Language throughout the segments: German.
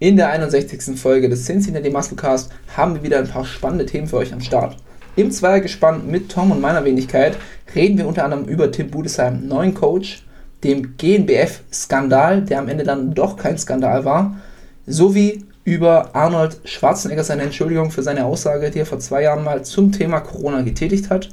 In der 61. Folge des Cincinnati Musclecast haben wir wieder ein paar spannende Themen für euch am Start. Im Zweiergespann mit Tom und meiner Wenigkeit reden wir unter anderem über Tim Budesheim, neuen Coach, dem GNBF-Skandal, der am Ende dann doch kein Skandal war, sowie über Arnold Schwarzenegger seine Entschuldigung für seine Aussage, die er vor zwei Jahren mal zum Thema Corona getätigt hat.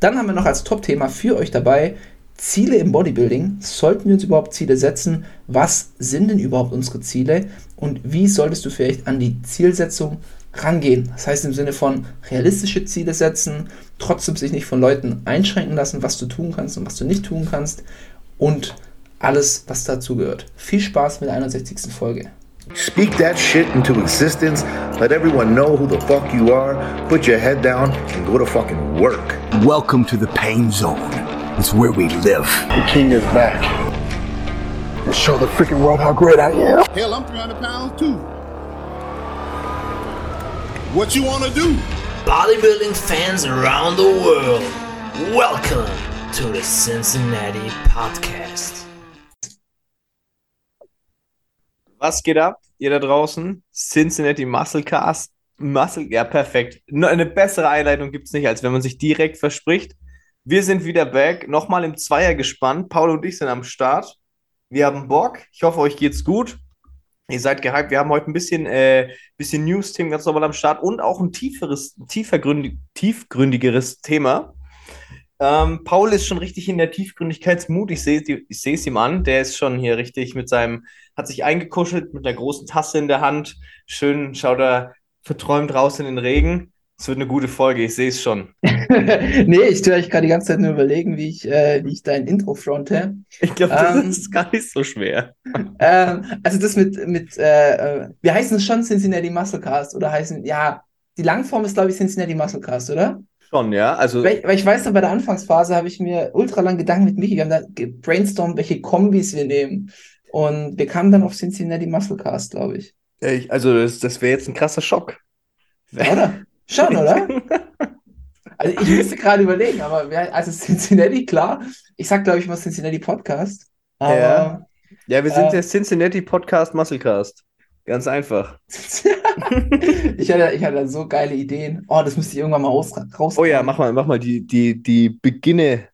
Dann haben wir noch als Top-Thema für euch dabei Ziele im Bodybuilding. Sollten wir uns überhaupt Ziele setzen? Was sind denn überhaupt unsere Ziele? Und wie solltest du vielleicht an die Zielsetzung rangehen? Das heißt im Sinne von realistische Ziele setzen, trotzdem sich nicht von Leuten einschränken lassen, was du tun kannst und was du nicht tun kannst und alles, was dazu gehört. Viel Spaß mit der 61. Folge. Speak that shit into existence. Let everyone know who the fuck you are. Put your head down and go to fucking work. Welcome to the pain zone. It's where we live. The king is back. And show the freaking world how great I am. Hell, I'm 300 pounds too. What you want to do? Bodybuilding fans around the world, welcome to the Cincinnati Podcast. Was geht ab, ihr da draußen? Cincinnati Musclecast. Muscle, ja, perfekt. Nur Eine bessere Einleitung gibt es nicht, als wenn man sich direkt verspricht. Wir sind wieder back, nochmal im Zweier gespannt. Paul und ich sind am Start. Wir haben Bock. Ich hoffe, euch geht's gut. Ihr seid gehypt. Wir haben heute ein bisschen, äh, bisschen News-Team ganz normal am Start und auch ein tieferes, tiefergründig, tiefgründigeres Thema. Ähm, Paul ist schon richtig in der Tiefgründigkeitsmut. Ich sehe es ihm an. Der ist schon hier richtig mit seinem, hat sich eingekuschelt mit einer großen Tasse in der Hand. Schön schaut er verträumt raus in den Regen. Es wird eine gute Folge, ich sehe es schon. nee, ich tue euch gerade die ganze Zeit nur überlegen, wie ich, äh, wie ich dein Intro fronte. Ich glaube, das Ähm, ist gar nicht so schwer. ähm, also das mit, mit äh, äh, wir heißen es schon Cincinnati Musclecast oder heißen, ja, die Langform ist, glaube ich, Cincinnati Musclecast, oder? Schon, ja. Also, Weil, ich- weil ich weiß noch, bei der Anfangsphase habe ich mir ultra lang Gedanken mit Michi, wir haben da gebrainstormt, welche Kombis wir nehmen. Und wir kamen dann auf Cincinnati Musclecast, glaube ich. ich, also das, das wäre jetzt ein krasser Schock. Oder? Schon, oder? Also ich müsste gerade überlegen, aber wer, also Cincinnati, klar. Ich sag, glaube ich, mal Cincinnati Podcast. Aber Ja. Ja, wir sind Äh. der Cincinnati Podcast Musclecast. Ganz einfach. ich hatte, ich hatte so geile Ideen. Oh, das müsste ich irgendwann mal aus, raus. Oh ja, mach mal, mach mal die, die, die Beginne.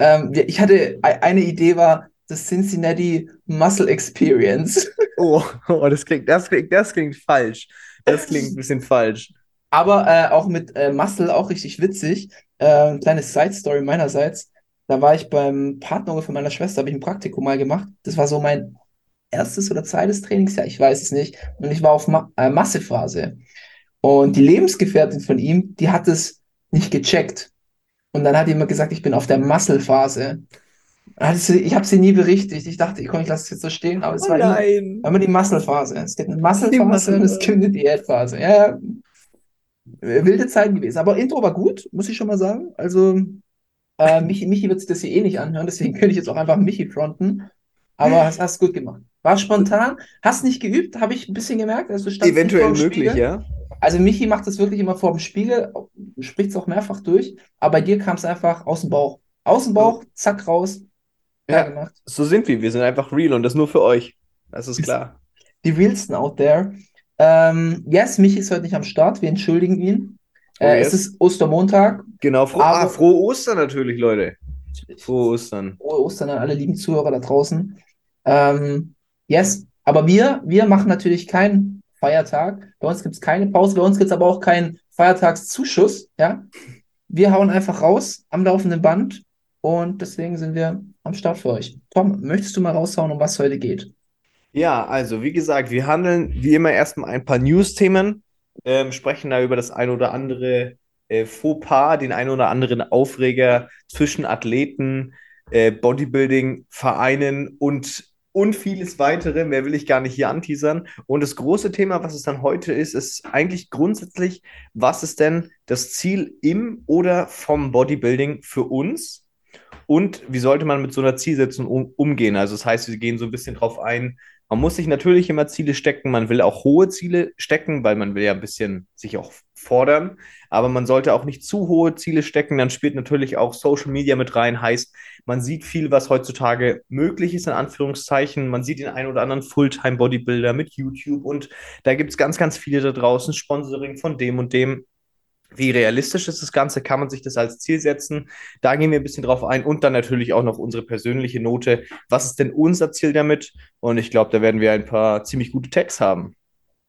Ähm, ich hatte eine Idee war das Cincinnati Muscle Experience. Oh, oh das klingt, das klingt, das klingt falsch. Das klingt ein bisschen falsch. Aber äh, auch mit äh, Muscle auch richtig witzig. Äh, kleine Side Story meinerseits. Da war ich beim Partner von meiner Schwester, habe ich ein Praktikum mal gemacht. Das war so mein erstes oder zweites Trainingsjahr, ich weiß es nicht. Und ich war auf Ma äh, Massephase. Und die Lebensgefährtin von ihm, die hat es nicht gecheckt. Und dann hat die immer gesagt, ich bin auf der Muscle-Phase. Ich habe sie nie berichtigt. Ich dachte, komm, ich lasse es jetzt so stehen, aber es war immer, nein. war immer die Muscle-Phase. Es gibt eine Muscle-Phase und es Muscle- gibt eine Diätphase. Ja. Wilde Zeiten gewesen. Aber Intro war gut, muss ich schon mal sagen. Also, äh, Michi, Michi wird sich das hier eh nicht anhören, deswegen könnte ich jetzt auch einfach Michi fronten. Aber hast, hast gut gemacht. War spontan, hast nicht geübt, habe ich ein bisschen gemerkt. Also Eventuell möglich, Spiegel. ja. Also Michi macht das wirklich immer vor dem Spiegel, spricht es auch mehrfach durch, aber bei dir kam es einfach aus dem Bauch. Aus dem Bauch, zack, raus. Ja, Ja. gemacht. So sind wir. Wir sind einfach real und das nur für euch. Das ist klar. Die realsten out there. Ähm, yes, Michi ist heute nicht am Start, wir entschuldigen ihn. Oh, Äh, yes. Es ist Ostermontag. Genau. Frohe, Aber- ah, frohe Ostern natürlich, Leute. Frohe Ostern. Frohe Ostern an alle lieben Zuhörer da draußen. Ähm, yes, aber wir, wir machen natürlich keinen Feiertag. Bei uns gibt es keine Pause, bei uns gibt es aber auch keinen Feiertagszuschuss. Ja? Wir hauen einfach raus am laufenden Band und deswegen sind wir am Start für euch. Tom, möchtest du mal raushauen, um was heute geht? Ja, also wie gesagt, wir handeln wie immer erstmal ein paar News-Themen, ähm, sprechen da über das ein oder andere äh, Fauxpas, den ein oder anderen Aufreger zwischen Athleten, äh, Bodybuilding-Vereinen und, und vieles weitere. Mehr will ich gar nicht hier anteasern. Und das große Thema, was es dann heute ist, ist eigentlich grundsätzlich, was ist denn das Ziel im oder vom Bodybuilding für uns? Und wie sollte man mit so einer Zielsetzung um, umgehen? Also das heißt, wir gehen so ein bisschen drauf ein, Man muss sich natürlich immer Ziele stecken. Man will auch hohe Ziele stecken, weil man will ja ein bisschen sich auch fordern. Aber man sollte auch nicht zu hohe Ziele stecken. Dann spielt natürlich auch Social Media mit rein. Heißt, man sieht viel, was heutzutage möglich ist, in Anführungszeichen. Man sieht den einen oder anderen Fulltime-Bodybuilder mit YouTube und da gibt es ganz, ganz viele da draußen. Sponsoring von dem und dem. Wie realistisch ist das Ganze? Kann man sich das als Ziel setzen? Da gehen wir ein bisschen drauf ein und dann natürlich auch noch unsere persönliche Note. Was ist denn unser Ziel damit? Und ich glaube, da werden wir ein paar ziemlich gute Tags haben.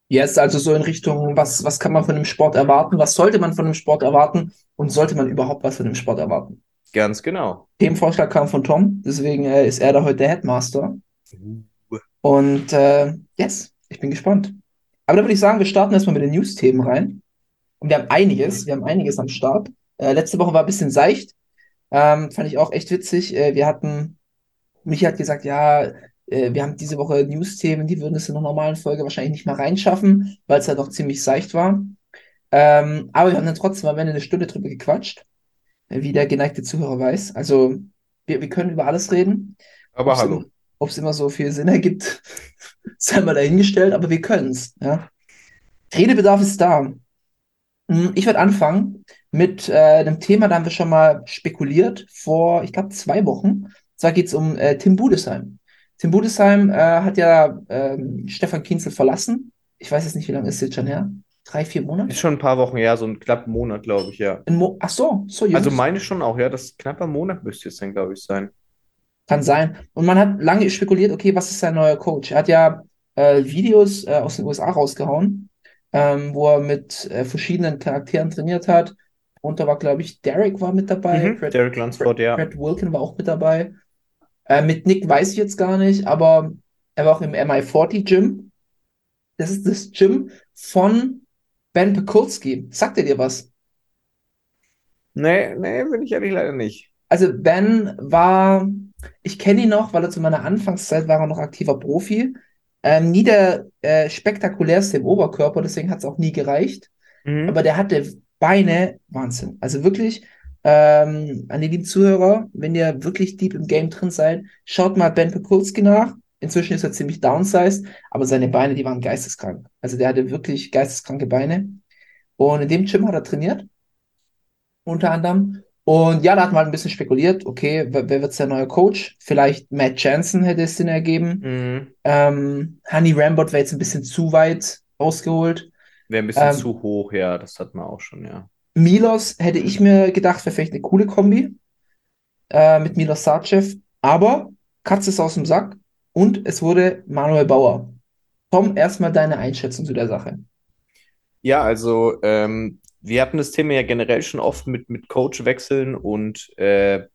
Jetzt also so in Richtung, was, was kann man von dem Sport erwarten? Was sollte man von dem Sport erwarten? Und sollte man überhaupt was von dem Sport erwarten? Ganz genau. Themenvorschlag kam von Tom, deswegen äh, ist er da heute der Headmaster. Und äh, yes, ich bin gespannt. Aber da würde ich sagen, wir starten erstmal mit den News-Themen rein. Und wir haben einiges, wir haben einiges am Start. Äh, letzte Woche war ein bisschen seicht. Ähm, fand ich auch echt witzig. Äh, wir hatten, Michi hat gesagt, ja, äh, wir haben diese Woche News-Themen, die würden es in einer normalen Folge wahrscheinlich nicht mal reinschaffen, weil es halt auch ziemlich seicht war. Ähm, aber wir haben dann trotzdem am Ende eine Stunde drüber gequatscht, äh, wie der geneigte Zuhörer weiß. Also, wir, wir können über alles reden. Aber Ob's hallo. Ob es immer so viel Sinn ergibt, sei mal dahingestellt, aber wir können es. Ja? Redebedarf ist da. Hm, Ich werde anfangen mit äh, einem Thema, da haben wir schon mal spekuliert vor, ich glaube, zwei Wochen. Und zwar geht es um äh, Tim Budesheim. Tim Budesheim äh, hat ja ähm, Stefan Kienzel verlassen. Ich weiß jetzt nicht, wie lange ist es jetzt schon her? Drei, vier Monate? Ist schon ein paar Wochen her, so ein knappen Monat, glaube ich, ja. Mo Ach so, so jung. Also meine schon auch, ja, das knapper Monat müsste es dann, glaube ich, sein. Kann sein. Und man hat lange spekuliert, okay, was ist sein neuer Coach? Er hat ja äh, Videos äh, aus den USA rausgehauen, ähm, wo er mit äh, verschiedenen Charakteren trainiert hat. Und da war, glaube ich, Derek war mit dabei. Mhm, Brad, Derek Lunsford, ja. Brad Wilkin war auch mit dabei. Äh, mit Nick weiß ich jetzt gar nicht, aber er war auch im MI40 Gym. Das ist das Gym von Ben Pekulski. Sagt er dir was? Nee, nee, bin ich ehrlich leider nicht. Also Ben war, ich kenne ihn noch, weil er zu meiner Anfangszeit war er noch aktiver Profi. Ähm, nie der äh, spektakulärste im Oberkörper, deswegen hat es auch nie gereicht. Mhm. Aber der hatte Beine, Wahnsinn. Also wirklich, ähm, an die lieben Zuhörer, wenn ihr wirklich deep im Game drin seid, schaut mal Ben Pekulski nach. Inzwischen ist er ziemlich downsized, aber seine Beine, die waren geisteskrank. Also der hatte wirklich geisteskranke Beine. Und in dem Gym hat er trainiert, unter anderem. Und ja, da hat man halt ein bisschen spekuliert, okay, wer, wer wird der neue Coach? Vielleicht Matt Jansen hätte es Sinn ergeben. Mhm. Ähm, Honey Rambert wäre jetzt ein bisschen zu weit ausgeholt. Wäre ein bisschen Ähm, zu hoch, ja, das hat man auch schon, ja. Milos hätte ich mir gedacht, wäre vielleicht eine coole Kombi äh, mit Milos Sarcev. Aber Katze ist aus dem Sack und es wurde Manuel Bauer. Tom, erstmal deine Einschätzung zu der Sache. Ja, also ähm, wir hatten das Thema ja generell schon oft mit, mit Coach-Wechseln und äh,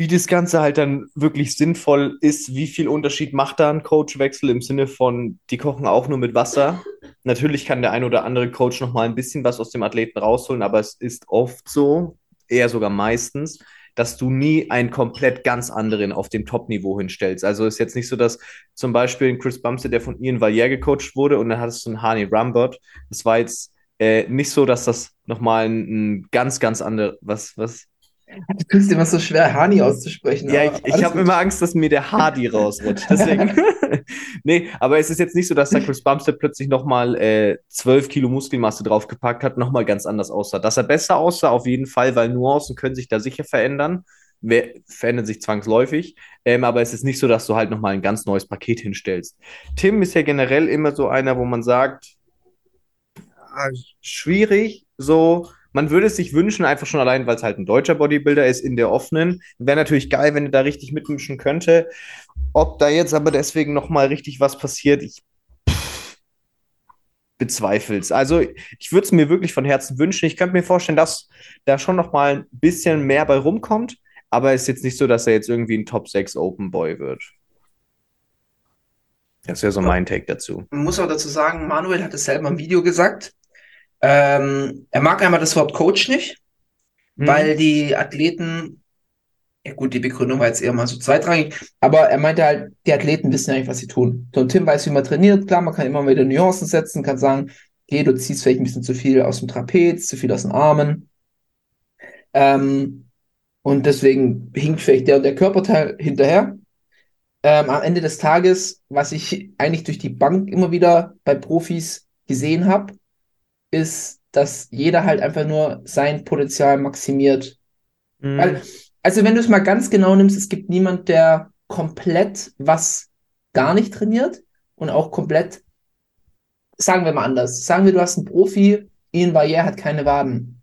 wie das Ganze halt dann wirklich sinnvoll ist, wie viel Unterschied macht da ein Coachwechsel im Sinne von, die kochen auch nur mit Wasser. Natürlich kann der ein oder andere Coach noch mal ein bisschen was aus dem Athleten rausholen, aber es ist oft so, eher sogar meistens, dass du nie einen komplett ganz anderen auf dem Top-Niveau hinstellst. Also ist jetzt nicht so, dass zum Beispiel ein Chris Bumstead, der von Ian Valier gecoacht wurde und dann hattest du einen Hani Rambert. Das war jetzt äh, nicht so, dass das nochmal ein, ein ganz, ganz andere, was, was? Du tust immer so schwer, Hani auszusprechen. Ja, ich, ich habe immer Angst, dass mir der Hardy rausrutscht. Deswegen. nee, aber es ist jetzt nicht so, dass da Chris Bumstead plötzlich nochmal äh, 12 Kilo Muskelmasse draufgepackt hat, nochmal ganz anders aussah. Dass er besser aussah, auf jeden Fall, weil Nuancen können sich da sicher verändern. Wer, verändern sich zwangsläufig. Ähm, aber es ist nicht so, dass du halt nochmal ein ganz neues Paket hinstellst. Tim ist ja generell immer so einer, wo man sagt, schwierig, so. Man würde es sich wünschen, einfach schon allein, weil es halt ein deutscher Bodybuilder ist in der offenen. Wäre natürlich geil, wenn er da richtig mitmischen könnte. Ob da jetzt aber deswegen nochmal richtig was passiert, ich bezweifle es. Also ich würde es mir wirklich von Herzen wünschen. Ich könnte mir vorstellen, dass da schon nochmal ein bisschen mehr bei rumkommt. Aber es ist jetzt nicht so, dass er jetzt irgendwie ein Top 6 Open Boy wird. Das wäre so mein Take dazu. Man muss auch dazu sagen, Manuel hat es selber im Video gesagt. Ähm, er mag einmal das Wort Coach nicht, Hm. weil die Athleten, ja gut, die Begründung war jetzt eher mal so zweitrangig, aber er meinte halt, die Athleten wissen ja eigentlich, was sie tun. So, Tim weiß, wie man trainiert. Klar, man kann immer wieder Nuancen setzen, kann sagen, okay, du ziehst vielleicht ein bisschen zu viel aus dem Trapez, zu viel aus den Armen. Ähm, und deswegen hinkt vielleicht der und der Körperteil hinterher. Ähm, am Ende des Tages, was ich eigentlich durch die Bank immer wieder bei Profis gesehen habe, ist, dass jeder halt einfach nur sein Potenzial maximiert. Mhm. Weil, also wenn du es mal ganz genau nimmst, es gibt niemand, der komplett was gar nicht trainiert und auch komplett, sagen wir mal anders, sagen wir, du hast einen Profi, Ian Barriere hat keine Waden.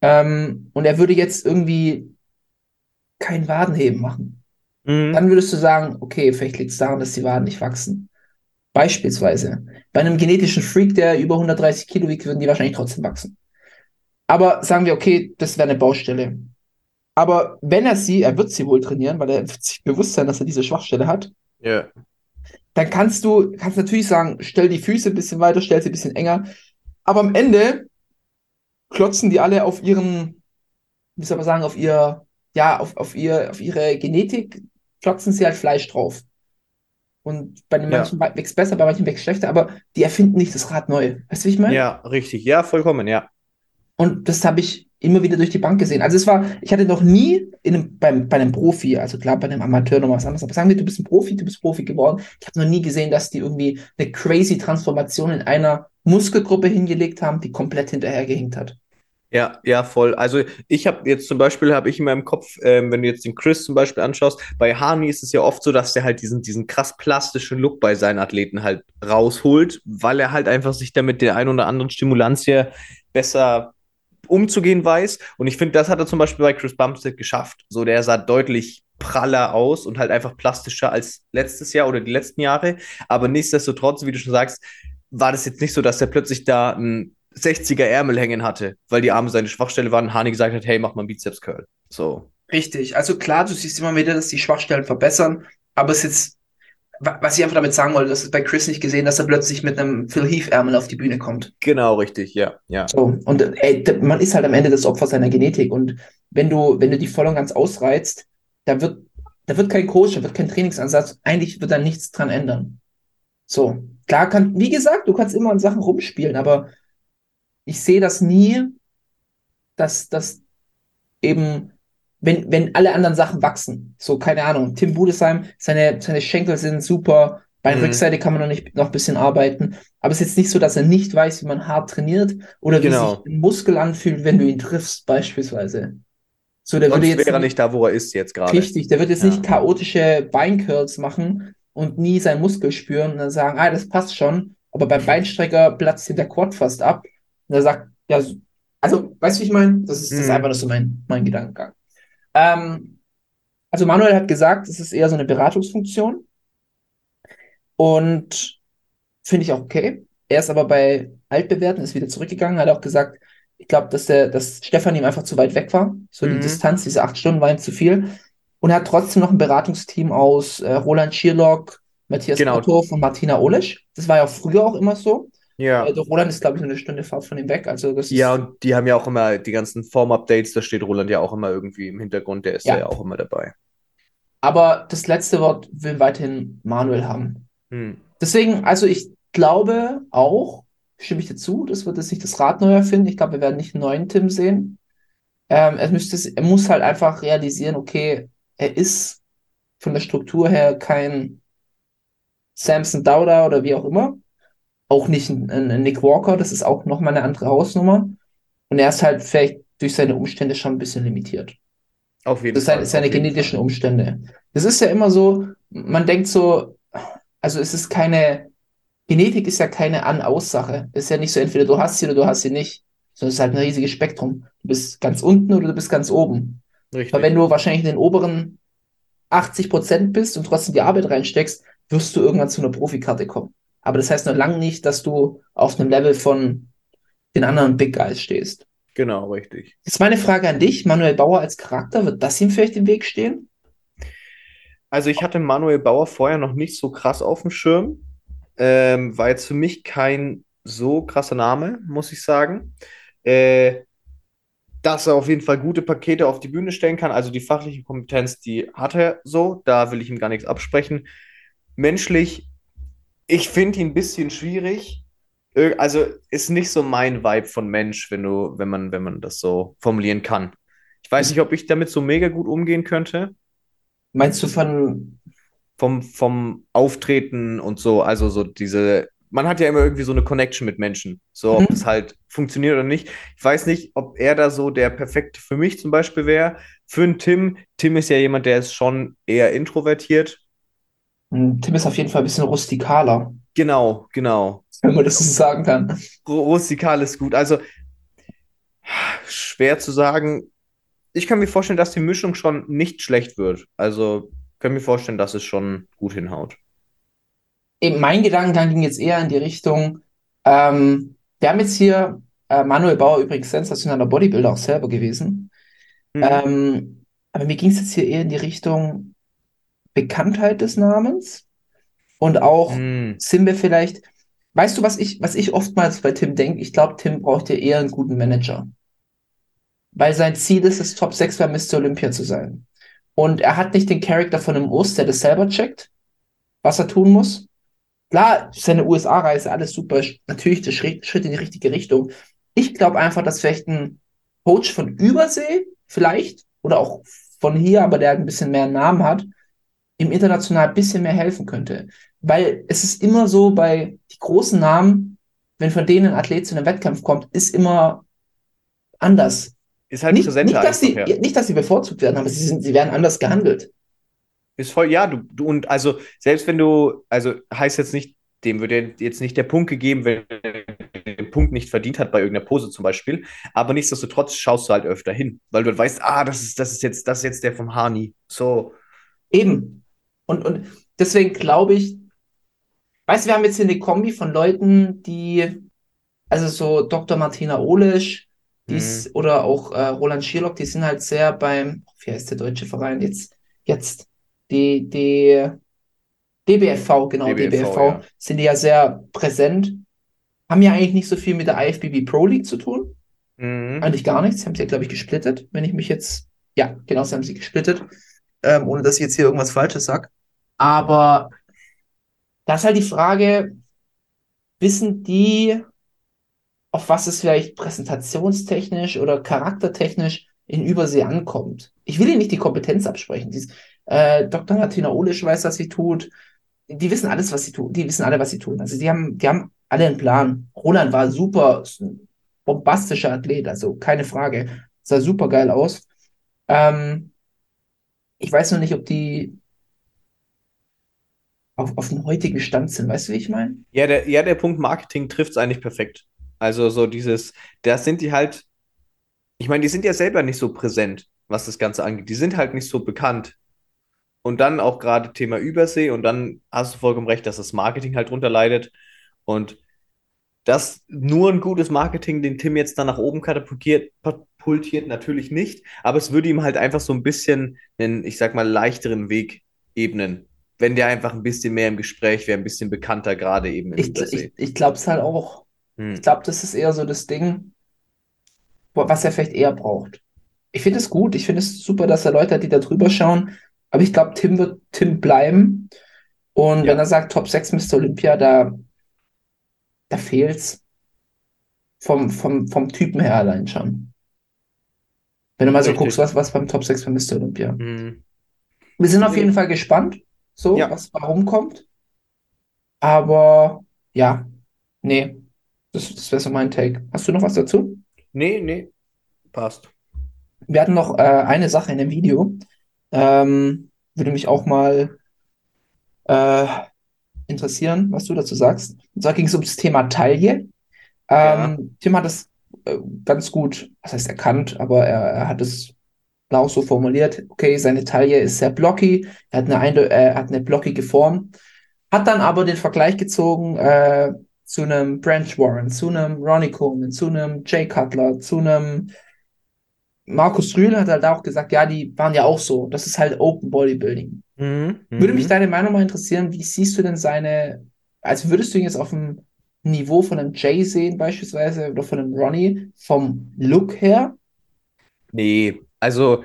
Ähm, und er würde jetzt irgendwie kein Wadenheben machen. Mhm. Dann würdest du sagen, okay, vielleicht liegt es daran, dass die Waden nicht wachsen. Beispielsweise. Bei einem genetischen Freak, der über 130 Kilo wiegt, würden die wahrscheinlich trotzdem wachsen. Aber sagen wir, okay, das wäre eine Baustelle. Aber wenn er sie, er wird sie wohl trainieren, weil er wird sich bewusst sein, dass er diese Schwachstelle hat, Ja. dann kannst du, kannst natürlich sagen, stell die Füße ein bisschen weiter, stell sie ein bisschen enger. Aber am Ende klotzen die alle auf ihren, wie soll man sagen, auf ihr, ja, auf, auf ihr, auf ihre Genetik, klotzen sie halt Fleisch drauf. Und bei den Ja. manchen wächst besser, bei manchen wächst schlechter, aber die erfinden nicht das Rad neu. Weißt du, wie ich meine? Ja, richtig. Ja, vollkommen, ja. Und das habe ich immer wieder durch die Bank gesehen. Also es war, ich hatte noch nie in einem, beim, bei einem Profi, also klar, bei einem Amateur noch was anderes, aber sagen wir, du bist ein Profi, du bist Profi geworden. Ich habe noch nie gesehen, dass die irgendwie eine crazy Transformation in einer Muskelgruppe hingelegt haben, die komplett hinterhergehinkt hat. Ja, ja, voll. Also ich habe jetzt zum Beispiel, habe ich in meinem Kopf, ähm, wenn du jetzt den Chris zum Beispiel anschaust, bei Hani ist es ja oft so, dass der halt diesen, diesen krass plastischen Look bei seinen Athleten halt rausholt, weil er halt einfach sich damit der ein oder anderen Stimulanz hier besser umzugehen weiß. Und ich finde, das hat er zum Beispiel bei Chris Bumstead geschafft. So, der sah deutlich praller aus und halt einfach plastischer als letztes Jahr oder die letzten Jahre. Aber nichtsdestotrotz, wie du schon sagst, war das jetzt nicht so, dass er plötzlich da ein 60er Ärmel hängen hatte, weil die Arme seine Schwachstelle waren und Hani gesagt hat, hey, mach mal einen Bizeps Curl. So. Richtig. Also klar, du siehst immer wieder, dass die Schwachstellen verbessern, aber es ist jetzt, was ich einfach damit sagen wollte, das ist bei Chris nicht gesehen, dass er plötzlich mit einem Phil Heath-Ärmel auf die Bühne kommt. Genau, richtig, ja, ja. So, und äh, ey, man ist halt am Ende das Opfer seiner Genetik. Und wenn du, wenn du die voll und ganz ausreizt, da wird, da wird kein Coach, da wird kein Trainingsansatz, eigentlich wird da nichts dran ändern. So, klar kann, wie gesagt, du kannst immer an Sachen rumspielen, aber ich sehe das nie, dass, dass eben, wenn, wenn alle anderen Sachen wachsen, so, keine Ahnung, Tim Budesheim, seine, seine Schenkel sind super, bei Mhm. Rückseite kann man noch nicht, noch ein bisschen arbeiten, aber es ist jetzt nicht so, dass er nicht weiß, wie man hart trainiert oder wie Genau. sich ein Muskel anfühlt, wenn du ihn triffst, beispielsweise. So, der würde jetzt wäre er nicht da, wo er ist jetzt gerade. Richtig, der wird jetzt Ja. nicht chaotische Beincurls machen und nie seinen Muskel spüren und dann sagen, ah, das passt schon, aber beim Beinstrecker platzt der Quad fast ab. Und er sagt, ja, so- also, weißt du, wie ich meine? Das ist, das ist Mhm. einfach nur so mein, mein Gedankengang. Ähm, also Manuel hat gesagt, es ist eher so eine Beratungsfunktion und finde ich auch okay. Er ist aber bei Altbewerten, ist wieder zurückgegangen, hat auch gesagt, ich glaube, dass der, dass Stefan ihm einfach zu weit weg war. So die Mhm. Distanz, diese acht Stunden war ihm zu viel. Und er hat trotzdem noch ein Beratungsteam aus äh, Roland Schierlock, Matthias Genau. Potthoff und Martina Olesch. Das war ja auch früher auch immer so. Ja. Der Roland ist, glaube ich, nur eine Stunde Fahrt von ihm weg. Also das Ja, und die haben ja auch immer die ganzen Form-Updates, da steht Roland ja auch immer irgendwie im Hintergrund, der ist Ja. ja, auch immer dabei. aber das letzte Wort will weiterhin Manuel haben. Hm. Deswegen, also ich glaube auch, stimme ich dir zu, das wird jetzt nicht das Rad neu erfinden. Ich glaube, wir werden nicht einen neuen Tim sehen. Ähm, er müsste, er muss halt einfach realisieren, okay, er ist von der Struktur her kein Samson Dauda oder wie auch immer. Auch nicht ein, ein Nick Walker, das ist auch nochmal eine andere Hausnummer. Und er ist halt vielleicht durch seine Umstände schon ein bisschen limitiert. Auf jeden Das ist Fall. seine, seine genetischen Fall. Umstände. Das ist ja immer so, man denkt so, also es ist keine, Genetik ist ja keine An-Aus-Sache. Es ist ja nicht so, entweder du hast sie oder du hast sie nicht, sondern es ist halt ein riesiges Spektrum. Du bist ganz unten oder du bist ganz oben. Richtig. Aber wenn du wahrscheinlich in den oberen 80 Prozent bist und trotzdem die Arbeit reinsteckst, wirst du irgendwann zu einer Profikarte kommen. Aber das heißt noch lange nicht, dass du auf einem Level von den anderen Big Guys stehst. Genau, richtig. Jetzt meine Frage an dich, Manuel Bauer als Charakter, wird das ihm vielleicht im Weg stehen? Also ich hatte Manuel Bauer vorher noch nicht so krass auf dem Schirm. Ähm, war jetzt für mich kein so krasser Name, muss ich sagen. Äh, dass er auf jeden Fall gute Pakete auf die Bühne stellen kann. Also die fachliche Kompetenz, die hat er so. Da will ich ihm gar nichts absprechen. Menschlich, ich finde ihn ein bisschen schwierig. Also ist nicht so mein Vibe von Mensch, wenn du, wenn man, wenn man das so formulieren kann. Ich weiß nicht, ob ich damit so mega gut umgehen könnte. Meinst du von, vom, vom Auftreten und so, also so diese, man hat ja immer irgendwie so eine Connection mit Menschen, so ob Mhm. das halt funktioniert oder nicht. Ich weiß nicht, ob er da so der perfekte für mich zum Beispiel wäre. Für einen Tim, Tim ist ja jemand, der ist schon eher introvertiert. Tim ist auf jeden Fall ein bisschen rustikaler, Genau, genau. wenn man das so sagen kann. Ru- Rustikal ist gut. Also schwer zu sagen. Ich kann mir vorstellen, dass die Mischung schon nicht schlecht wird. Also kann mir vorstellen, dass es schon gut hinhaut. Eben mein Gedankengang ging jetzt eher in die Richtung, ähm, wir haben jetzt hier äh, Manuel Bauer übrigens sensationeller Bodybuilder auch selber gewesen. Mhm. Ähm, aber mir ging es jetzt hier eher in die Richtung Bekanntheit des Namens und auch Hm. sind wir vielleicht, weißt du, was ich, was ich oftmals bei Tim denke? Ich glaube, Tim braucht ja eher einen guten Manager. Weil sein Ziel ist es, Top 6 bei Mr. Olympia zu sein. Und er hat nicht den Charakter von einem Urs, der das selber checkt, was er tun muss. Klar, seine USA-Reise, alles super, natürlich der Schritt, Schritt in die richtige Richtung. Ich glaube einfach, dass vielleicht ein Coach von Übersee, vielleicht, oder auch von hier, aber der halt ein bisschen mehr Namen hat, im international ein bisschen mehr helfen könnte. Weil es ist immer so, bei die großen Namen, wenn von denen ein Athlet zu einem Wettkampf kommt, ist immer anders. Ist halt Nicht, präsenter nicht, dass sie, ja. nicht, dass sie bevorzugt werden, aber sie sind, sie werden anders gehandelt. Ist voll, ja, du, du, und also, selbst wenn du, also heißt jetzt nicht, dem wird ja jetzt nicht der Punkt gegeben, wenn er den Punkt nicht verdient hat bei irgendeiner Pose zum Beispiel, aber nichtsdestotrotz schaust du halt öfter hin, weil du weißt, ah, das ist, das ist jetzt, das ist jetzt der vom Hani. So, Eben. Und, und deswegen glaube ich, weißt du, wir haben jetzt hier eine Kombi von Leuten, die, also so Dr. Martina Olisch, die ist, oder auch äh, Roland Schierlock, die sind halt sehr beim, wie heißt der deutsche Verein jetzt? Jetzt, die, die DBFV, genau, DBFV, DBFV, ja. sind die ja sehr präsent, haben ja eigentlich nicht so viel mit der IFBB Pro League zu tun. mhm. Eigentlich gar nichts. Haben sie ja, glaube ich, gesplittet, wenn ich mich jetzt. Ja, genau, sie haben sie gesplittet. Ähm, ohne dass ich jetzt hier irgendwas Falsches sag. Aber da ist halt die Frage, wissen die, auf was es vielleicht präsentationstechnisch oder charaktertechnisch in Übersee ankommt? Ich will ihnen nicht die Kompetenz absprechen. Dies, äh, Dr. Martina Olisch weiß, was sie tut. Die wissen alles, was sie tun. Die wissen alle, was sie tun. Also die haben, die haben alle einen Plan. Roland war super, bombastischer Athlet, also keine Frage. Sah super geil aus. Ähm, ich weiß noch nicht, ob die auf, auf dem heutigen Stand sind. Weißt du, wie ich meine? Ja, der, ja, der Punkt Marketing trifft es eigentlich perfekt. Also so dieses, da sind die halt, ich meine, die sind ja selber nicht so präsent, was das Ganze angeht. Die sind halt nicht so bekannt. Und dann auch gerade Thema Übersee und dann hast du vollkommen recht, dass das Marketing halt drunter leidet. Und das nur ein gutes Marketing, den Tim jetzt dann nach oben katapultiert, katapultiert, natürlich nicht. Aber es würde ihm halt einfach so ein bisschen einen, ich sag mal, leichteren Weg ebnen. Wenn der einfach ein bisschen mehr im Gespräch wäre, ein bisschen bekannter, gerade eben in Ich, ich, ich glaube es halt auch. Hm. Ich glaube, das ist eher so das Ding, was er vielleicht eher braucht. Ich finde es gut. Ich finde es super, dass er Leute hat, die da drüber schauen. Aber ich glaube, Tim wird Tim bleiben. Und Ja. wenn er sagt Top 6 Mr. Olympia, da, da fehlt's vom, vom, vom Typen her allein schon. Wenn du mal so Richtig. guckst, was, was beim Top 6 von Mr. Olympia. Hm. Wir sind auf jeden Fall gespannt, so, Ja. was warum kommt. Aber ja, nee, das, das wäre so mein Take. Hast du noch was dazu? Nee, nee, passt. Wir hatten noch äh, eine Sache in dem Video. Ähm, würde mich auch mal äh, interessieren, was du dazu sagst. Und zwar ging es ums Thema Taille. Ja. Ähm, Tim hat es äh, ganz gut, was heißt erkannt, aber er, er hat es auch so formuliert. Okay, seine Taille ist sehr blocky, er hat eine, äh, hat eine blockige Form, hat dann aber den Vergleich gezogen äh, zu einem Branch Warren, zu einem Ronnie Coleman, zu einem Jay Cutler, zu einem Markus Rühl hat halt auch gesagt, ja, die waren ja auch so. Das ist halt Open Bodybuilding. Mhm. Würde mich Mhm. deine Meinung mal interessieren, wie siehst du denn seine, also würdest du ihn jetzt auf dem Niveau von einem Jay sehen beispielsweise oder von einem Ronnie vom Look her? Nee, also,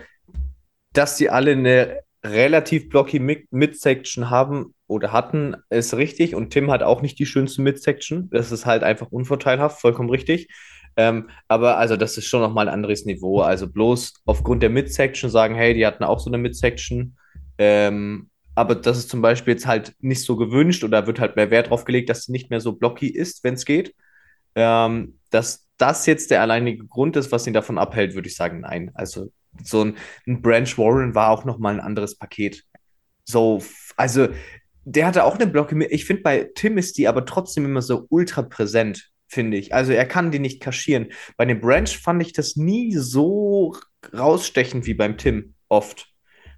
dass die alle eine relativ blocky Mi- Midsection haben oder hatten, ist richtig. Und Tim hat auch nicht die schönste Midsection. Das ist halt einfach unvorteilhaft, vollkommen richtig. Ähm, aber also, das ist schon nochmal ein anderes Niveau. Also bloß aufgrund der Midsection sagen, hey, die hatten auch so eine Midsection. Ähm, aber das ist zum Beispiel jetzt halt nicht so gewünscht oder wird halt mehr Wert drauf gelegt, dass sie nicht mehr so blocky ist, wenn es geht. Ähm, dass das jetzt der alleinige Grund ist, was ihn davon abhält, würde ich sagen, nein. Also so ein, ein Branch Warren war auch nochmal ein anderes Paket. So, also der hatte auch eine Blocke. Ich finde, bei Tim ist die aber trotzdem immer so ultra präsent, finde ich. Also er kann die nicht kaschieren. Bei dem Branch fand ich das nie so rausstechend wie beim Tim, oft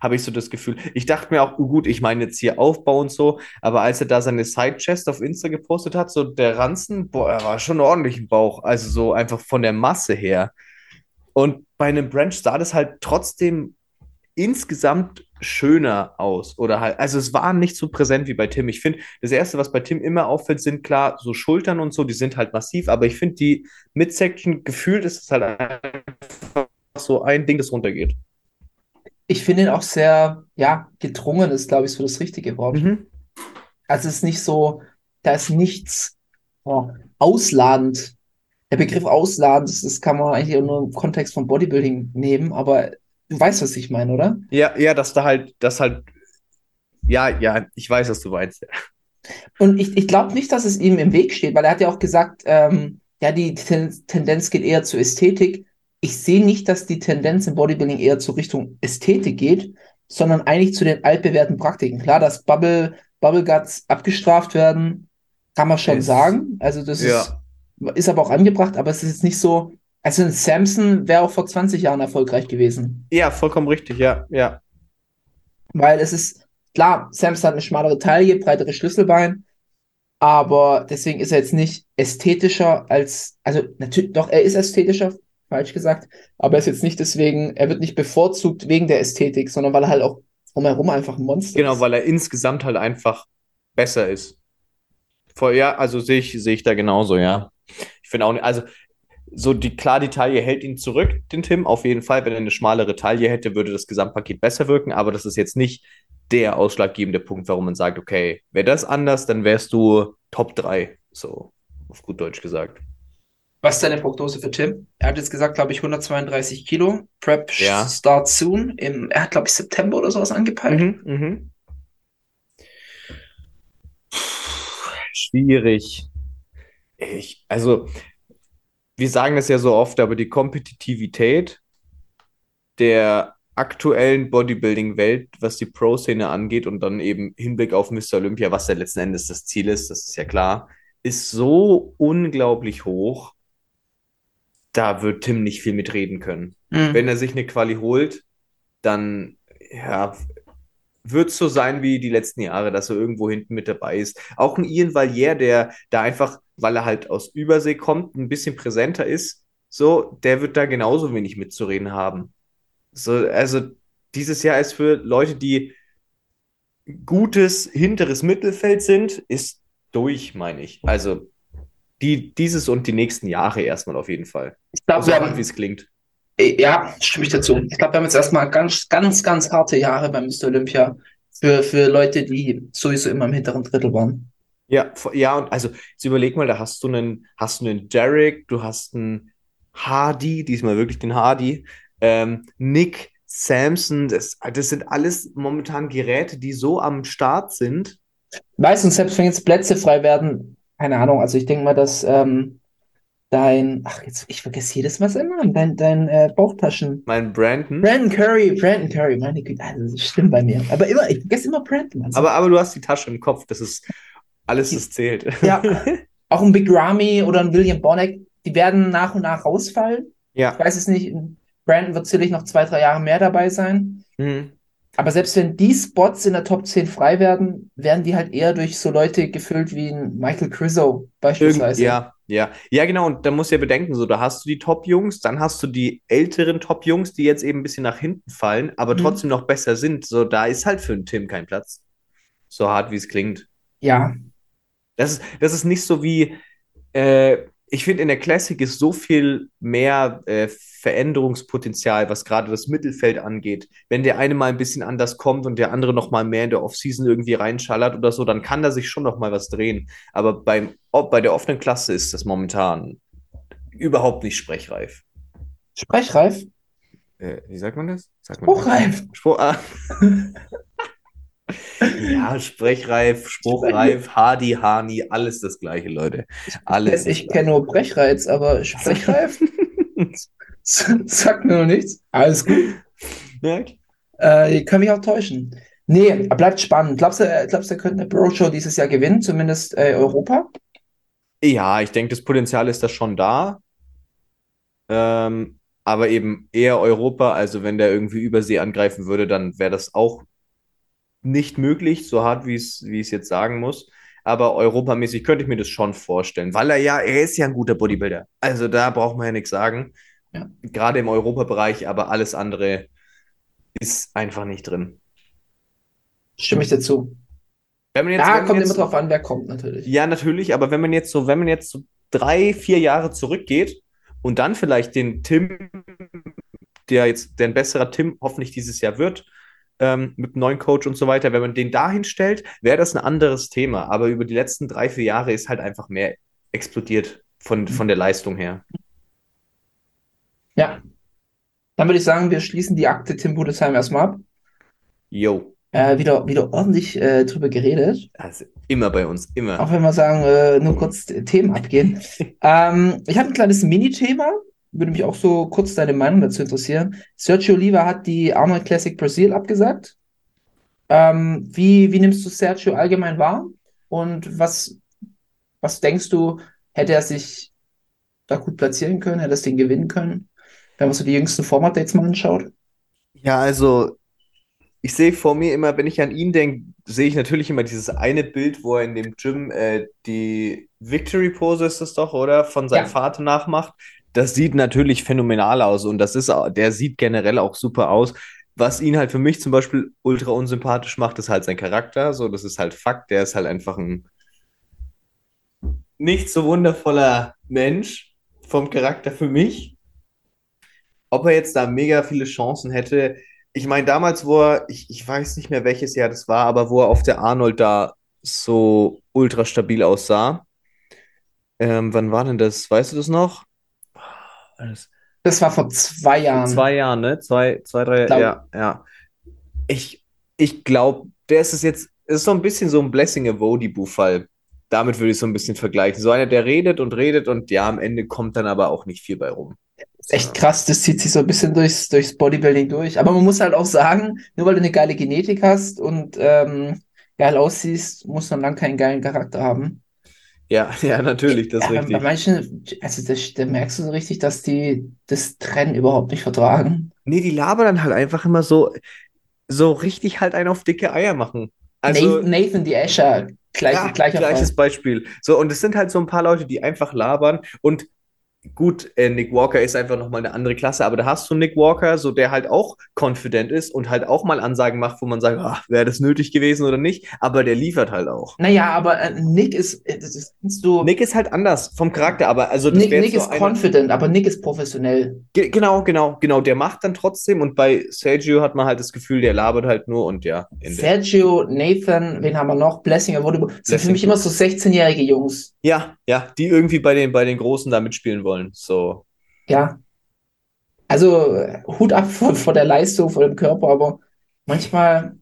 habe ich so das Gefühl. Ich dachte mir auch, oh gut, ich meine jetzt hier Aufbau und so, aber als er da seine Side-Chest auf Insta gepostet hat, so der Ranzen, boah, er war schon ordentlich im Bauch, also so einfach von der Masse her. Und bei einem Branch sah das halt trotzdem insgesamt schöner aus. Oder halt, also es war nicht so präsent wie bei Tim. Ich finde, das Erste, was bei Tim immer auffällt, sind klar so Schultern und so, die sind halt massiv, aber ich finde, die Midsection gefühlt ist es halt einfach so ein Ding, das runtergeht. Ich finde ihn auch sehr, ja, gedrungen ist, glaube ich, so das richtige Wort. Mhm. Also es ist nicht so, da ist nichts oh, ausladend. Der Begriff ausladend, das, das kann man eigentlich nur im Kontext von Bodybuilding nehmen, aber du weißt, was ich meine, oder? Ja, ja, dass da halt, das halt, ja, ja, ich weiß, was du meinst. Und ich, ich glaube nicht, dass es ihm im Weg steht, weil er hat ja auch gesagt, ähm, ja, die Ten Tendenz geht eher zur Ästhetik ich sehe nicht, dass die Tendenz im Bodybuilding eher zur Richtung Ästhetik geht, sondern eigentlich zu den altbewährten Praktiken. Klar, dass Bubble, Bubble Guts abgestraft werden, kann man schon Ist- sagen. Also das Ja. ist, ist aber auch angebracht, aber es ist jetzt nicht so. Also ein Samson wäre auch vor 20 Jahren erfolgreich gewesen. Ja, vollkommen richtig, ja, ja. Weil es ist, klar, Samson hat eine schmalere Taille, breitere Schlüsselbein, aber deswegen ist er jetzt nicht ästhetischer als, also natürlich, doch, er ist ästhetischer, falsch gesagt, aber er ist jetzt nicht deswegen, er wird nicht bevorzugt wegen der Ästhetik, sondern weil er halt auch drumherum einfach ein Monster Genau, ist. weil er insgesamt halt einfach besser ist. Voll, ja, also sehe ich, sehe ich da genauso, ja. Finde auch nicht, also so die klar, die Taille hält ihn zurück, den Tim, auf jeden Fall. Wenn er eine schmalere Taille hätte, würde das Gesamtpaket besser wirken, aber das ist jetzt nicht der ausschlaggebende Punkt, warum man sagt, okay, wäre das anders, dann wärst du Top 3, so auf gut Deutsch gesagt. Was ist deine Prognose für Tim? Er hat jetzt gesagt, glaube ich, 132 Kilo. Prep Ja. start soon. Im, er hat, glaube ich, September oder sowas angepeilt. Mhm, mhm. Schwierig. Ich, also, wir sagen das ja so oft, aber die Kompetitivität der aktuellen Bodybuilding-Welt, was die Pro-Szene angeht und dann eben Hinblick auf Mr. Olympia, was ja letzten Endes das Ziel ist, das ist ja klar, ist so unglaublich hoch, da wird Tim nicht viel mitreden können. Mhm. Wenn er sich eine Quali holt, dann ja, wird es so sein wie die letzten Jahre, dass er irgendwo hinten mit dabei ist. Auch ein Ian Valier, der da einfach, weil er halt aus Übersee kommt, ein bisschen präsenter ist, so, der wird da genauso wenig mitzureden haben. So, also dieses Jahr ist für Leute, die gutes hinteres Mittelfeld sind, ist durch, meine ich. Also die, dieses und die nächsten Jahre erstmal auf jeden Fall. Ich glaube, So wir hart, haben, wie es klingt. Ja, stimme ich dazu. Ich glaube, wir haben jetzt erstmal ganz, ganz, ganz harte Jahre beim Mr. Olympia für, für Leute, die sowieso immer im hinteren Drittel waren. Ja, ja, und also jetzt überleg mal, da hast du einen, hast du einen Derek, du hast einen Hardy, diesmal wirklich den Hardy, ähm, Nick, Samson, das, das sind alles momentan Geräte, die so am Start sind. Meistens, selbst wenn jetzt Plätze frei werden, keine Ahnung, also ich denke mal, dass ähm, dein, ach, jetzt, ich vergesse jedes Mal seinen Namen, dein, dein äh, Bauchtaschen. Mein Brandon. Brandon Curry, Brandon Curry, meine Güte, also, das stimmt bei mir. Aber immer, ich vergesse immer Brandon. Also. Aber, aber du hast die Tasche im Kopf, das ist alles, das zählt. Ja, auch ein Big Ramy oder ein William Bonek, die werden nach und nach rausfallen. Ja. Ich weiß es nicht, Brandon wird sicherlich noch zwei, drei Jahre mehr dabei sein. Mhm. Aber selbst wenn die Spots in der Top 10 frei werden, werden die halt eher durch so Leute gefüllt wie ein Michael Crizzo Irgend, beispielsweise. ja, ja. Ja, genau. Und da musst du ja bedenken, so, da hast du die Top-Jungs, dann hast du die älteren Top-Jungs, die jetzt eben ein bisschen nach hinten fallen, aber Mhm. trotzdem noch besser sind. So, da ist halt für einen Tim kein Platz. So hart, wie es klingt. Ja, Das ist, das ist nicht so wie, äh, ich finde, in der Classic ist so viel mehr äh, Veränderungspotenzial, was gerade das Mittelfeld angeht. Wenn der eine mal ein bisschen anders kommt und der andere noch mal mehr in der Offseason irgendwie reinschallert oder so, dann kann da sich schon noch mal was drehen. Aber beim, bei der offenen Klasse ist das momentan überhaupt nicht sprechreif. sprechreif, Äh, wie sagt man das? Sagt man das? hochreif. Spruch, ah. Ja, sprechreif, spruchreif, Hardy, Hani, alles das gleiche, Leute. Alles. Ich kenne nur Brechreiz, aber Sprechreif sagt mir noch nichts. Alles gut. Ja, Äh, ich kann mich auch täuschen. Nee, bleibt spannend. Glaubst du, glaubst du, er könnte eine Bro-Show dieses Jahr gewinnen, zumindest äh, Europa? Ja, ich denke, das Potenzial ist da schon da. Ähm, aber eben eher Europa. Also wenn der irgendwie Übersee angreifen würde, dann wäre das auch nicht möglich, so hart wie es, wie es jetzt sagen muss. Aber europamäßig könnte ich mir das schon vorstellen, weil er ja, er ist ja ein guter Bodybuilder. Also da braucht man ja nichts sagen. Ja. Gerade im Europabereich, aber alles andere ist einfach nicht drin. Stimme ich dazu. Wenn man jetzt, man kommt jetzt, immer drauf an, wer kommt natürlich. Ja, natürlich, aber wenn man jetzt so, wenn man jetzt so drei, vier Jahre zurückgeht und dann vielleicht den Tim, der jetzt, der ein besserer Tim hoffentlich dieses Jahr wird, ähm, mit einem neuen Coach und so weiter, wenn man den dahin stellt, wäre das ein anderes Thema. Aber über die letzten drei, vier Jahre ist halt einfach mehr explodiert von, von der Leistung her. Ja. Dann würde ich sagen, wir schließen die Akte Tim Budesheim erstmal ab. Yo, Äh, wieder, wieder ordentlich äh, drüber geredet. also immer bei uns, immer. Auch wenn wir sagen, äh, nur kurz Themen abgehen. ähm, ich habe ein kleines Mini-Thema. Würde mich auch so kurz deine Meinung dazu interessieren. Sergio Oliva hat die Arnold Classic Brasil abgesagt. Ähm, wie, wie nimmst du Sergio allgemein wahr? Und was, was denkst du, hätte er sich da gut platzieren können? Hätte er das Ding gewinnen können? Wenn man so die jüngsten Format-Dates mal anschaut. Ja, also ich sehe vor mir immer, wenn ich an ihn denke, sehe ich natürlich immer dieses eine Bild, wo er in dem Gym äh, die Victory Pose ist das doch, oder? Von seinem Ja. Vater nachmacht. Das sieht natürlich phänomenal aus und das ist, der sieht generell auch super aus. Was ihn halt für mich zum Beispiel ultra unsympathisch macht, ist halt sein Charakter. So, das ist halt Fakt. Der ist halt einfach ein nicht so wundervoller Mensch vom Charakter für mich. Ob er jetzt da mega viele Chancen hätte, ich meine, damals, wo er, ich, ich weiß nicht mehr, welches Jahr das war, aber wo er auf der Arnold da so ultra stabil aussah. Ähm, wann war denn das? Weißt du das noch? War das Das war vor zwei Jahren. zwei Jahren, ne? Zwei, zwei, drei, Glaub- ja, ja. Ich, ich glaube, der ist es jetzt, es ist so ein bisschen so ein Blessing Avodibu-Fall. Damit würde ich so ein bisschen vergleichen. So einer, der redet und redet und ja, am Ende kommt dann aber auch nicht viel bei rum. ist echt krass, das zieht sich so ein bisschen durchs, durchs Bodybuilding durch. Aber man muss halt auch sagen, nur weil du eine geile Genetik hast und ähm, geil aussiehst, muss man dann keinen geilen Charakter haben. Ja, ja, natürlich, das Ja, richtig. Bei manchen, also das, da merkst du so richtig, dass die das Trennen überhaupt nicht vertragen. Nee, die labern dann halt einfach immer so, so richtig halt einen auf dicke Eier machen. Also, Nathan, Nathan die Escher, gleich, ja, gleiches Fall. Beispiel. So, und es sind halt so ein paar Leute, die einfach labern. Und gut, äh, Nick Walker ist einfach nochmal eine andere Klasse, aber da hast du Nick Walker, so der halt auch confident ist und halt auch mal Ansagen macht, wo man sagt, ach, wäre das nötig gewesen oder nicht, aber der liefert halt auch. Naja, aber äh, Nick ist, äh, das ist- kannst du, Nick ist halt anders vom Charakter, aber also das Nick, Nick ist confident, aber Nick ist professionell. Ge genau, genau, genau, der macht dann trotzdem und bei Sergio hat man halt das Gefühl, der labert halt nur und ja. Sergio, Nathan, wen haben wir noch? Blessing, er wurde, sind für mich immer so 16-jährige Jungs. Ja, ja, die irgendwie bei den, bei den Großen da mitspielen wollen. So. Ja. Also äh, Hut ab vor, vor der Leistung, vor dem Körper, aber manchmal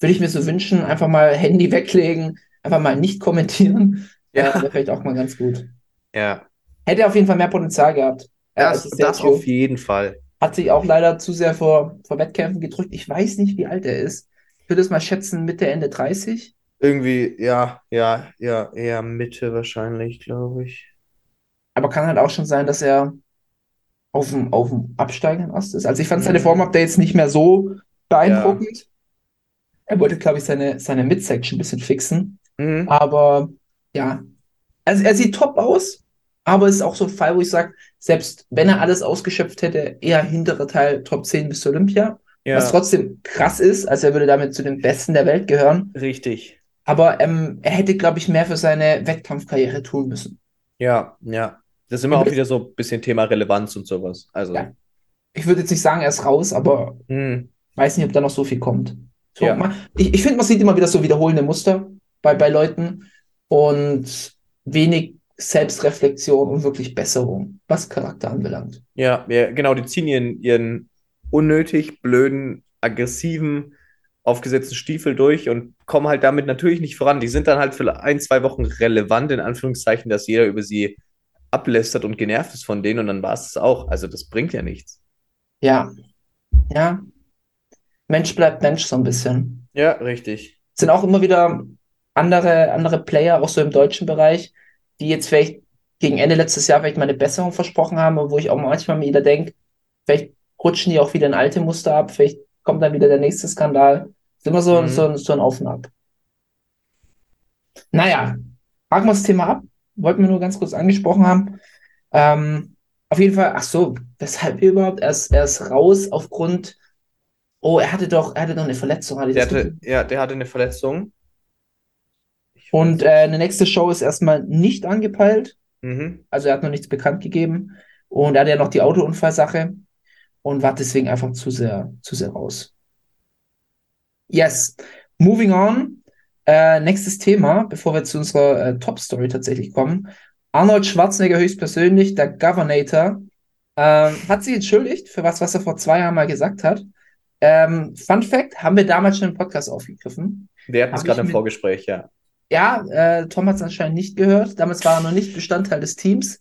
würde ich mir so wünschen, einfach mal Handy weglegen, einfach mal nicht kommentieren. Ja. Ja, wäre vielleicht auch mal ganz gut. Ja, Hätte auf jeden Fall mehr Potenzial gehabt. äh, das, als das auf jeden Fall. Hat sich auch leider zu sehr vor, vor Wettkämpfen gedrückt. Ich weiß nicht, wie alt er ist. Ich würde es mal schätzen, Mitte, Ende 30. Irgendwie, ja, ja, ja, eher Mitte wahrscheinlich, glaube ich. Aber kann halt auch schon sein, dass er auf dem, auf dem absteigenden Ast ist. Also ich fand seine Mhm. Form-Updates nicht mehr so beeindruckend. Er wollte, glaube ich, seine, seine Midsection ein bisschen fixen. Mhm. Aber ja, also er sieht top aus, aber es ist auch so ein Fall, wo ich sage, selbst wenn er alles ausgeschöpft hätte, eher hintere Teil Top 10 bis zur Olympia. Was Ja, trotzdem krass ist, also er würde damit zu den Besten der Welt gehören. richtig. Aber ähm, er hätte, glaube ich, mehr für seine Wettkampfkarriere tun müssen. Ja, ja. Das ist immer auch wieder so ein bisschen Thema Relevanz und sowas. Also, Ja. Ich würde jetzt nicht sagen, er ist raus, aber mhm. weiß nicht, ob da noch so viel kommt. So, Ja. man, ich ich finde, man sieht immer wieder so wiederholende Muster bei, bei Leuten und wenig Selbstreflexion und wirklich Besserung, was Charakter anbelangt. Ja, ja, genau, die ziehen ihren, ihren unnötig blöden, aggressiven, aufgesetzten Stiefel durch und kommen halt damit natürlich nicht voran. Die sind dann halt für ein, zwei Wochen relevant, in Anführungszeichen, dass jeder über sie ablästert und genervt ist von denen und dann war es das auch. Also das bringt ja nichts. Ja. Ja. Mensch bleibt Mensch so ein bisschen. Ja, richtig. sind auch immer wieder andere, andere Player, auch so im deutschen Bereich, die jetzt vielleicht gegen Ende letztes Jahr vielleicht mal eine Besserung versprochen haben und wo ich auch manchmal mir wieder denke, vielleicht rutschen die auch wieder in alte Muster ab, vielleicht kommt dann wieder der nächste Skandal. Ist immer so, Mhm. so, ein- so ein Auf und Ab. Naja, haken wir das Thema ab. Wollten wir nur ganz kurz angesprochen haben. Ähm, auf jeden Fall, ach so, weshalb überhaupt? Er ist, er ist raus aufgrund, oh, er hatte doch, er hatte doch eine Verletzung. Hatte Der hatte, ja, der hatte eine Verletzung. Ich Und äh, eine nächste Show ist erstmal nicht angepeilt. Mhm. Also er hat noch nichts bekannt gegeben. Und er hat ja noch die Autounfallsache und war deswegen einfach zu sehr, zu sehr raus. Yes. Moving on. Äh, nächstes Thema, bevor wir zu unserer äh, Top-Story tatsächlich kommen. Arnold Schwarzenegger höchstpersönlich, der Governator, ähm, hat sich entschuldigt für was, was er vor zwei Jahren mal gesagt hat. Ähm, Fun Fact, haben wir damals schon im Podcast aufgegriffen. Wir hatten es gerade im Vorgespräch, ja. Ja, äh, Tom hat es anscheinend nicht gehört. Damals war er noch nicht Bestandteil des Teams.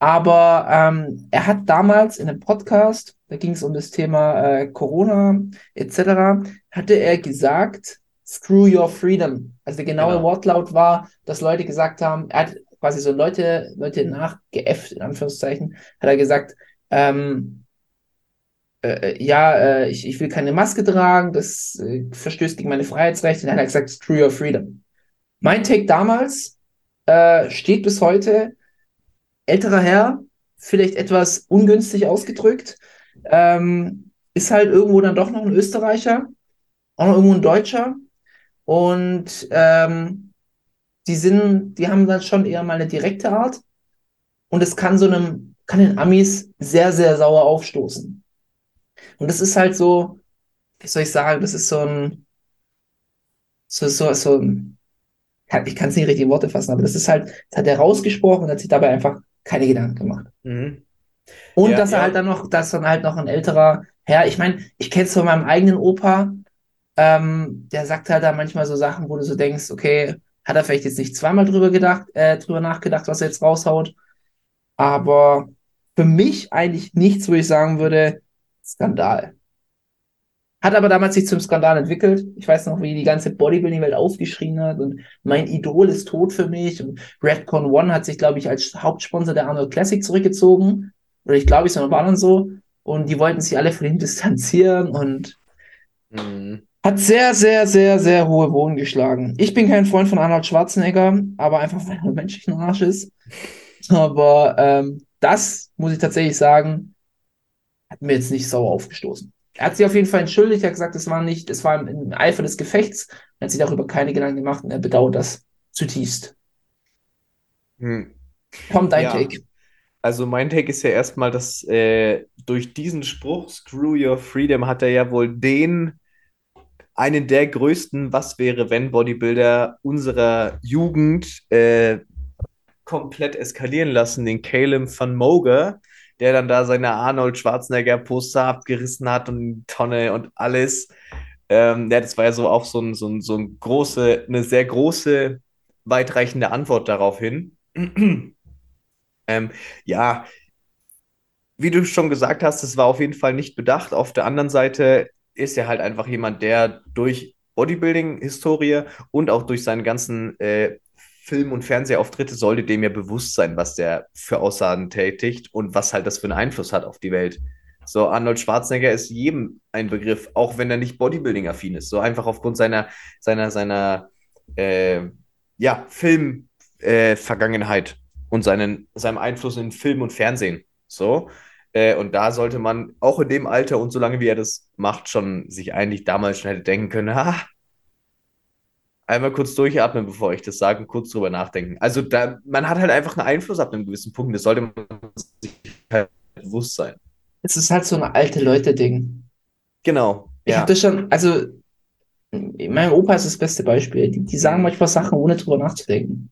Aber ähm, er hat damals in einem Podcast, da ging es um das Thema äh, Corona etc., hatte er gesagt, screw your freedom. Also der genaue Genau. Wortlaut war, dass Leute gesagt haben, er hat quasi so Leute, Leute nachgeäfft, in Anführungszeichen, hat er gesagt, ähm, äh, ja, äh, ich, ich will keine Maske tragen, das äh, verstößt gegen meine Freiheitsrechte. Dann hat er gesagt, screw your freedom. Mein Take damals äh, steht bis heute, älterer Herr, vielleicht etwas ungünstig ausgedrückt, ähm, ist halt irgendwo dann doch noch ein Österreicher, auch noch irgendwo ein Deutscher. Und ähm, die sind, die haben dann schon eher mal eine direkte Art. Und es kann so einem, kann den Amis sehr, sehr sauer aufstoßen. Und das ist halt so, wie soll ich sagen, das ist so ein, so, so, so ein, ich kann es nicht richtig in Worte fassen, aber das ist halt, das hat er rausgesprochen und hat sich dabei einfach keine Gedanken gemacht. Mhm. Und Ja, dass er ja. halt dann noch, dass dann halt noch ein älterer Herr, ich meine, ich kenne es von meinem eigenen Opa, ähm, der sagt halt da manchmal so Sachen, wo du so denkst, okay, hat er vielleicht jetzt nicht zweimal drüber gedacht, äh, drüber nachgedacht, was er jetzt raushaut. Aber für mich eigentlich nichts, wo ich sagen würde, Skandal. Hat aber damals sich zum Skandal entwickelt. Ich weiß noch, wie die ganze Bodybuilding-Welt aufgeschrien hat und mein Idol ist tot für mich. Und Redcon One hat sich, glaube ich, als Hauptsponsor der Arnold Classic zurückgezogen. Oder ich glaube, es war dann so. Und die wollten sich alle von ihm distanzieren und Mhm. Hat sehr, sehr, sehr, sehr hohe Wogen geschlagen. Ich bin kein Freund von Arnold Schwarzenegger, aber einfach, weil er ein menschlicher Arsch ist. Aber ähm, das, muss ich tatsächlich sagen, hat mir jetzt nicht sauer aufgestoßen. Er hat sich auf jeden Fall entschuldigt, er hat gesagt, es war nicht, es war im, Eifer des Gefechts. Er hat sich darüber keine Gedanken gemacht und er bedauert das zutiefst. Mhm. Kommt dein Ja. Take. Also mein Take ist ja erstmal, dass äh, durch diesen Spruch, Screw Your Freedom, hat er ja wohl den, einen der größten Was wäre, wenn Bodybuilder unserer Jugend äh, komplett eskalieren lassen, den Caleb van Moger, der dann da seine Arnold Schwarzenegger Poster abgerissen hat und Tonne und alles. Ähm, ja, das war ja so auch so ein, so ein, so ein große, eine sehr große, weitreichende Antwort darauf hin. ähm, ja, wie du schon gesagt hast, es war auf jeden Fall nicht bedacht. Auf der anderen Seite ist er halt einfach jemand, der durch Bodybuilding-Historie und auch durch seinen ganzen äh, Film- und Fernsehauftritte sollte dem ja bewusst sein, was der für Aussagen tätigt und was halt das für einen Einfluss hat auf die Welt. So, Arnold Schwarzenegger ist jedem ein Begriff, auch wenn er nicht Bodybuilding-affin ist. So einfach aufgrund seiner, seiner, seiner äh, ja, Film-Vergangenheit und seinen, seinem Einfluss in Film und Fernsehen. So. Äh, und da sollte man auch in dem Alter und solange wie er das macht, schon sich eigentlich damals schon hätte denken können, ha, einmal kurz durchatmen, bevor ich das sage und kurz drüber nachdenken. Also da, man hat halt einfach einen Einfluss ab einem gewissen Punkt. Das sollte man sich halt bewusst sein. Es ist halt so ein alte Leute-Ding. Genau. Ich Ja. habe das schon, also mein Opa ist das beste Beispiel. Die, die sagen manchmal Sachen, ohne drüber nachzudenken.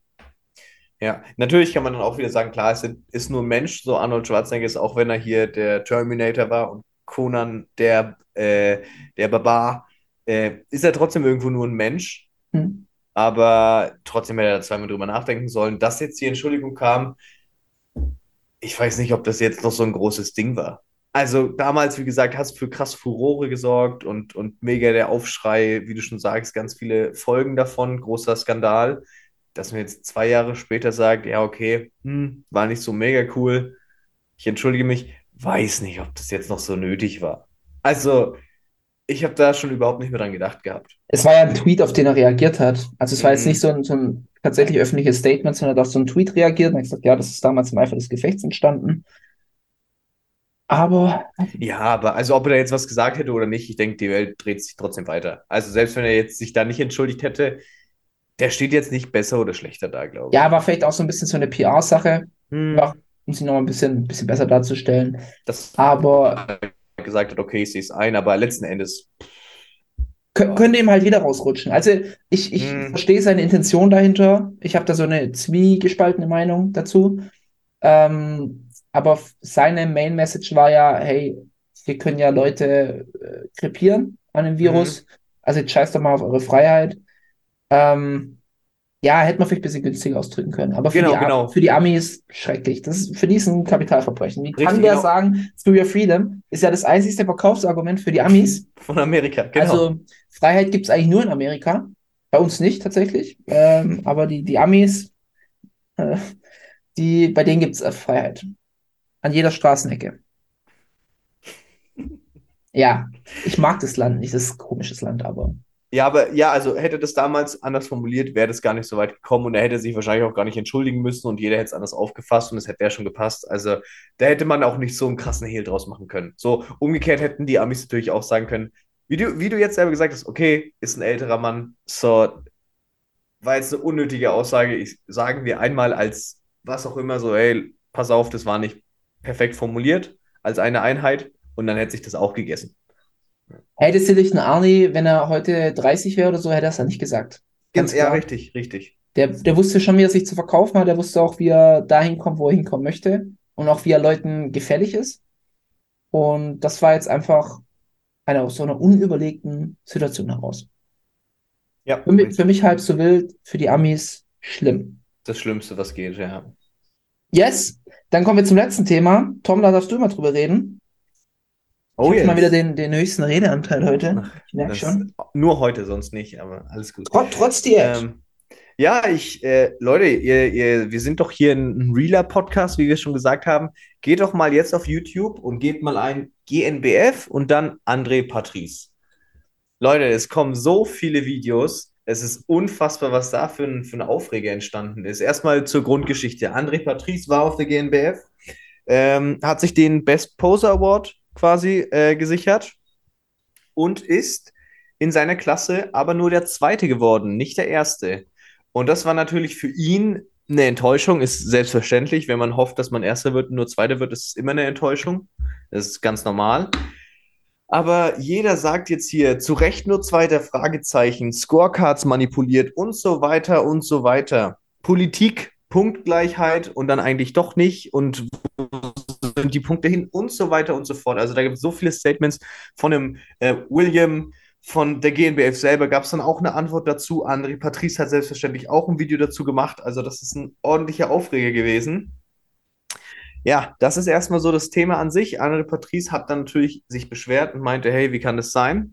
Ja, natürlich kann man dann auch wieder sagen, klar, es ist nur ein Mensch, so Arnold Schwarzenegger ist, auch wenn er hier der Terminator war und Conan der, äh, der Barbar. äh, ist er trotzdem irgendwo nur ein Mensch. Hm. Aber trotzdem hätte er da zweimal drüber nachdenken sollen. Dass jetzt die Entschuldigung kam, ich weiß nicht, ob das jetzt noch so ein großes Ding war. Also damals, wie gesagt, hast du für krass Furore gesorgt und, und mega der Aufschrei, wie du schon sagst, ganz viele Folgen davon, großer Skandal. Dass man jetzt zwei Jahre später sagt, ja, okay, hm, war nicht so mega cool, ich entschuldige mich, weiß nicht, ob das jetzt noch so nötig war. Also, ich habe da schon überhaupt nicht mehr dran gedacht gehabt. Es war ja ein Tweet, auf den er reagiert hat. Also es war jetzt Mhm. nicht so ein, so ein tatsächlich öffentliches Statement, sondern er hat auf so einen Tweet reagiert und hat gesagt, ja, das ist damals im Eifer des Gefechts entstanden. Aber Ja, aber also ob er da jetzt was gesagt hätte oder nicht, ich denke, die Welt dreht sich trotzdem weiter. Also selbst wenn er jetzt sich da nicht entschuldigt hätte, der steht jetzt nicht besser oder schlechter da, glaube ich. ja, war vielleicht auch so ein bisschen so eine PR-Sache, Hm, um sie nochmal ein bisschen, bisschen besser darzustellen. dass Aber er gesagt hat, okay, ich sehe es ein, aber letzten Endes, kö- könnte ihm halt wieder rausrutschen. Also ich, ich Hm. verstehe seine Intention dahinter. Ich habe da so eine zwiegespaltene Meinung dazu. Ähm, aber seine Main Message war ja, hey, wir können ja Leute äh, krepieren an dem Virus. Also jetzt scheißt doch mal auf eure Freiheit. Ähm, ja, hätte man vielleicht ein bisschen günstiger ausdrücken können. Aber für Genau, die, genau. für die Amis schrecklich. Das ist, für die ist ein Kapitalverbrechen. Wie kann Richtig, der genau. sagen, Free Your Freedom ist ja das einzigste Verkaufsargument für die Amis? von Amerika, genau. Also Freiheit gibt es eigentlich nur in Amerika. Bei uns nicht tatsächlich. Ähm, aber die, die Amis, äh, die, bei denen gibt es äh, Freiheit. An jeder Straßenecke. Ja, ich mag das Land nicht. Das ist ein komisches Land, aber. Ja, aber ja, also hätte das damals anders formuliert, wäre das gar nicht so weit gekommen und er hätte sich wahrscheinlich auch gar nicht entschuldigen müssen und jeder hätte es anders aufgefasst und es hätte ja schon gepasst. Also da hätte man auch nicht so einen krassen Hehl draus machen können. So umgekehrt hätten die Amis natürlich auch sagen können, wie du, wie du jetzt selber gesagt hast, okay, ist ein älterer Mann, so war jetzt eine unnötige Aussage. Ich, sagen wir einmal als was auch immer so, hey, pass auf, das war nicht perfekt formuliert als eine Einheit und dann hätte sich das auch gegessen. Hätte ein Arnie, wenn er heute 30 wäre oder so, hätte er es ja nicht gesagt. Ganz ja, klar. richtig, richtig. Der, der wusste schon, wie er sich zu verkaufen hat. Der wusste auch, wie er dahin kommt, wo er hinkommen möchte. Und auch, wie er Leuten gefällig ist. Und das war jetzt einfach eine, aus so einer unüberlegten Situation heraus. Ja, Für mich, für mich halb so wild, für die Amis schlimm. das Schlimmste, was geht, ja. Yes, dann kommen wir zum letzten Thema. Tom, da darfst du mal drüber reden. Oh yes. mal wieder den, den höchsten Redeanteil heute. Ich merke Das, schon. nur heute, sonst nicht, aber alles gut. Trotz, trotz Diät. Ähm, ja, ich, äh, Leute, ihr, ihr, wir sind doch hier ein Reeler-Podcast, wie wir schon gesagt haben. Geht doch mal jetzt auf YouTube und gebt mal ein GNBF und dann André Patrice. Leute, es kommen so viele Videos. Es ist unfassbar, was da für ein, für ein Aufreger entstanden ist. Erstmal zur Grundgeschichte. André Patrice war auf der GNBF, ähm, hat sich den Best Poser Award quasi äh, gesichert und ist in seiner Klasse aber nur der Zweite geworden, nicht der Erste. Und das war natürlich für ihn eine Enttäuschung, ist selbstverständlich. Wenn man hofft, dass man Erster wird und nur Zweiter wird, ist es immer eine Enttäuschung. Das ist ganz normal. Aber jeder sagt jetzt hier zu Recht nur Zweiter, Fragezeichen, Scorecards manipuliert und so weiter und so weiter. Politik, Punktgleichheit und dann eigentlich doch nicht und sind die Punkte hin und so weiter und so fort. Also da gibt es so viele Statements von dem äh, William, von der GNBF selber gab es dann auch eine Antwort dazu. André Patrice hat selbstverständlich auch ein Video dazu gemacht. Also das ist ein ordentlicher Aufreger gewesen. Ja, das ist erstmal so das Thema an sich. André Patrice hat dann natürlich sich beschwert und meinte, hey, wie kann das sein?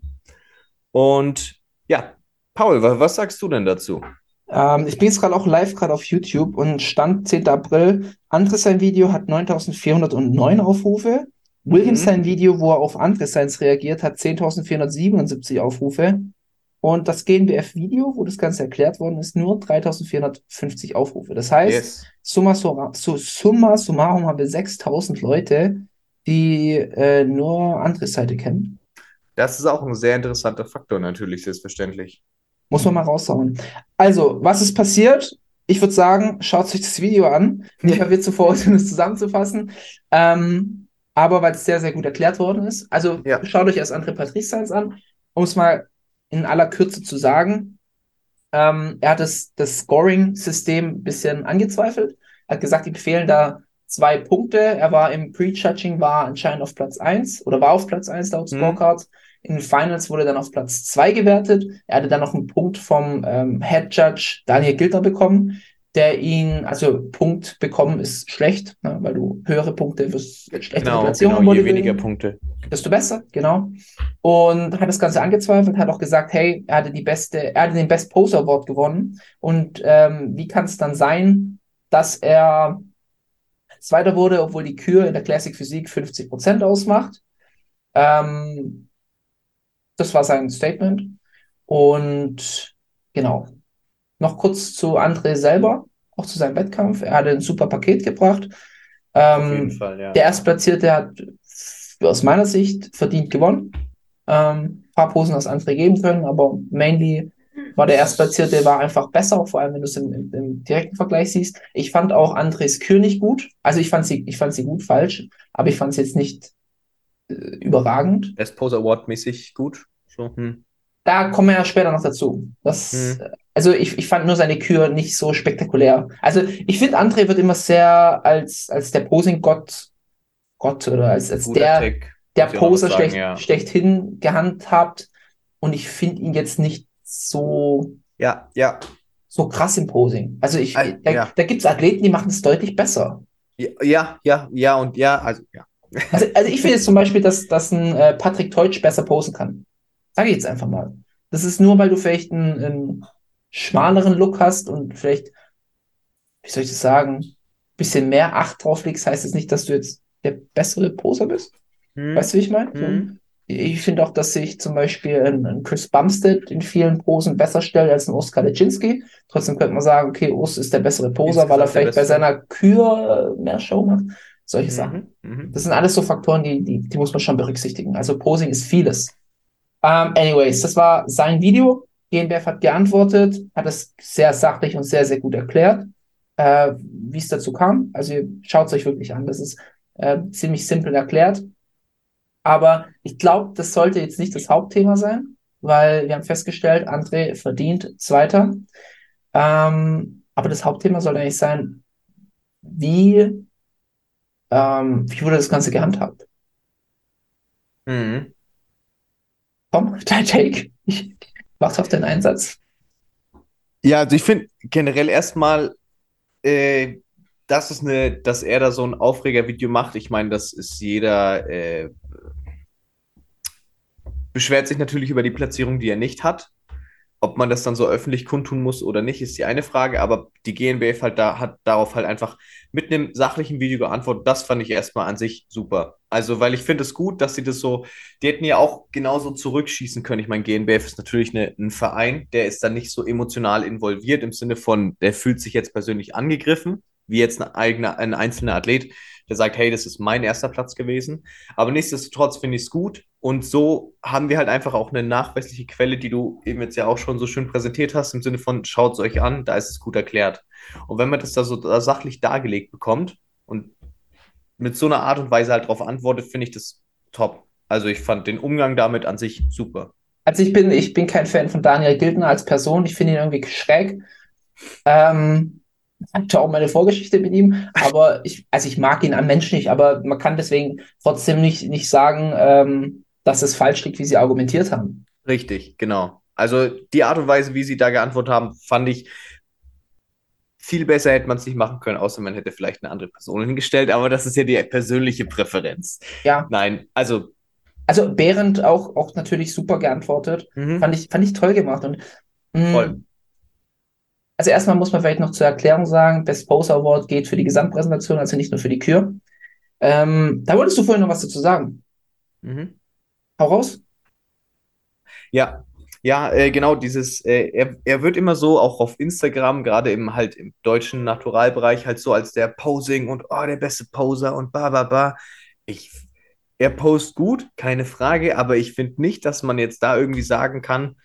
Und ja, Paul, wa- was sagst du denn dazu? Ähm, ich bin jetzt gerade auch live gerade auf YouTube und Stand 10. April. Andres sein Video hat 9409 Aufrufe. Williams Mhm. sein Video, wo er auf Andres seins reagiert, hat 10.477 Aufrufe. Und das GNBF-Video, wo das Ganze erklärt worden ist, nur 3.450 Aufrufe. Das heißt, Yes. summa, summa, su- summa summarum haben wir 6.000 Leute, die äh, nur Andres Seite kennen. Das ist auch ein sehr interessanter Faktor natürlich, selbstverständlich. Muss man mal raushauen. Also, was ist passiert? Ich würde sagen, schaut euch das Video an. Ich habe jetzt zuvor, um es zusammenzufassen. Ähm, aber weil es sehr, sehr gut erklärt worden ist. Also, Ja. schaut euch erst André Patrice Seins an, um es mal in aller Kürze zu sagen. Ähm, er hat das, das Scoring-System ein bisschen angezweifelt. Er hat gesagt, ihm fehlen da zwei Punkte. Er war im Pre-Judging, war anscheinend auf Platz 1 oder war auf Platz 1 laut Mhm. In den Finals wurde er dann auf Platz 2 gewertet. Er hatte dann noch einen Punkt vom ähm, Head Judge Daniel Gilter bekommen, der ihn, also Punkt bekommen ist schlecht, ne, weil du höhere Punkte wirst schlechtere Genau, Platzierung genau, je weniger Punkte. desto besser, genau. Und hat das Ganze angezweifelt, hat auch gesagt, hey, er hatte die beste, er hatte den Best Poser Award gewonnen. Und ähm, wie kann es dann sein, dass er Zweiter wurde, obwohl die Kür in der Classic Physik 50% ausmacht? Ähm, das war sein Statement. Und genau. Noch kurz zu André selber, auch zu seinem Wettkampf. Er hatte ein super Paket gebracht. Auf Ähm, jeden Fall, ja. der Erstplatzierte hat aus meiner Sicht verdient gewonnen. Ähm, ein paar Posen aus André geben können, aber mainly war der Erstplatzierte war einfach besser, vor allem wenn du es im, im, im direkten Vergleich siehst. Ich fand auch Andres Kür nicht gut. Also ich fand sie, ich fand sie gut falsch, aber ich fand sie jetzt nicht überragend. Best Poser Award mäßig gut. So, hm. Da kommen wir ja später noch dazu. Das, Hm. also ich, ich fand nur seine Kür nicht so spektakulär. Also ich finde, André wird immer sehr als, als der Posing-Gott Gott oder als, als Guter der, Take, der Poser sagen, schlecht, ja. schlechthin gehandhabt. Und ich finde ihn jetzt nicht so, Ja, ja. so krass im Posing. Also ich, Al- da, ja. da gibt es Athleten, die machen es deutlich besser. Ja, ja, ja und ja, also ja. Also, also ich finde jetzt zum Beispiel, dass, dass ein äh, Patrick Teutsch besser posen kann. Sage ich jetzt einfach mal. Das ist nur, weil du vielleicht einen, einen schmaleren Look hast und vielleicht, wie soll ich das sagen, bisschen mehr Acht drauf legst, heißt es nicht, dass du jetzt der bessere Poser bist. Hm. Weißt du, wie ich meine? Hm. ich finde auch, dass sich zum Beispiel ein, ein Chris Bumstead in vielen Posen besser stellt als ein Urs Kalecinski. Trotzdem könnte man sagen, okay, Urs ist der bessere Poser, weil er vielleicht bei seiner Kür äh, mehr Show macht. Solche Sachen. Mhm. Mhm. Das sind alles so Faktoren, die, die, die muss man schon berücksichtigen. Also Posing ist vieles. Ähm, anyways, das war sein Video. GNBF hat geantwortet, hat es sehr sachlich und sehr, sehr gut erklärt, äh, wie es dazu kam. Also schaut es euch wirklich an. Das ist äh, ziemlich simpel erklärt. Aber ich glaube, das sollte jetzt nicht das Hauptthema sein, weil wir haben festgestellt, André verdient Zweiter. Ähm, aber das Hauptthema sollte eigentlich sein, wie, ähm, wie wurde das Ganze gehandhabt? Mhm. Komm, dein Take. Ich warte auf den Einsatz. Ja, also ich finde generell erstmal, äh, dass es eine, dass er da so ein Aufregervideo macht. Ich meine, das ist jeder äh, beschwert sich natürlich über die Platzierung, die er nicht hat. Ob man das dann so öffentlich kundtun muss oder nicht, ist die eine Frage. Aber die GNBF halt da hat darauf halt einfach mit einem sachlichen Video geantwortet. Das fand ich erstmal an sich super. Also, weil ich finde es gut, dass sie das so, die hätten ja auch genauso zurückschießen können. Ich meine, GNBF ist natürlich eine, ein Verein, der ist dann nicht so emotional involviert im Sinne von, der fühlt sich jetzt persönlich angegriffen, wie jetzt ein eigener, ein einzelner Athlet, der sagt, hey, das ist mein erster Platz gewesen. Aber nichtsdestotrotz finde ich es gut. Und so haben wir halt einfach auch eine nachweisliche Quelle, die du eben jetzt ja auch schon so schön präsentiert hast, im Sinne von, schaut es euch an, da ist es gut erklärt. Und wenn man das da so da sachlich dargelegt bekommt und mit so einer Art und Weise halt darauf antwortet, finde ich das top. Also ich fand den Umgang damit an sich super. Also ich bin, ich bin kein Fan von Daniel Gildner als Person. Ich finde ihn irgendwie schräg. Ähm, hatte auch meine Vorgeschichte mit ihm, aber ich, also ich mag ihn an Mensch nicht, aber man kann deswegen trotzdem nicht, nicht sagen, ähm, dass es falsch liegt, wie sie argumentiert haben. Richtig, genau. Also die Art und Weise, wie sie da geantwortet haben, fand ich viel besser hätte man es nicht machen können, außer man hätte vielleicht eine andere Person hingestellt, aber das ist ja die persönliche Präferenz. Ja, Nein, also also Behrendt auch, auch natürlich super geantwortet. mhm. Fand ich, fand ich toll gemacht. Und mh, Voll. Also erstmal muss man vielleicht noch zur Erklärung sagen, Best Poser Award geht für die Gesamtpräsentation, also nicht nur für die Kür. Ähm, da wolltest du vorhin noch was dazu sagen. Mhm. Hau raus. Ja, ja, äh, genau, dieses, äh, er, er wird immer so, auch auf Instagram, gerade im halt im deutschen Naturalbereich, halt so als der Posing und oh, der beste Poser und ba, ba, ba. Ich, er post gut, keine Frage, aber ich finde nicht, dass man jetzt da irgendwie sagen kann,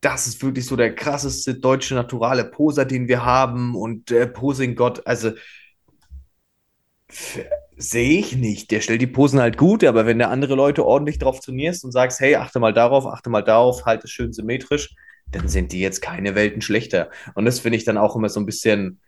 das ist wirklich so der krasseste deutsche naturale Poser, den wir haben und der Posing-Gott, also f- sehe ich nicht. Der stellt die Posen halt gut, aber wenn du andere Leute ordentlich drauf trainierst und sagst, hey, achte mal darauf, achte mal darauf, halt es schön symmetrisch, dann sind die jetzt keine Welten schlechter. Und das finde ich dann auch immer so ein bisschen,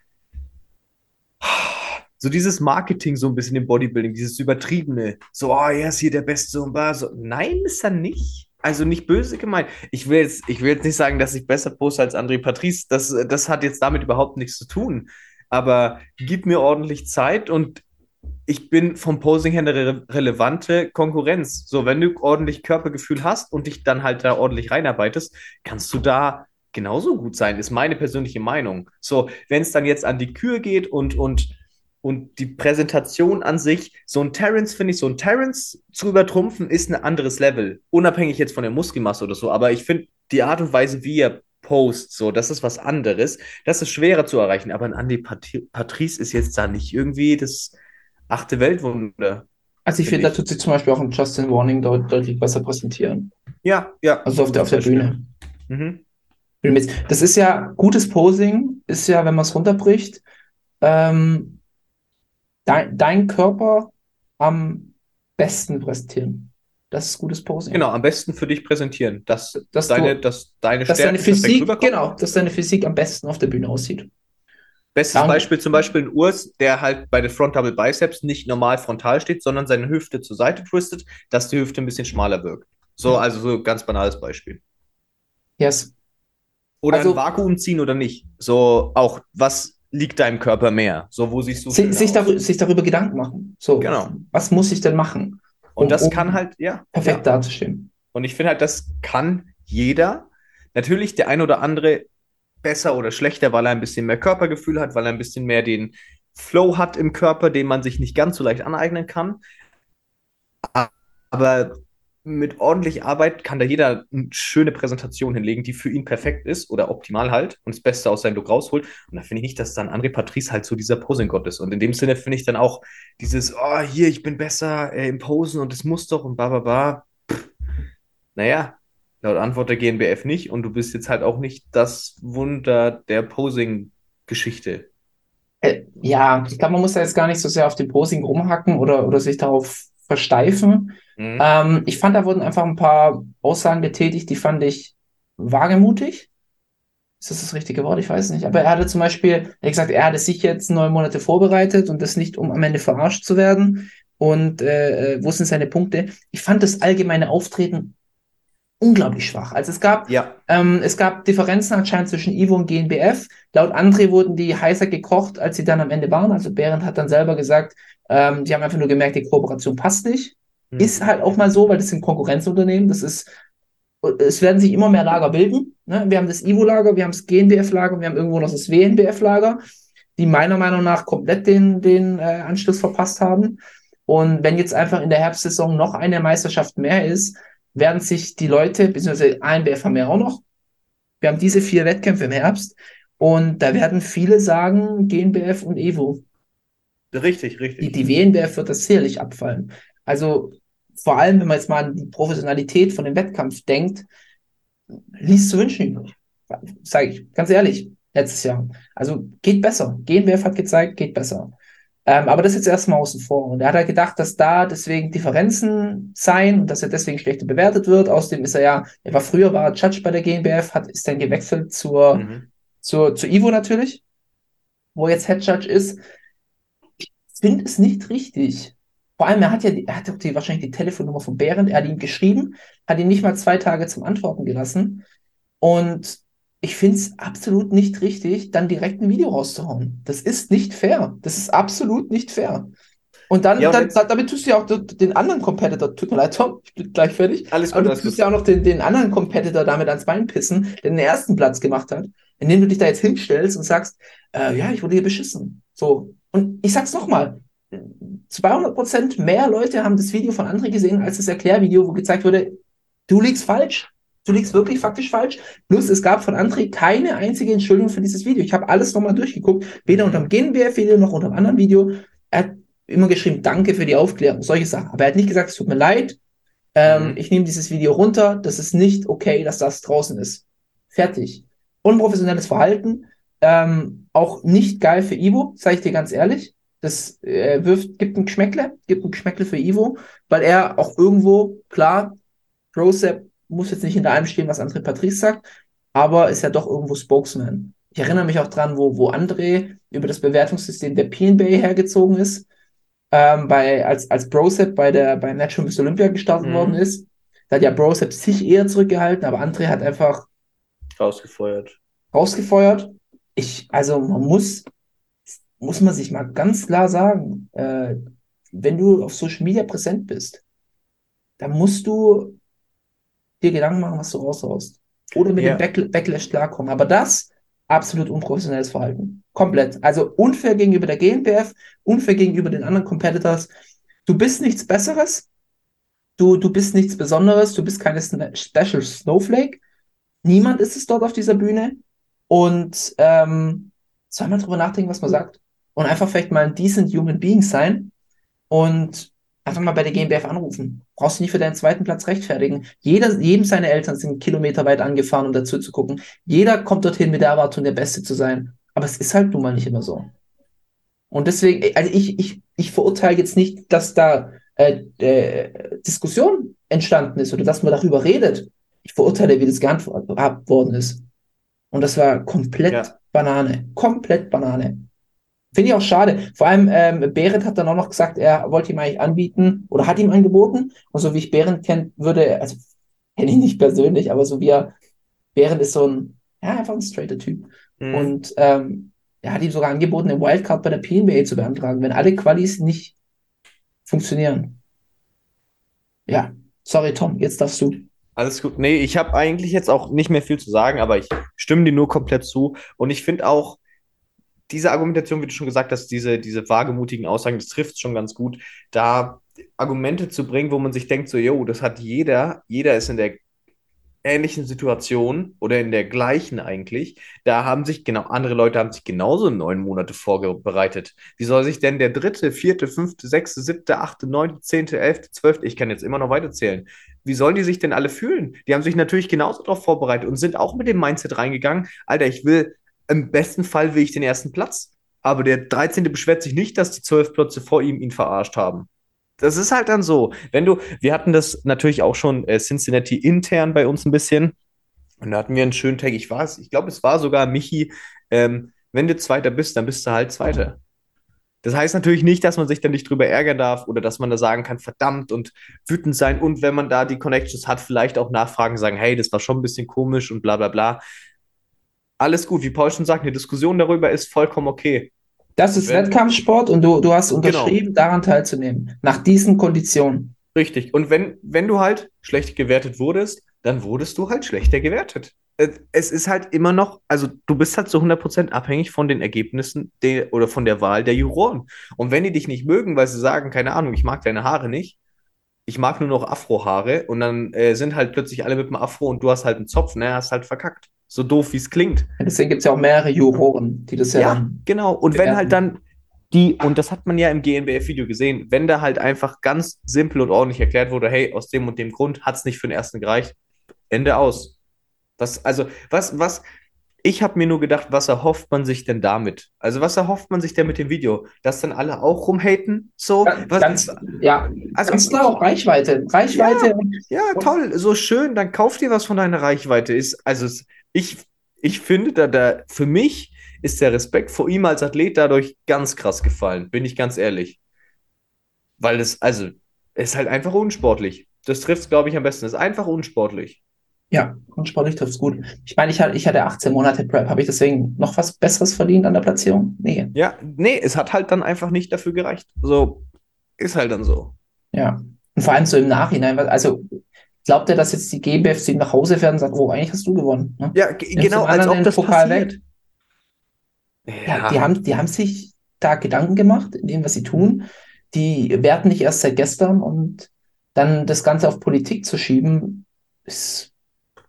so dieses Marketing so ein bisschen im Bodybuilding, dieses übertriebene, so, oh, er ist hier der Beste und bla, so. Nein, ist er nicht. also nicht böse gemeint. Ich will jetzt, ich will jetzt nicht sagen, dass ich besser poste als André Patrice. Das, das hat jetzt damit überhaupt nichts zu tun. Aber gib mir ordentlich Zeit und ich bin vom Posing her eine re relevante Konkurrenz. So, wenn du ordentlich Körpergefühl hast und dich dann halt da ordentlich reinarbeitest, kannst du da genauso gut sein, ist meine persönliche Meinung. So, wenn es dann jetzt an die Kür geht und, und, und die Präsentation an sich, so ein Terrence, finde ich, so ein Terrence zu übertrumpfen, ist ein anderes Level. Unabhängig jetzt von der Muskelmasse oder so. Aber ich finde die Art und Weise, wie er post, so, das ist was anderes. Das ist schwerer zu erreichen. Aber ein Andy Pat Patrice ist jetzt da nicht irgendwie das achte Weltwunder. Also ich finde, da tut sich zum Beispiel auch ein Justin Warning deut deutlich besser präsentieren. Ja, ja. Also auf der, auf der Bühne. Mhm. Das ist ja gutes Posing, ist ja, wenn man es runterbricht, ähm, dein, dein Körper am besten präsentieren. Das ist gutes Posing. Genau, am besten für dich präsentieren, dass, dass deine, du, dass deine dass deine Physik, genau, dass deine Physik am besten auf der Bühne aussieht. Bestes und- Beispiel zum Beispiel ein Urs, der halt bei den Front Double Biceps nicht normal frontal steht, sondern seine Hüfte zur Seite twistet, dass die Hüfte ein bisschen schmaler wirkt. So, also so ganz banales Beispiel. Yes. Oder Also- ein Vakuum ziehen oder nicht. So auch, was liegt deinem Körper mehr? So, wo siehst du sich, aus? darüber, sich darüber Gedanken machen. So, Genau. was muss ich denn machen? Und um- das um kann halt, ja. perfekt ja. dazustehen. Und ich finde halt, das kann jeder. Natürlich der ein oder andere besser oder schlechter, weil er ein bisschen mehr Körpergefühl hat, weil er ein bisschen mehr den Flow hat im Körper, den man sich nicht ganz so leicht aneignen kann. Aber mit ordentlich Arbeit kann da jeder eine schöne Präsentation hinlegen, die für ihn perfekt ist oder optimal halt und das Beste aus seinem Look rausholt. Und da finde ich nicht, dass dann André Patrice halt so dieser Posing-Gott ist. Und in dem Sinne finde ich dann auch dieses, oh, hier, ich bin besser äh, im Posen und es muss doch und bla bla bla. Naja, laut Antwort der GNBF nicht. Und du bist jetzt halt auch nicht das Wunder der Posing-Geschichte. Äh, ja, ich glaube, man muss da jetzt gar nicht so sehr auf dem Posing rumhacken oder, oder sich darauf versteifen. Mhm. Ähm, ich fand, da wurden einfach ein paar Aussagen getätigt, die fand ich wagemutig. Ist das das richtige Wort? Ich weiß nicht. Aber er hatte zum Beispiel, er gesagt, er hatte sich jetzt neun Monate vorbereitet und das nicht, um am Ende verarscht zu werden. Und äh, äh, wo sind seine Punkte? Ich fand das allgemeine Auftreten unglaublich schwach. Also es gab Ja, ähm, es gab Differenzen anscheinend zwischen Ivo und GNBF. Laut André wurden die heißer gekocht, als sie dann am Ende waren. Also Behrendt hat dann selber gesagt, ähm, die haben einfach nur gemerkt, die Kooperation passt nicht. Mhm. Ist halt auch mal so, weil das sind Konkurrenzunternehmen. Das ist, es werden sich immer mehr Lager bilden. Ne? Wir haben das Ivo-Lager, wir haben das GNBF-Lager, wir haben irgendwo noch das WNBF-Lager, die meiner Meinung nach komplett den, den äh, Anschluss verpasst haben. Und wenn jetzt einfach in der Herbstsaison noch eine Meisterschaft mehr ist, werden sich die Leute, beziehungsweise ANBF haben wir auch noch, wir haben diese vier Wettkämpfe im Herbst und da werden viele sagen, GNBF und Evo. richtig, Die, richtig. die WNBF wird das sicherlich abfallen. Also vor allem, wenn man jetzt mal an die Professionalität von dem Wettkampf denkt, ließ zu wünschen übrig. Sage ich, ganz ehrlich, letztes Jahr. Also geht besser. GNBF hat gezeigt, geht besser. Ähm, aber das jetzt erstmal außen vor. Und er hat halt gedacht, dass da deswegen Differenzen seien und dass er deswegen schlechter bewertet wird. Außerdem ist er ja, er war früher war er Judge bei der GNBF, hat, ist dann gewechselt zur, Mhm. zur, zu Ivo natürlich, wo jetzt Head Judge ist. Ich finde es nicht richtig. Vor allem, er hat ja, die, er hat auch die, wahrscheinlich die Telefonnummer von Behrendt, er hat ihm geschrieben, hat ihn nicht mal zwei Tage zum Antworten gelassen. Und ich finde es absolut nicht richtig, dann direkt ein Video rauszuhauen. Das ist nicht fair. Das ist absolut nicht fair. Und dann, Ja, dann damit tust du ja auch den, anderen Competitor, tut mir leid, Tom, ich bin gleich fertig. Alles gut, Aber du tust ja auch noch den, den anderen Competitor damit ans Bein pissen, der den ersten Platz gemacht hat, indem du dich da jetzt hinstellst und sagst, äh, ja, ich wurde hier beschissen. So. Und ich sag's nochmal. 200% mehr Leute haben das Video von André gesehen als das Erklärvideo, wo gezeigt wurde, du liegst falsch. Du liegst wirklich faktisch falsch. Plus, es gab von André keine einzige Entschuldigung für dieses Video. Ich habe alles nochmal durchgeguckt, weder unter dem GNBF-Video noch unter einem anderen Video. Er hat immer geschrieben, danke für die Aufklärung, solche Sachen. Aber er hat nicht gesagt, es tut mir leid, ähm, Mhm. ich nehme dieses Video runter, das ist nicht okay, dass das draußen ist. Fertig. Unprofessionelles Verhalten, ähm, auch nicht geil für Ivo, sage ich dir ganz ehrlich. Das äh, wirft, gibt ein Geschmäckle, gibt ein Geschmäckle für Ivo, weil er auch irgendwo, klar, Brosep muss jetzt nicht hinter allem stehen, was André Patrice sagt, aber ist ja doch irgendwo Spokesman. Ich erinnere mich auch dran, wo, wo André über das Bewertungssystem der PNB hergezogen ist, ähm, bei, als, als Brosep bei der, bei Natural Miss Olympia gestartet Mhm. worden ist. Da hat ja Brosep sich eher zurückgehalten, aber André hat einfach Rausgefeuert. rausgefeuert. Ich, also man muss, muss man sich mal ganz klar sagen, äh, wenn du auf Social Media präsent bist, dann musst du dir Gedanken machen, was du raushaust. Oder mit Ja. dem Back Backlash klarkommen. Aber das, absolut unprofessionelles Verhalten. Komplett. Also unfair gegenüber der GmbF, unfair gegenüber den anderen Competitors. Du bist nichts Besseres. Du, du bist nichts Besonderes. Du bist keine Special Snowflake. Niemand ist es dort auf dieser Bühne. Und ähm, soll man drüber nachdenken, was man sagt. Und einfach vielleicht mal ein decent human being sein und einfach mal bei der GmbF anrufen. Brauchst du nicht für deinen zweiten Platz rechtfertigen. Jeder, jedem seine Eltern sind kilometerweit angefahren, um dazu zu gucken. Jeder kommt dorthin mit der Erwartung, der Beste zu sein. Aber es ist halt nun mal nicht immer so. Und deswegen, also ich, ich, ich verurteile jetzt nicht, dass da äh, äh, Diskussion entstanden ist oder dass man darüber redet. Ich verurteile, wie das gehandhabt worden ist. Und das war komplett Ja. Banane. Komplett Banane. Finde ich auch schade. Vor allem, ähm, Behrendt hat dann auch noch gesagt, er wollte ihm eigentlich anbieten oder hat ihm angeboten. Und so wie ich Behrendt kennt, würde, also kenne ich nicht persönlich, aber so wie er, Behrendt ist so ein, ja, einfach ein straighter Typ. Mhm. Und ähm, er hat ihm sogar angeboten, eine Wildcard bei der PNBA zu beantragen, wenn alle Qualis nicht funktionieren. Ja, sorry Tom, jetzt darfst du. Alles gut. Nee, ich habe eigentlich jetzt auch nicht mehr viel zu sagen, aber ich stimme dir nur komplett zu. Und ich finde auch, diese Argumentation, wie du schon gesagt hast, diese, diese wagemutigen Aussagen, das trifft schon ganz gut, da Argumente zu bringen, wo man sich denkt, so, yo, das hat jeder, jeder ist in der ähnlichen Situation oder in der gleichen eigentlich. Da haben sich genau, andere Leute haben sich genauso neun Monate vorbereitet. Wie soll sich denn der dritte, vierte, fünfte, sechste, siebte, achte, neunte, zehnte, elfte, zwölfte, ich kann jetzt immer noch weiterzählen. Wie sollen die sich denn alle fühlen? Die haben sich natürlich genauso darauf vorbereitet und sind auch mit dem Mindset reingegangen. Alter, ich will, im besten Fall will ich den ersten Platz. Aber der 13. beschwert sich nicht, dass die zwölf Plätze vor ihm ihn verarscht haben. Das ist halt dann so. Wenn du, wir hatten das natürlich auch schon äh, Cincinnati intern bei uns ein bisschen. Und da hatten wir einen schönen Tag. Ich weiß, ich glaube, es war sogar Michi. Ähm, wenn du Zweiter bist, dann bist du halt Zweiter. Das heißt natürlich nicht, dass man sich dann nicht drüber ärgern darf oder dass man da sagen kann, verdammt und wütend sein. Und wenn man da die Connections hat, vielleicht auch nachfragen, sagen, hey, das war schon ein bisschen komisch und bla bla bla. Alles gut, wie Paul schon sagt, eine Diskussion darüber ist vollkommen okay. Das ist Wenn- Wettkampfsport und du, du hast Genau. unterschrieben, daran teilzunehmen. Nach diesen Konditionen. Richtig. Und wenn, wenn du halt schlecht gewertet wurdest, dann wurdest du halt schlechter gewertet. Äh, Es ist halt immer noch, also du bist halt zu 100% abhängig von den Ergebnissen der, oder von der Wahl der Juroren. Und wenn die dich nicht mögen, weil sie sagen, keine Ahnung, ich mag deine Haare nicht, ich mag nur noch Afrohaare und dann äh, sind halt plötzlich alle mit dem Afro und du hast halt einen Zopf, ne, hast halt verkackt. So doof, wie es klingt. Deswegen gibt es ja auch mehrere Juroren, die das ja, Ja, genau. Und wenn halt dann die, und das hat man ja im GNBF-Video gesehen, wenn da halt einfach ganz simpel und ordentlich erklärt wurde, hey, aus dem und dem Grund hat es nicht für den ersten gereicht, Ende aus. Was, also, was, was, ich habe mir nur gedacht, was erhofft man sich denn damit? Also, was erhofft man sich denn mit dem Video? Dass dann alle auch rumhaten? So, Ga- was, Ganz, ja, also, ganz klar auch Reichweite. Reichweite. ja, toll, so schön, dann kauf dir was von deiner Reichweite. Ist, also ich, ich finde, da, da, für mich ist der Respekt vor ihm als Athlet dadurch ganz krass gefallen, bin ich ganz ehrlich. Weil es, also, es ist halt einfach unsportlich. Das trifft es, glaube ich, am besten. Es ist einfach unsportlich. Ja, und sportlich trifft es gut. Ich meine, ich hatte, ich hatte 18 Monate Prep. Habe ich deswegen noch was Besseres verdient an der Platzierung? Nee. Ja, nee, es hat halt dann einfach nicht dafür gereicht. So, ist halt dann so. Ja. Und vor allem so im Nachhinein. Also, glaubt ihr, dass jetzt die GmbF sie nach Hause fährt und sagt, oh, eigentlich hast du gewonnen? Ne? Ja, Nimmst genau, als ob das Pokal passiert. weg. Ja, die haben, die haben sich da Gedanken gemacht in dem, was sie tun. Die werten nicht erst seit gestern und dann das Ganze auf Politik zu schieben, ist,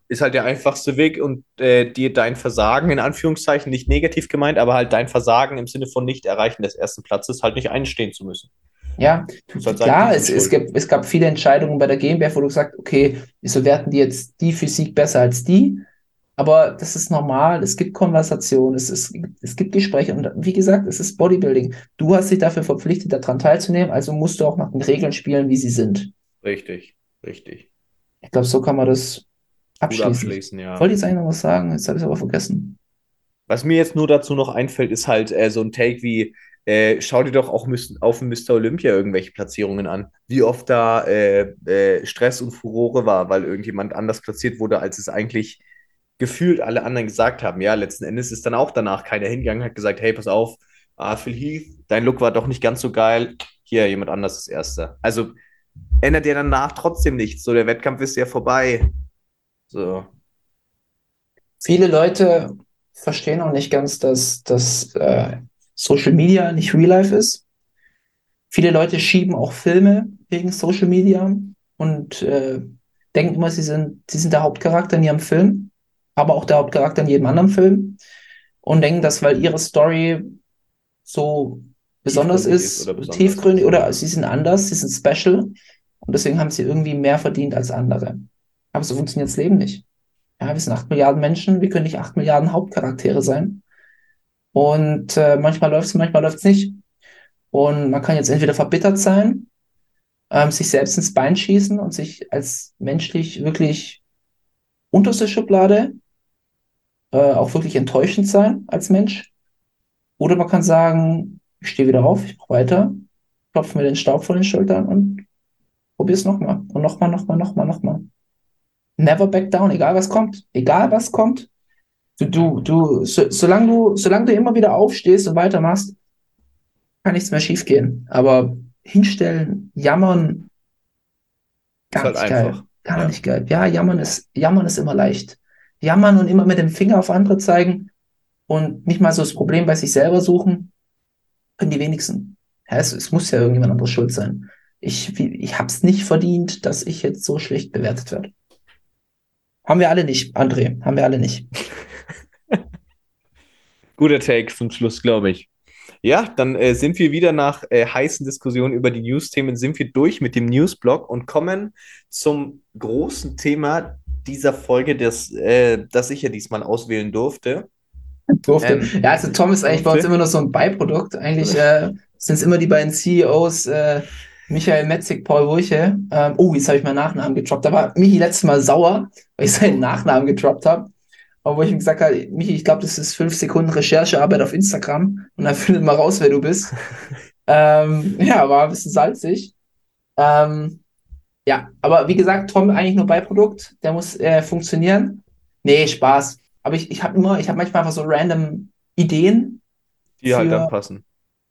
ist halt der einfachste Weg und äh, dir dein Versagen, in Anführungszeichen, nicht negativ gemeint, aber halt dein Versagen im Sinne von nicht erreichen des ersten Platzes halt nicht einstehen zu müssen. ja, halt klar, es, es, gibt, es gab viele Entscheidungen bei der GmbF, wo du sagst, okay, wieso werten die jetzt die Physik besser als die? Aber das ist normal, es gibt Konversation, es, es, es gibt Gespräche und wie gesagt, es ist Bodybuilding. Du hast dich dafür verpflichtet, daran teilzunehmen, also musst du auch nach den Regeln spielen, wie sie sind. Richtig, richtig. Ich glaube, so kann man das abschließen. ja. Wollte jetzt eigentlich noch was sagen, jetzt habe ich es aber vergessen. Was mir jetzt nur dazu noch einfällt, ist halt äh, so ein Take wie, Äh, schau dir doch auch auf dem Mr. Olympia irgendwelche Platzierungen an. Wie oft da äh, äh, Stress und Furore war, weil irgendjemand anders platziert wurde, als es eigentlich gefühlt alle anderen gesagt haben. Ja, letzten Endes ist dann auch danach keiner hingegangen, hat gesagt, hey, pass auf, ah, Phil Heath, dein Look war doch nicht ganz so geil. Hier, jemand anders ist Erster. Also ändert ja danach trotzdem nichts. So, der Wettkampf ist ja vorbei. So. Viele Leute verstehen auch nicht ganz, dass, dass äh, Social Media nicht Real Life ist. Viele Leute schieben auch Filme wegen Social Media und äh, denken immer, sie sind, sie sind der Hauptcharakter in ihrem Film, aber auch der Hauptcharakter in jedem anderen Film und denken, dass weil ihre Story so besonders ist oder besonders tiefgründig ist. oder sie sind anders, sie sind special und deswegen haben sie irgendwie mehr verdient als andere. Aber so funktioniert das Leben nicht. Ja, wir sind acht Milliarden Menschen, wir können nicht acht Milliarden Hauptcharaktere sein. Und äh, manchmal läuft es, manchmal läuft es nicht. Und man kann jetzt entweder verbittert sein, ähm, sich selbst ins Bein schießen und sich als menschlich wirklich unterste Schublade äh, auch wirklich enttäuschend sein als Mensch. Oder man kann sagen, ich stehe wieder auf, ich mache weiter, klopfe mir den Staub von den Schultern und probier's nochmal. Und nochmal, nochmal, nochmal, nochmal. Never back down, egal was kommt. Egal was kommt. Du, du, du, so, solange du, solange du immer wieder aufstehst und weitermachst, kann nichts mehr schiefgehen. Aber hinstellen, jammern, gar Ist halt nicht geil. einfach. Gar Ja. nicht geil. Ja, jammern ist, jammern ist immer leicht. Jammern und immer mit dem Finger auf andere zeigen und nicht mal so das Problem bei sich selber suchen, können die wenigsten. Ja, es, es muss ja irgendjemand anderes schuld sein. Ich, ich hab's nicht verdient, dass ich jetzt so schlecht bewertet werde. Haben wir alle nicht, André. Haben wir alle nicht. Guter Take zum Schluss, glaube ich. Ja, dann äh, sind wir wieder nach äh, heißen Diskussionen über die News-Themen, sind wir durch mit dem News-Blog und kommen zum großen Thema dieser Folge, das, äh, das ich ja diesmal auswählen durfte. Durfte. Ähm, ja, also Tom ist eigentlich bei uns durfte. immer nur so ein Beiprodukt. Eigentlich äh, sind es immer die beiden CEOs, äh, Michael Metzig, Paul Wurche. Ähm, oh, jetzt habe ich meinen Nachnamen gedroppt. Da war Michi letztes Mal sauer, weil ich seinen Nachnamen gedroppt habe. Aber wo ich ihm gesagt habe, Michi, ich glaube, das ist fünf Sekunden Recherchearbeit auf Instagram und dann findet mal raus, wer du bist. ähm, ja, war ein bisschen salzig. Ähm, ja, aber wie gesagt, Tom eigentlich nur Beiprodukt. Der muss äh, funktionieren. Nee, Spaß. Aber ich, ich habe immer, ich habe manchmal einfach so random Ideen. Die halt Für- dann passen.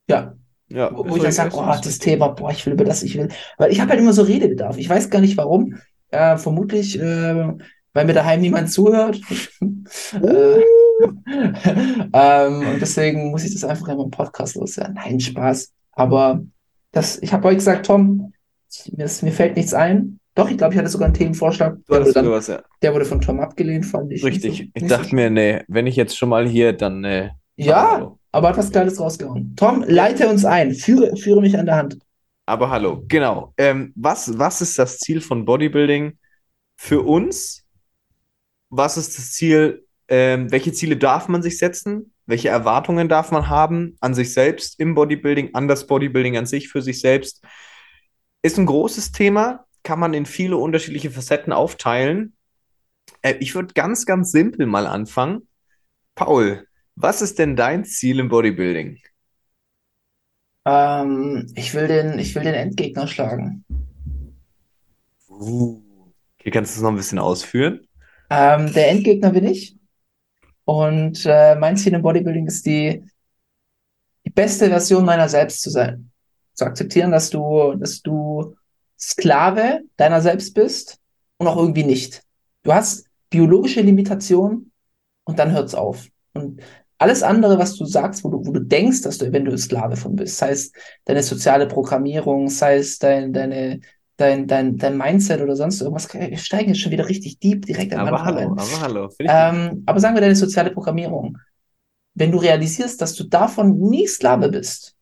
Ja, Ja, wo, wo ist ich dann sage, oh, richtig. das Thema, boah, ich will über das, ich will. Weil ich habe halt immer so Redebedarf. Ich weiß gar nicht warum. Äh, vermutlich, äh, weil mir daheim niemand zuhört. äh, ähm, und deswegen muss ich das einfach in meinem Podcast loswerden. Nein, Spaß. Aber das, ich habe euch gesagt, Tom, mir, ist, mir fällt nichts ein. Doch, ich glaube, ich hatte sogar einen Themenvorschlag. Du Der wurde, hattest dann, sowas, ja. der wurde von Tom abgelehnt, fand ich. Richtig. so- Ich nicht so dachte mir, nee, wenn ich jetzt schon mal hier, dann. Äh, Ja, hallo. Aber hat was Geiles rausgehauen. Tom, leite uns ein. Führe, führe mich an der Hand. Aber hallo, genau. Ähm, was, was ist das Ziel von Bodybuilding für uns? Was ist das Ziel? Ähm, welche Ziele darf man sich setzen? Welche Erwartungen darf man haben an sich selbst im Bodybuilding, an das Bodybuilding an sich, für sich selbst? Ist ein großes Thema, kann man in viele unterschiedliche Facetten aufteilen. Äh, ich würde ganz, ganz simpel mal anfangen. Paul, was ist denn dein Ziel im Bodybuilding? Ähm, ich will den, ich will den Endgegner schlagen. Okay, kannst du es noch ein bisschen ausführen? Ähm, der Endgegner bin ich. Und äh, mein Ziel im Bodybuilding ist die, die beste Version meiner selbst zu sein. Zu akzeptieren, dass du, dass du Sklave deiner selbst bist und auch irgendwie nicht. Du hast biologische Limitationen und dann hört's auf. Und alles andere, was du sagst, wo du, wo du denkst, dass du eventuell Sklave von bist, sei es deine soziale Programmierung, sei es dein, deine, dein, dein, dein Mindset oder sonst irgendwas, wir steigen jetzt schon wieder richtig deep direkt am Aber Anfang hallo, ein. aber hallo. Ähm, aber sagen wir deine soziale Programmierung. Wenn du realisierst, dass du davon nie Sklave bist,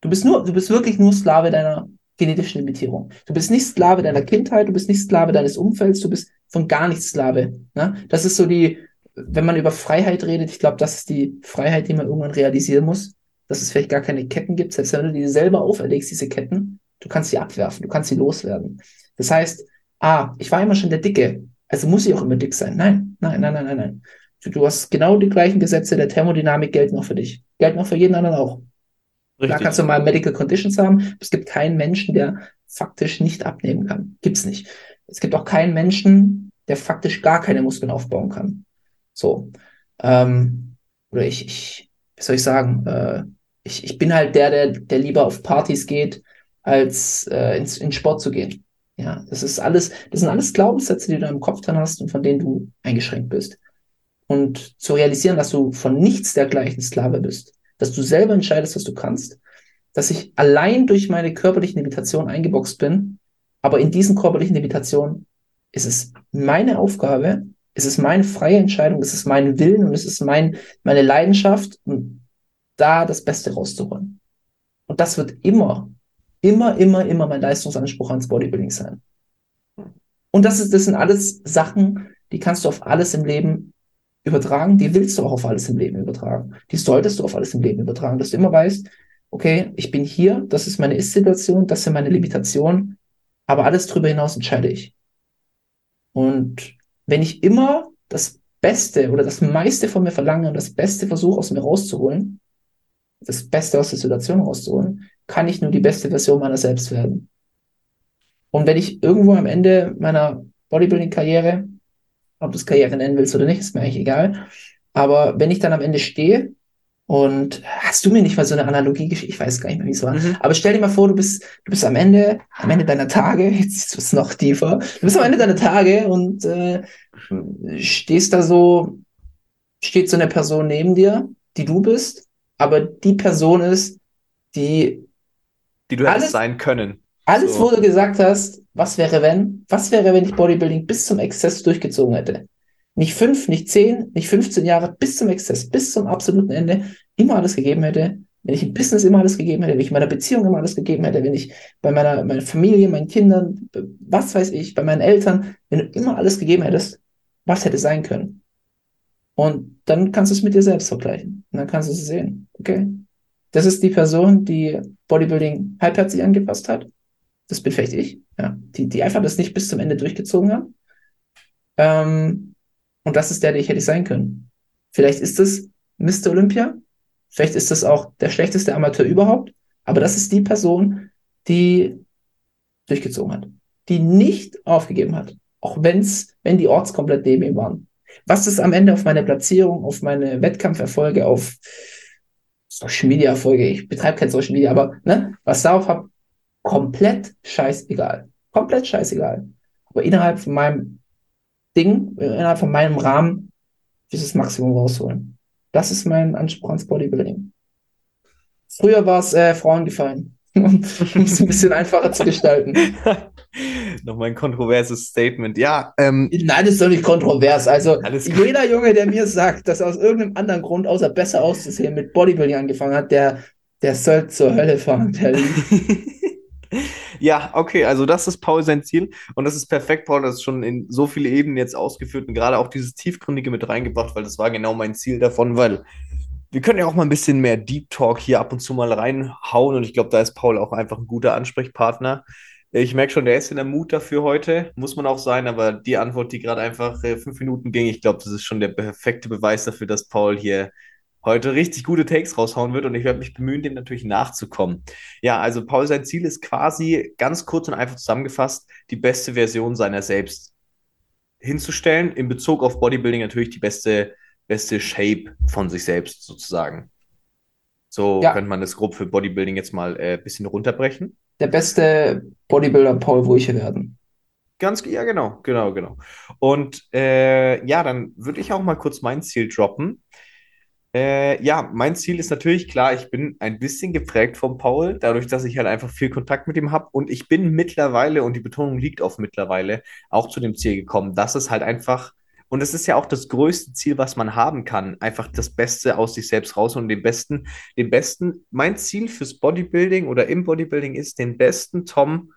du bist nur, du bist wirklich nur Sklave deiner genetischen Limitierung. Du bist nicht Sklave deiner Kindheit, du bist nicht Sklave deines Umfelds, du bist von gar nichts Sklave. Ne? Das ist so die, wenn man über Freiheit redet, ich glaube, das ist die Freiheit, die man irgendwann realisieren muss, dass es vielleicht gar keine Ketten gibt, selbst wenn du die selber auferlegst, diese Ketten, du kannst sie abwerfen, du kannst sie loswerden. Das heißt, ah, ich war immer schon der Dicke, also muss ich auch immer dick sein. Nein, nein, nein, nein, nein, nein. Du, du hast genau die gleichen Gesetze der Thermodynamik gelten auch für dich. Gelten auch für jeden anderen auch. Da Richtig. kannst du mal Medical Conditions haben. Es gibt keinen Menschen, der faktisch nicht abnehmen kann. Gibt's nicht. Es gibt auch keinen Menschen, der faktisch gar keine Muskeln aufbauen kann. So. Ähm, oder ich, ich, wie soll ich sagen, äh, ich, ich bin halt der, der, der lieber auf Partys geht, als äh, ins, in Sport zu gehen. Ja, das ist alles, das sind alles Glaubenssätze, die du im Kopf dran hast und von denen du eingeschränkt bist. Und zu realisieren, dass du von nichts dergleichen Sklave bist, dass du selber entscheidest, was du kannst, dass ich allein durch meine körperlichen Limitationen eingeboxt bin, aber in diesen körperlichen Limitationen ist es meine Aufgabe, es ist meine freie Entscheidung, es ist mein Willen und es ist mein, meine Leidenschaft, da das Beste rauszuholen. Und das wird immer, immer, immer, immer mein Leistungsanspruch ans Bodybuilding sein. Und das ist, das sind alles Sachen, die kannst du auf alles im Leben übertragen, die willst du auch auf alles im Leben übertragen. Die solltest du auf alles im Leben übertragen, dass du immer weißt, okay, ich bin hier, das ist meine Ist-Situation, das sind meine Limitationen, aber alles darüber hinaus entscheide ich. Und wenn ich immer das Beste oder das meiste von mir verlange und das Beste versuche aus mir rauszuholen, das Beste aus der Situation rauszuholen, kann ich nur die beste Version meiner selbst werden. Und wenn ich irgendwo am Ende meiner Bodybuilding-Karriere, ob du es Karriere nennen willst oder nicht, ist mir eigentlich egal, aber wenn ich dann am Ende stehe und hast du mir nicht mal so eine Analogie geschickt? Ich weiß gar nicht mehr, wie es war. Mhm. Aber stell dir mal vor, du bist, du bist am Ende, am Ende deiner Tage, jetzt ist es noch tiefer, du bist am Ende deiner Tage und äh, stehst da so, steht so eine Person neben dir, die du bist, aber die Person ist, die Die du hättest sein können. alles, So. wo du gesagt hast, was wäre wenn? Was wäre, wenn ich Bodybuilding bis zum Exzess durchgezogen hätte? Nicht fünf, nicht zehn, nicht 15 Jahre, bis zum Exzess, bis zum absoluten Ende, immer alles gegeben hätte. Wenn ich im Business immer alles gegeben hätte, wenn ich in meiner Beziehung immer alles gegeben hätte, wenn ich bei meiner, meiner Familie, meinen Kindern, was weiß ich, bei meinen Eltern, wenn du immer alles gegeben hättest, was hätte sein können? Und dann kannst du es mit dir selbst vergleichen. Und dann kannst du es sehen. Okay. Das ist die Person, die Bodybuilding halbherzig angepasst hat. Das bin vielleicht ich, ja, die, die einfach das nicht bis zum Ende durchgezogen haben. Ähm, und das ist der, der ich hätte sein können. Vielleicht ist es Mr. Olympia, vielleicht ist das auch der schlechteste Amateur überhaupt, aber das ist die Person, die durchgezogen hat, die nicht aufgegeben hat, auch wenn's, wenn die Orts komplett neben ihm waren. Was ist am Ende auf meine Platzierung, auf meine Wettkampferfolge, auf Social Media Erfolge, ich betreibe kein Social Media, aber ne, was darauf hab, komplett scheißegal. Komplett scheißegal. Aber innerhalb von meinem Ding, äh, innerhalb von meinem Rahmen, dieses Maximum rausholen. Das ist mein Anspruch ans Bodybuilding. Früher war es äh, Frauen gefallen, um es ein bisschen einfacher zu gestalten. Nochmal ein kontroverses Statement. Ja, ähm, Nein, das ist doch nicht kontrovers. Also jeder Junge, der mir sagt, dass er aus irgendeinem anderen Grund, außer besser auszusehen, mit Bodybuilding angefangen hat, der, der soll zur Hölle fahren. Der ja, okay, also das ist Paul sein Ziel und das ist perfekt, Paul, das ist schon in so viele Ebenen jetzt ausgeführt und gerade auch dieses Tiefgründige mit reingebracht, weil das war genau mein Ziel davon, weil wir können ja auch mal ein bisschen mehr Deep Talk hier ab und zu mal reinhauen und ich glaube, da ist Paul auch einfach ein guter Ansprechpartner. Ich merke schon, der ist in der Mut dafür heute, muss man auch sein, aber die Antwort, die gerade einfach äh, fünf Minuten ging, ich glaube, das ist schon der perfekte Beweis dafür, dass Paul hier heute richtig gute Takes raushauen wird und ich werde mich bemühen, dem natürlich nachzukommen. Ja, also Paul, sein Ziel ist quasi ganz kurz und einfach zusammengefasst, die beste Version seiner selbst hinzustellen, in Bezug auf Bodybuilding natürlich die beste, beste Shape von sich selbst sozusagen. So Ja. könnte man das grob für Bodybuilding jetzt mal äh, ein bisschen runterbrechen. der beste Bodybuilder Paul Wurche werden. Ganz, ja, genau, genau, genau. Und äh, ja, dann würde ich auch mal kurz mein Ziel droppen. Äh, ja, mein Ziel ist natürlich klar, ich bin ein bisschen geprägt vom Paul, dadurch, dass ich halt einfach viel Kontakt mit ihm habe. Und ich bin mittlerweile, und die Betonung liegt auf mittlerweile, auch zu dem Ziel gekommen, dass es halt einfach, und es ist ja auch das größte Ziel, was man haben kann, einfach das Beste aus sich selbst raus und den besten, den besten, mein Ziel fürs Bodybuilding oder im Bodybuilding ist, den besten Tom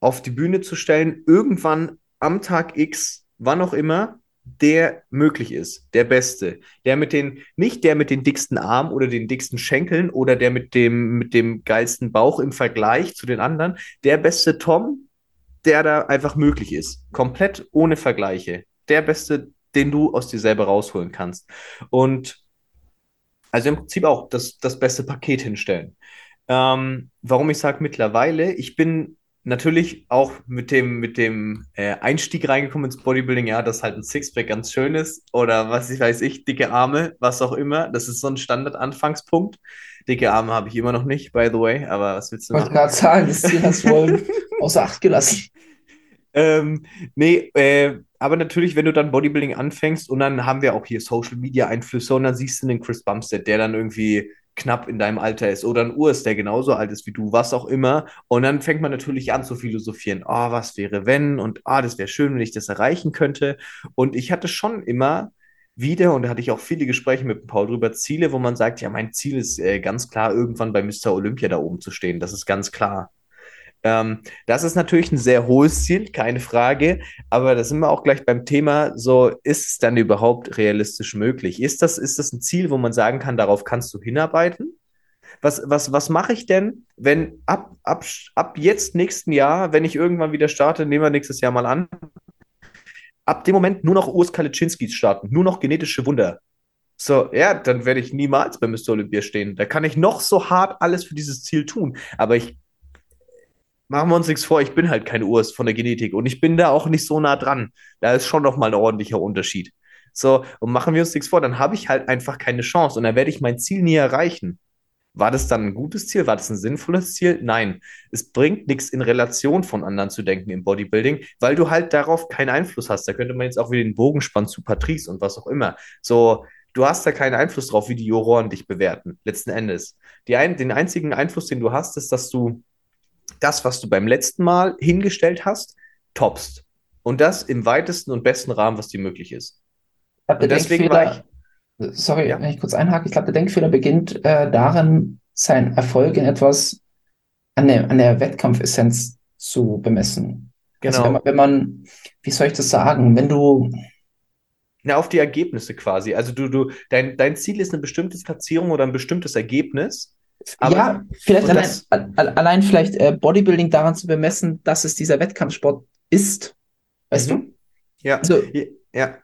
auf die Bühne zu stellen, irgendwann am Tag X, wann auch immer, der möglich ist, der Beste, der mit den, nicht der mit den dicksten Armen oder den dicksten Schenkeln oder der mit dem, mit dem geilsten Bauch im Vergleich zu den anderen, der beste Tom, der da einfach möglich ist, komplett ohne Vergleiche, der Beste, den du aus dir selber rausholen kannst. Und also im Prinzip auch das, das beste Paket hinstellen. Ähm, warum ich sage mittlerweile, ich bin natürlich auch mit dem, mit dem äh, Einstieg reingekommen ins Bodybuilding, ja, dass halt ein Sixpack ganz schön ist oder was ich weiß ich, dicke Arme, was auch immer. Das ist so ein Standard-Anfangspunkt. Dicke Arme habe ich immer noch nicht, by the way, aber was willst du Ich wollte machen? gerade sagen, das Ziel hast du wohl außer Acht gelassen. Ähm, nee, äh, aber natürlich, wenn du dann Bodybuilding anfängst und dann haben wir auch hier Social Media Einflüsse und dann siehst du den Chris Bumstead, der dann irgendwie knapp in deinem Alter ist oder ein Urs, der genauso alt ist wie du, was auch immer. Und dann fängt man natürlich an zu philosophieren, oh, was wäre wenn und ah, das wäre schön, wenn ich das erreichen könnte. Und ich hatte schon immer wieder, und da hatte ich auch viele Gespräche mit Paul drüber, Ziele, wo man sagt, ja, mein Ziel ist äh, ganz klar, irgendwann bei Mr. Olympia da oben zu stehen. Das ist ganz klar. Ähm, das ist natürlich ein sehr hohes Ziel, keine Frage, aber da sind wir auch gleich beim Thema, so ist es dann überhaupt realistisch möglich? Ist das, ist das ein Ziel, wo man sagen kann, darauf kannst du hinarbeiten? Was, was, was mache ich denn, wenn ab, ab, ab jetzt nächsten Jahr, wenn ich irgendwann wieder starte, nehmen wir nächstes Jahr mal an, ab dem Moment nur noch Urs Kalitschinskis starten, nur noch genetische Wunder. So, ja, dann werde ich niemals bei Mr. Olympia stehen. Da kann ich noch so hart alles für dieses Ziel tun, aber ich machen wir uns nichts vor, ich bin halt kein Urs von der Genetik und ich bin da auch nicht so nah dran. Da ist schon noch mal ein ordentlicher Unterschied. So, und machen wir uns nichts vor, dann habe ich halt einfach keine Chance und dann werde ich mein Ziel nie erreichen. War das dann ein gutes Ziel? War das ein sinnvolles Ziel? Nein. Es bringt nichts in Relation von anderen zu denken im Bodybuilding, weil du halt darauf keinen Einfluss hast. Da könnte man jetzt auch wieder den Bogen spannen zu Patrice und was auch immer. So, du hast da keinen Einfluss drauf, wie die Juroren dich bewerten, letzten Endes. Ein, den einzigen Einfluss, den du hast, ist, dass du das, was du beim letzten Mal hingestellt hast, toppst. Und das im weitesten und besten Rahmen, was dir möglich ist. Ich glaube, der Und deswegen war Denkfehler, sorry, Ja. wenn ich kurz einhake, ich glaube, der Denkfehler beginnt äh, darin, seinen Erfolg in etwas an der, an der Wettkampfessenz zu bemessen. Also wenn Genau. man, wenn man, wie soll ich das sagen, wenn du, Na, auf die Ergebnisse quasi. Also du, du, dein, dein Ziel ist eine bestimmte Platzierung oder ein bestimmtes Ergebnis. Aber ja, vielleicht allein, das- al- al- allein vielleicht äh, Bodybuilding daran zu bemessen, dass es dieser Wettkampfsport ist. Weißt du? Mhm. Ja, Also, ja.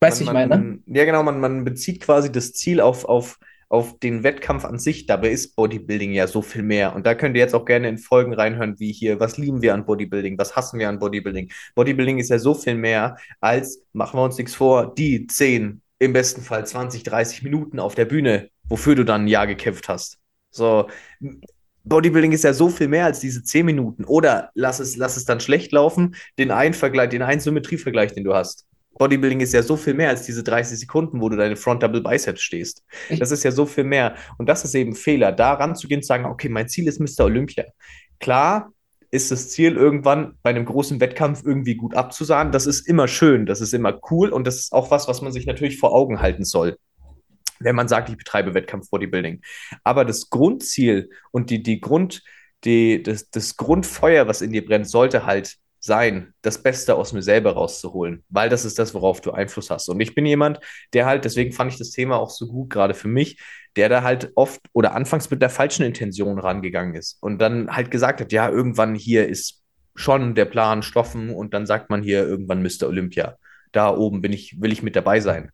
weißt du, Man- ich meine? man- Ja, genau, man, man bezieht quasi das Ziel auf, auf, auf den Wettkampf an sich. Dabei ist Bodybuilding ja so viel mehr. Und da könnt ihr jetzt auch gerne in Folgen reinhören, wie hier, was lieben wir an Bodybuilding, was hassen wir an Bodybuilding. Bodybuilding ist ja so viel mehr als, machen wir uns nichts vor, die 10, im besten Fall 20, 30 Minuten auf der Bühne, wofür du dann ein Jahr gekämpft hast. So, Bodybuilding ist ja so viel mehr als diese 10 Minuten. Oder lass es, lass es dann schlecht laufen, den einen Vergleich, den einen Symmetrievergleich, den du hast. Bodybuilding ist ja so viel mehr als diese 30 Sekunden, wo du deine Front Double Biceps stehst. Das ist ja so viel mehr. Und das ist eben Fehler, da ranzugehen und zu sagen, okay, mein Ziel ist Mr. Olympia. Klar ist das Ziel, irgendwann bei einem großen Wettkampf irgendwie gut abzusahen. Das ist immer schön, das ist immer cool und das ist auch was, was man sich natürlich vor Augen halten soll, wenn man sagt, ich betreibe Wettkampf-Bodybuilding. Aber das Grundziel und die, die Grund, die, das, das Grundfeuer, was in dir brennt, sollte halt sein, das Beste aus mir selber rauszuholen, weil das ist das, worauf du Einfluss hast. Und ich bin jemand, der halt, deswegen fand ich das Thema auch so gut, gerade für mich, der da halt oft oder anfangs mit der falschen Intention rangegangen ist und dann halt gesagt hat, ja, irgendwann hier ist schon der Plan Stoffen und dann sagt man hier irgendwann Mr. Olympia. Da oben bin ich, will ich mit dabei sein.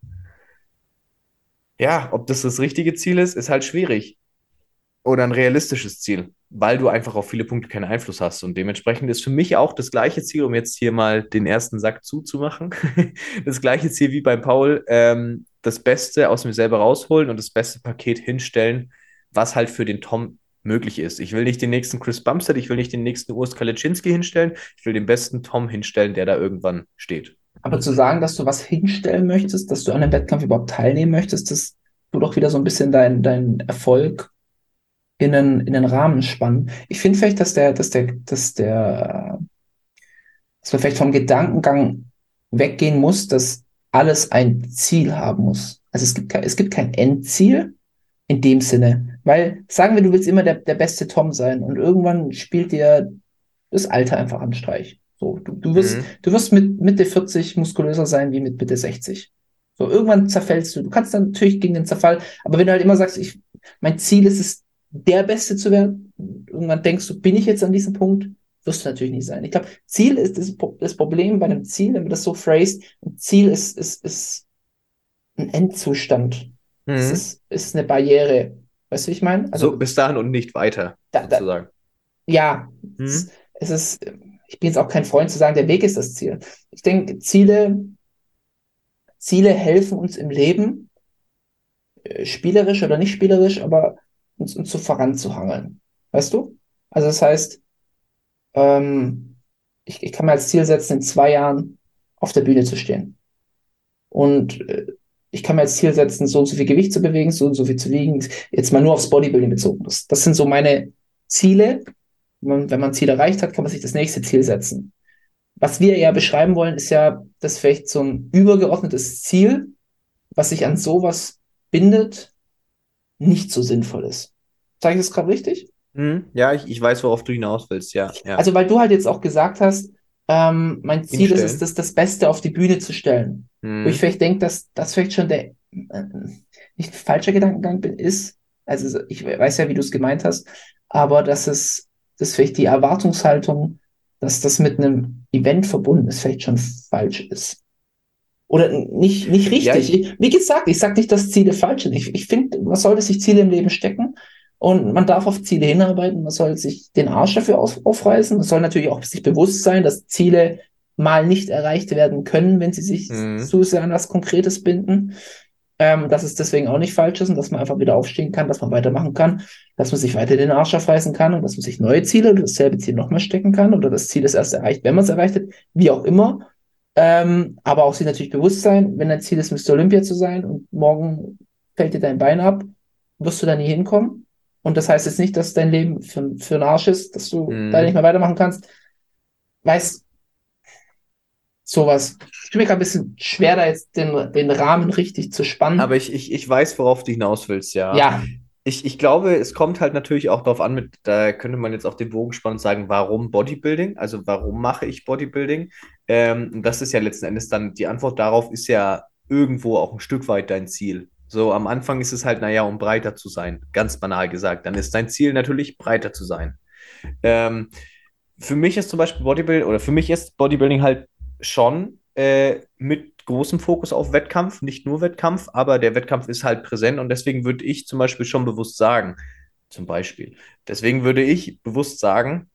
Ja, ob das das richtige Ziel ist, ist halt schwierig. Oder ein realistisches Ziel, weil du einfach auf viele Punkte keinen Einfluss hast. Und dementsprechend ist für mich auch das gleiche Ziel, um jetzt hier mal den ersten Sack zuzumachen, das gleiche Ziel wie bei Paul, ähm, das Beste aus mir selber rausholen und das beste Paket hinstellen, was halt für den Tom möglich ist. Ich will nicht den nächsten Chris Bumstead, ich will nicht den nächsten Urs Kaliczynski hinstellen, ich will den besten Tom hinstellen, der da irgendwann steht. Aber zu sagen, dass du was hinstellen möchtest, dass du an einem Wettkampf überhaupt teilnehmen möchtest, das tut doch wieder so ein bisschen deinen dein Erfolg in den, in den Rahmen spannen. Ich finde vielleicht, dass der, dass der, dass der, dass man vielleicht vom Gedankengang weggehen muss, dass alles ein Ziel haben muss. Also es gibt kein, es gibt kein Endziel in dem Sinne, weil sagen wir, du willst immer der, der beste Tom sein und irgendwann spielt dir das Alter einfach an Streich. So, du, du wirst, Mhm. du wirst mit Mitte 40 muskulöser sein wie mit Mitte 60. So, irgendwann zerfällst du. Du kannst dann natürlich gegen den Zerfall, aber wenn du halt immer sagst, ich, mein Ziel ist es, der Beste zu werden, irgendwann denkst du, bin ich jetzt an diesem Punkt? Wirst du natürlich nicht sein. Ich glaube, Ziel ist das, das Problem bei einem Ziel, wenn man das so phrased, ein Ziel ist, ist, ist ein Endzustand. Es Mhm. ist, ist eine Barriere. Weißt du, wie ich meine? so bis dahin und nicht weiter, Da- da- sozusagen. Ja, Mhm. es, es ist, ich bin jetzt auch kein Freund zu sagen, der Weg ist das Ziel. Ich denke, Ziele, Ziele helfen uns im Leben, äh, spielerisch oder nicht spielerisch, aber uns, uns so voranzuhangeln. Weißt du? Also das heißt, ähm, ich, ich kann mir als Ziel setzen, in zwei Jahren auf der Bühne zu stehen. Und äh, ich kann mir als Ziel setzen, so und so viel Gewicht zu bewegen, so und so viel zu wiegen. Jetzt mal nur aufs Bodybuilding bezogen. Das, das sind so meine Ziele. Wenn man, wenn man ein Ziel erreicht hat, kann man sich das nächste Ziel setzen. Was wir ja beschreiben wollen, ist ja, dass vielleicht so ein übergeordnetes Ziel, was sich an sowas bindet, nicht so sinnvoll ist. Sage ich das gerade richtig? Mhm. Ja, ich, ich weiß, worauf du hinaus willst, ja. ja. Also, weil du halt jetzt auch gesagt hast, ähm, mein Ziel ist es, das, das Beste auf die Bühne zu stellen. Mhm. Wo ich vielleicht denke, dass das vielleicht schon der äh, nicht falscher Gedankengang bin, ist. Also ich weiß ja, wie du es gemeint hast, aber dass es, dass vielleicht die Erwartungshaltung, dass das mit einem Event verbunden ist, vielleicht schon falsch ist. Oder nicht, nicht Ja, richtig. ich- Wie gesagt, ich sage nicht, dass Ziele falsch sind. Ich, ich finde, man sollte sich Ziele im Leben stecken und man darf auf Ziele hinarbeiten. Man soll sich den Arsch dafür auf, aufreißen. Man soll natürlich auch sich bewusst sein, dass Ziele mal nicht erreicht werden können, wenn sie sich Mhm. zu sehr an was Konkretes binden. Ähm, dass es deswegen auch nicht falsch ist und dass man einfach wieder aufstehen kann, dass man weitermachen kann, dass man sich weiter den Arsch aufreißen kann und dass man sich neue Ziele oder dasselbe Ziel nochmal stecken kann oder das Ziel ist erst erreicht, wenn man es erreicht hat, wie auch immer. Ähm, aber auch sich natürlich bewusst sein, wenn dein Ziel ist, Mr. Olympia zu sein und morgen fällt dir dein Bein ab, wirst du da nie hinkommen. Und das heißt jetzt nicht, dass dein Leben für, für einen Arsch ist, dass du Mhm. da nicht mehr weitermachen kannst. Weißt, sowas. Ich tue mir gerade ein bisschen schwer, da jetzt den, den Rahmen richtig zu spannen. Aber ich, ich, ich weiß, worauf du hinaus willst, ja. ja, Ich, ich glaube, es kommt halt natürlich auch darauf an, mit, da könnte man jetzt auch den Bogen spannen und sagen, warum Bodybuilding? Also warum mache ich Bodybuilding? Ähm, das ist ja letzten Endes dann, die Antwort darauf ist ja irgendwo auch ein Stück weit dein Ziel. So am Anfang ist es halt, naja, um breiter zu sein, ganz banal gesagt. Dann ist dein Ziel natürlich, breiter zu sein. Ähm, für mich ist zum Beispiel Bodybuilding, oder für mich ist Bodybuilding halt schon äh, mit großem Fokus auf Wettkampf, nicht nur Wettkampf, aber der Wettkampf ist halt präsent und deswegen würde ich zum Beispiel schon bewusst sagen, zum Beispiel, deswegen würde ich bewusst sagen,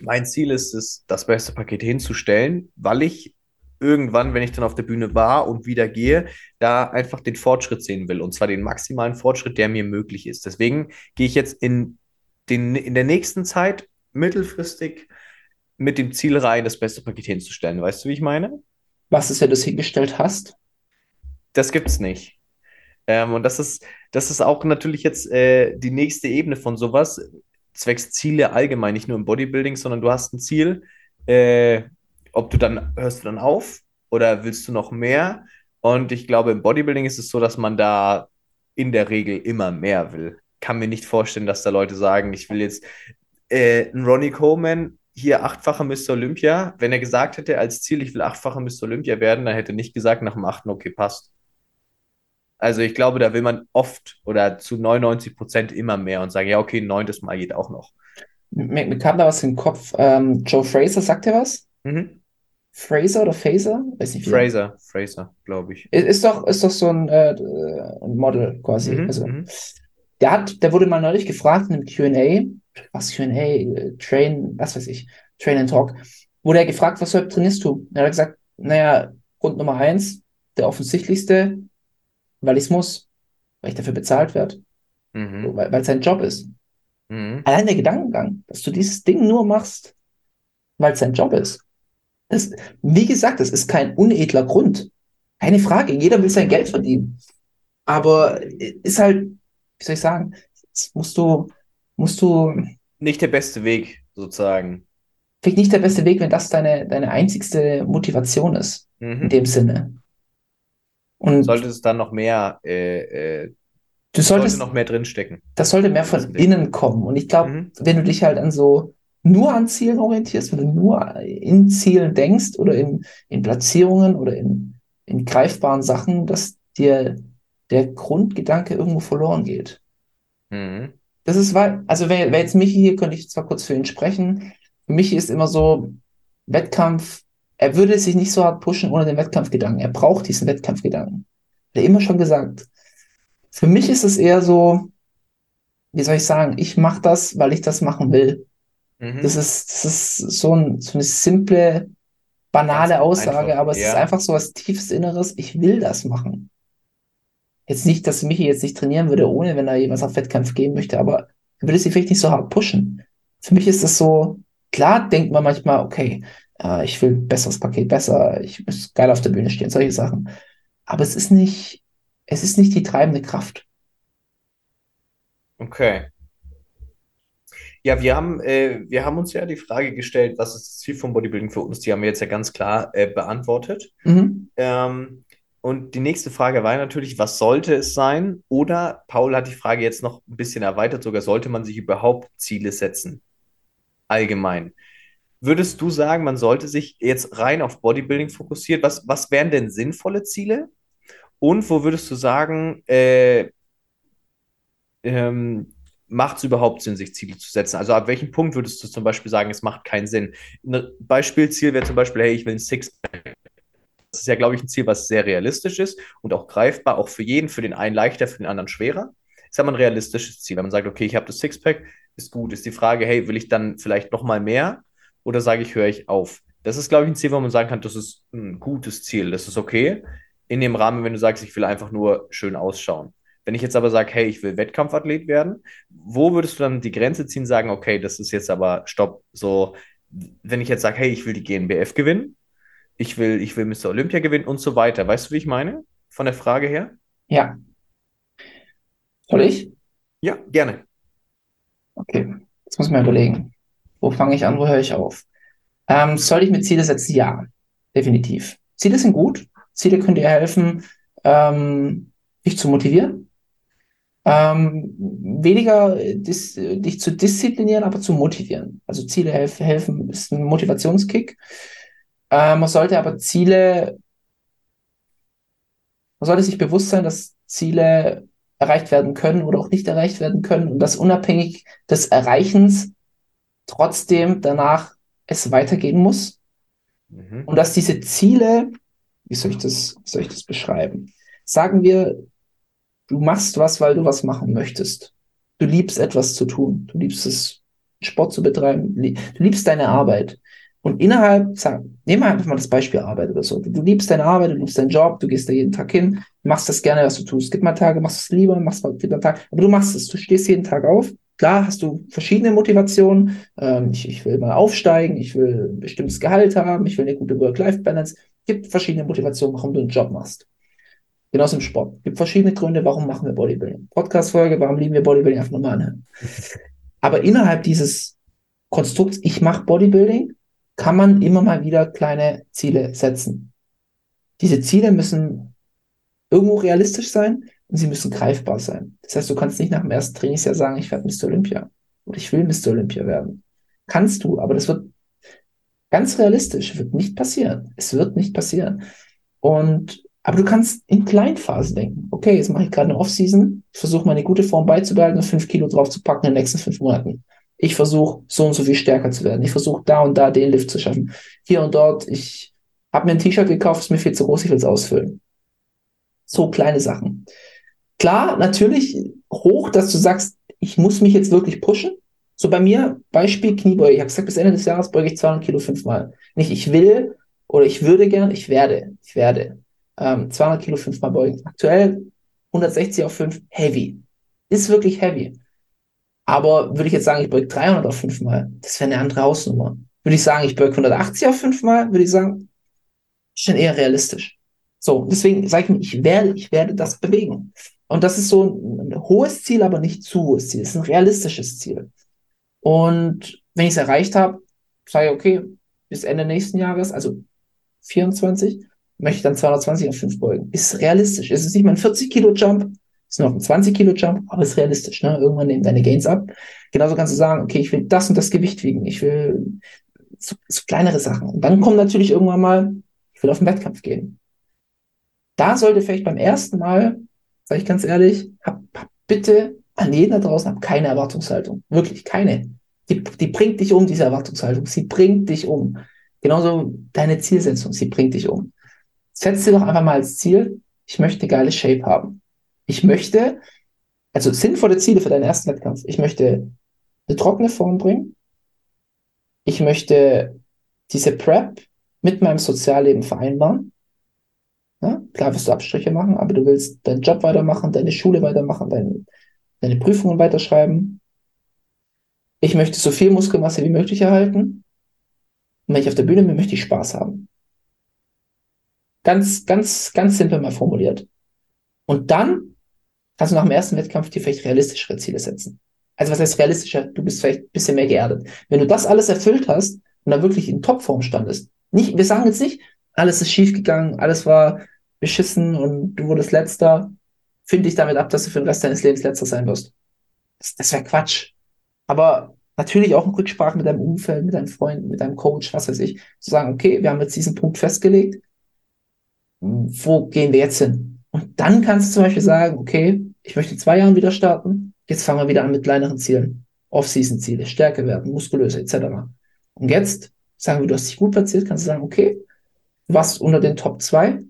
mein Ziel ist es, das beste Paket hinzustellen, weil ich irgendwann, wenn ich dann auf der Bühne war und wieder gehe, da einfach den Fortschritt sehen will und zwar den maximalen Fortschritt, der mir möglich ist. Deswegen gehe ich jetzt in, den, in der nächsten Zeit mittelfristig mit dem Ziel rein, das beste Paket hinzustellen. Weißt du, wie ich meine? was ist, wenn du es hingestellt hast? Das gibt's nicht. Ähm, und das ist, das ist auch natürlich jetzt äh, die nächste Ebene von sowas, zwecks Ziele allgemein, nicht nur im Bodybuilding, sondern du hast ein Ziel, äh, ob du dann, hörst du dann auf oder willst du noch mehr? Und ich glaube, im Bodybuilding ist es so, dass man da in der Regel immer mehr will. Kann mir nicht vorstellen, dass da Leute sagen, ich will jetzt äh, ein Ronnie Coleman, hier achtfacher Mr. Olympia. Wenn er gesagt hätte als Ziel, ich will achtfacher Mr. Olympia werden, dann hätte er nicht gesagt nach dem achten, okay, passt. Also ich glaube, da will man oft oder zu 99 Prozent immer mehr und sagen, ja, okay, ein neuntes Mal geht auch noch. Mir, mir kam da was in den Kopf. Ähm, Joe Fraser, sagt er was? Mhm. Fraser oder Phaser? Weiß nicht wie. Fraser, Fraser, glaube ich. Ist, ist doch, ist doch so ein, äh, ein Model quasi. Mhm, Also, mhm. der hat, der wurde mal neulich gefragt in einem Q&A, was Q&A, äh, Train, was weiß ich, Train and Talk, wurde er gefragt, was trainierst du? Er hat gesagt, naja, Grund Nummer eins, der offensichtlichste, weil ich es muss, weil ich dafür bezahlt werde, Mhm. weil weil es sein Job ist. Mhm. Allein der Gedankengang, dass du dieses Ding nur machst, weil es dein Job ist. Das, wie gesagt, das ist kein unedler Grund. Keine Frage. Jeder will sein Geld verdienen. Aber ist halt, wie soll ich sagen, jetzt musst du, musst du, Nicht der beste Weg, sozusagen. vielleicht nicht der beste Weg, wenn das deine, deine einzigste Motivation ist, in Mhm. dem Sinne. Und Sollte es dann noch mehr, äh, äh, du sollte solltest, noch mehr drinstecken. das sollte mehr von innen kommen. Und ich glaube, Mhm. wenn du dich halt an so nur an Zielen orientierst, wenn du nur in Zielen denkst oder in, in Platzierungen oder in, in greifbaren Sachen, dass dir der Grundgedanke irgendwo verloren geht. Mhm. Das ist, weil, also wäre wär jetzt Michi hier, könnte ich zwar kurz für ihn sprechen. Für Michi ist immer so, Wettkampf, er würde sich nicht so hart pushen ohne den Wettkampfgedanken. Er braucht diesen Wettkampfgedanken. Hat er immer schon gesagt. Für mich ist es eher so, wie soll ich sagen, ich mache das, weil ich das machen will. Mhm. Das ist, das ist so, ein, so eine simple, banale Aussage, einfach, aber es ja. ist einfach so was tiefes Inneres, ich will das machen. Jetzt nicht, dass Michi jetzt nicht trainieren würde, ohne wenn er jemals auf Wettkampf gehen möchte, aber er würde sie vielleicht nicht so hart pushen. Für mich ist das so, klar denkt man manchmal, okay, äh, ich will besseres Paket, besser, ich muss geil auf der Bühne stehen, solche Sachen. Aber es ist nicht, es ist nicht die treibende Kraft. Okay. Ja, wir haben, äh, wir haben uns ja die Frage gestellt, was ist das Ziel vom Bodybuilding für uns? Die haben wir jetzt ja ganz klar äh, beantwortet. Mhm. Ähm, und die nächste Frage war natürlich, was sollte es sein? Oder Paul hat die Frage jetzt noch ein bisschen erweitert, sogar sollte man sich überhaupt Ziele setzen? Allgemein. Würdest du sagen, man sollte sich jetzt rein auf Bodybuilding fokussieren? Was, was wären denn sinnvolle Ziele? Und wo würdest du sagen, äh, ähm, macht es überhaupt Sinn, sich Ziele zu setzen? Also ab welchem Punkt würdest du zum Beispiel sagen, es macht keinen Sinn? Ein Beispielziel wäre zum Beispiel, hey, ich will ein Sixpack. Das ist ja, glaube ich, ein Ziel, was sehr realistisch ist und auch greifbar, auch für jeden, für den einen leichter, für den anderen schwerer. Ist aber ein realistisches Ziel. Wenn man sagt, okay, ich habe das Sixpack, ist gut. Ist die Frage, hey, will ich dann vielleicht noch mal mehr oder sage ich, höre ich auf? Das ist, glaube ich, ein Ziel, wo man sagen kann, das ist ein gutes Ziel, das ist okay. In dem Rahmen, wenn du sagst, ich will einfach nur schön ausschauen. Wenn ich jetzt aber sage, hey, ich will Wettkampfathlet werden, wo würdest du dann die Grenze ziehen, sagen, okay, das ist jetzt aber Stopp. So, wenn ich jetzt sage, hey, ich will die GNBF gewinnen, ich will, ich will Mr. Olympia gewinnen und so weiter. Weißt du, wie ich meine? Von der Frage her? Ja. Soll ich? Ja, gerne. Okay, jetzt muss ich mal überlegen. Wo fange ich an, wo höre ich auf? Ähm, soll ich mir Ziele setzen? Ja, definitiv. Ziele sind gut. Ziele können dir helfen, ähm, dich zu motivieren. Ähm, weniger dis dich zu disziplinieren, aber zu motivieren. Also Ziele helf helfen, ist ein Motivationskick. Äh, man sollte aber Ziele, man sollte sich bewusst sein, dass Ziele erreicht werden können oder auch nicht erreicht werden können und dass unabhängig des Erreichens trotzdem danach es weitergehen muss Mhm. und dass diese Ziele, wie soll ich das, wie soll ich das beschreiben? Sagen wir, du machst was, weil du was machen möchtest. Du liebst etwas zu tun. Du liebst es, Sport zu betreiben. Du liebst deine Arbeit. Und innerhalb, sag, nehmen wir einfach mal das Beispiel Arbeit oder so. Du liebst deine Arbeit, du liebst deinen Job, du gehst da jeden Tag hin, machst das gerne, was du tust. Es gibt mal Tage, machst es lieber, machst mal wieder Tag, aber du machst es. Du stehst jeden Tag auf. Klar hast du verschiedene Motivationen. Ähm, ich, ich will mal aufsteigen, ich will ein bestimmtes Gehalt haben, ich will eine gute Work-Life-Balance. Gibt verschiedene Motivationen, warum du einen Job machst. Genauso im Sport. Gibt verschiedene Gründe, warum machen wir Bodybuilding. Podcast-Folge, warum lieben wir Bodybuilding? Einfach nochmal anhören. Aber innerhalb dieses Konstrukts, ich mache Bodybuilding, kann man immer mal wieder kleine Ziele setzen. Diese Ziele müssen irgendwo realistisch sein und sie müssen greifbar sein. Das heißt, du kannst nicht nach dem ersten Trainingsjahr sagen, ich werde Mr. Olympia oder ich will Mr. Olympia werden. Kannst du, aber das wird ganz realistisch, wird nicht passieren. Es wird nicht passieren. Und aber du kannst in Kleinphasen denken. Okay, jetzt mache ich gerade eine Offseason. Versuche meine gute Form beizubehalten und fünf Kilo drauf zu packen in den nächsten fünf Monaten. Ich versuche so und so viel stärker zu werden. Ich versuche da und da den Lift zu schaffen. Hier und dort. Ich habe mir ein T-Shirt gekauft, ist mir viel zu groß, ich will es ausfüllen. So kleine Sachen. Klar, natürlich hoch, dass du sagst, ich muss mich jetzt wirklich pushen. So bei mir, Beispiel Kniebeuge. Ich habe gesagt, bis Ende des Jahres beuge ich 200 Kilo fünfmal. Nicht ich will oder ich würde gern, ich werde. Ich werde. Ähm, 200 Kilo fünfmal beugen. Aktuell 160 auf 5, heavy. Ist wirklich heavy. Aber würde ich jetzt sagen, ich beuge 300 auf 5 Mal, das wäre eine andere Hausnummer. Würde ich sagen, ich beuge 180 auf 5 Mal, würde ich sagen, ist schon eher realistisch. So, deswegen sage ich mir, ich werde, ich werde das bewegen. Und das ist so ein, ein hohes Ziel, aber nicht zu hohes Ziel. Das ist ein realistisches Ziel. Und wenn ich es erreicht habe, sage ich, okay, bis Ende nächsten Jahres, also 24, möchte ich dann 220 auf 5 beugen. Ist realistisch. Es ist nicht mal ein 40 Kilo Jump, ist noch ein 20 Kilo Jump, aber ist realistisch. Ne? Irgendwann nehmen deine Gains ab. Genauso kannst du sagen, okay, ich will das und das Gewicht wiegen. Ich will so, so kleinere Sachen. Und dann kommt natürlich irgendwann mal, ich will auf den Wettkampf gehen. Da sollte vielleicht beim ersten Mal, sage ich ganz ehrlich, hab, hab bitte an jeden da draußen, hab keine Erwartungshaltung. Wirklich keine. Die, die bringt dich um, diese Erwartungshaltung. Sie bringt dich um. Genauso deine Zielsetzung, sie bringt dich um. Setz dir doch einfach mal als Ziel, ich möchte geile Shape haben. Ich möchte Also sinnvolle Ziele für deinen ersten Wettkampf. Ich möchte eine trockene Form bringen. Ich möchte diese Prep mit meinem Sozialleben vereinbaren. Ja, klar wirst du Abstriche machen, aber du willst deinen Job weitermachen, deine Schule weitermachen, deine, deine Prüfungen weiterschreiben. Ich möchte so viel Muskelmasse wie möglich erhalten. Und wenn ich auf der Bühne bin, möchte ich Spaß haben. Ganz, ganz, ganz simpel mal formuliert. Und dann kannst du nach dem ersten Wettkampf dir vielleicht realistischere Ziele setzen. Also was heißt realistischer? Du bist vielleicht ein bisschen mehr geerdet. Wenn du das alles erfüllt hast und da wirklich in Topform standest, nicht, wir sagen jetzt nicht, alles ist schiefgegangen, alles war beschissen und du wurdest letzter, finde ich damit ab, dass du für den Rest deines Lebens letzter sein wirst. Das, das wäre Quatsch. Aber natürlich auch in Rücksprache mit deinem Umfeld, mit deinem Freund, mit deinem Coach, was weiß ich, zu sagen, okay, wir haben jetzt diesen Punkt festgelegt. Wo gehen wir jetzt hin? Und dann kannst du zum Beispiel sagen, okay, ich möchte zwei Jahren wieder starten. Jetzt fangen wir wieder an mit kleineren Zielen. Off-Season-Ziele, Stärke werden, muskulöse etc. Und jetzt sagen wir, du hast dich gut platziert, kannst du sagen, okay, warst unter den Top 2.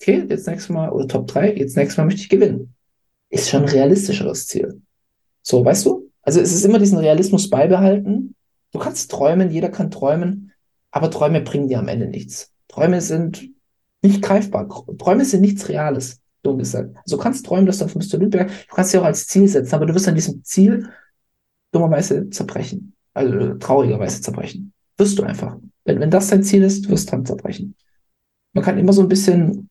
Okay, jetzt nächstes Mal, oder Top 3, jetzt nächstes Mal möchte ich gewinnen. Ist schon ein realistischeres Ziel. So, weißt du? Also es ist immer diesen Realismus beibehalten. Du kannst träumen, jeder kann träumen, aber Träume bringen dir am Ende nichts. Träume sind nicht greifbar. Träume sind nichts Reales, dumm gesagt. Also du kannst träumen, dass du auf Mr. Lübeck, du kannst dir auch als Ziel setzen, aber du wirst an diesem Ziel dummerweise zerbrechen. Also traurigerweise zerbrechen. Wirst du einfach. Wenn, wenn das dein Ziel ist, wirst du dann zerbrechen. Man kann immer so ein bisschen,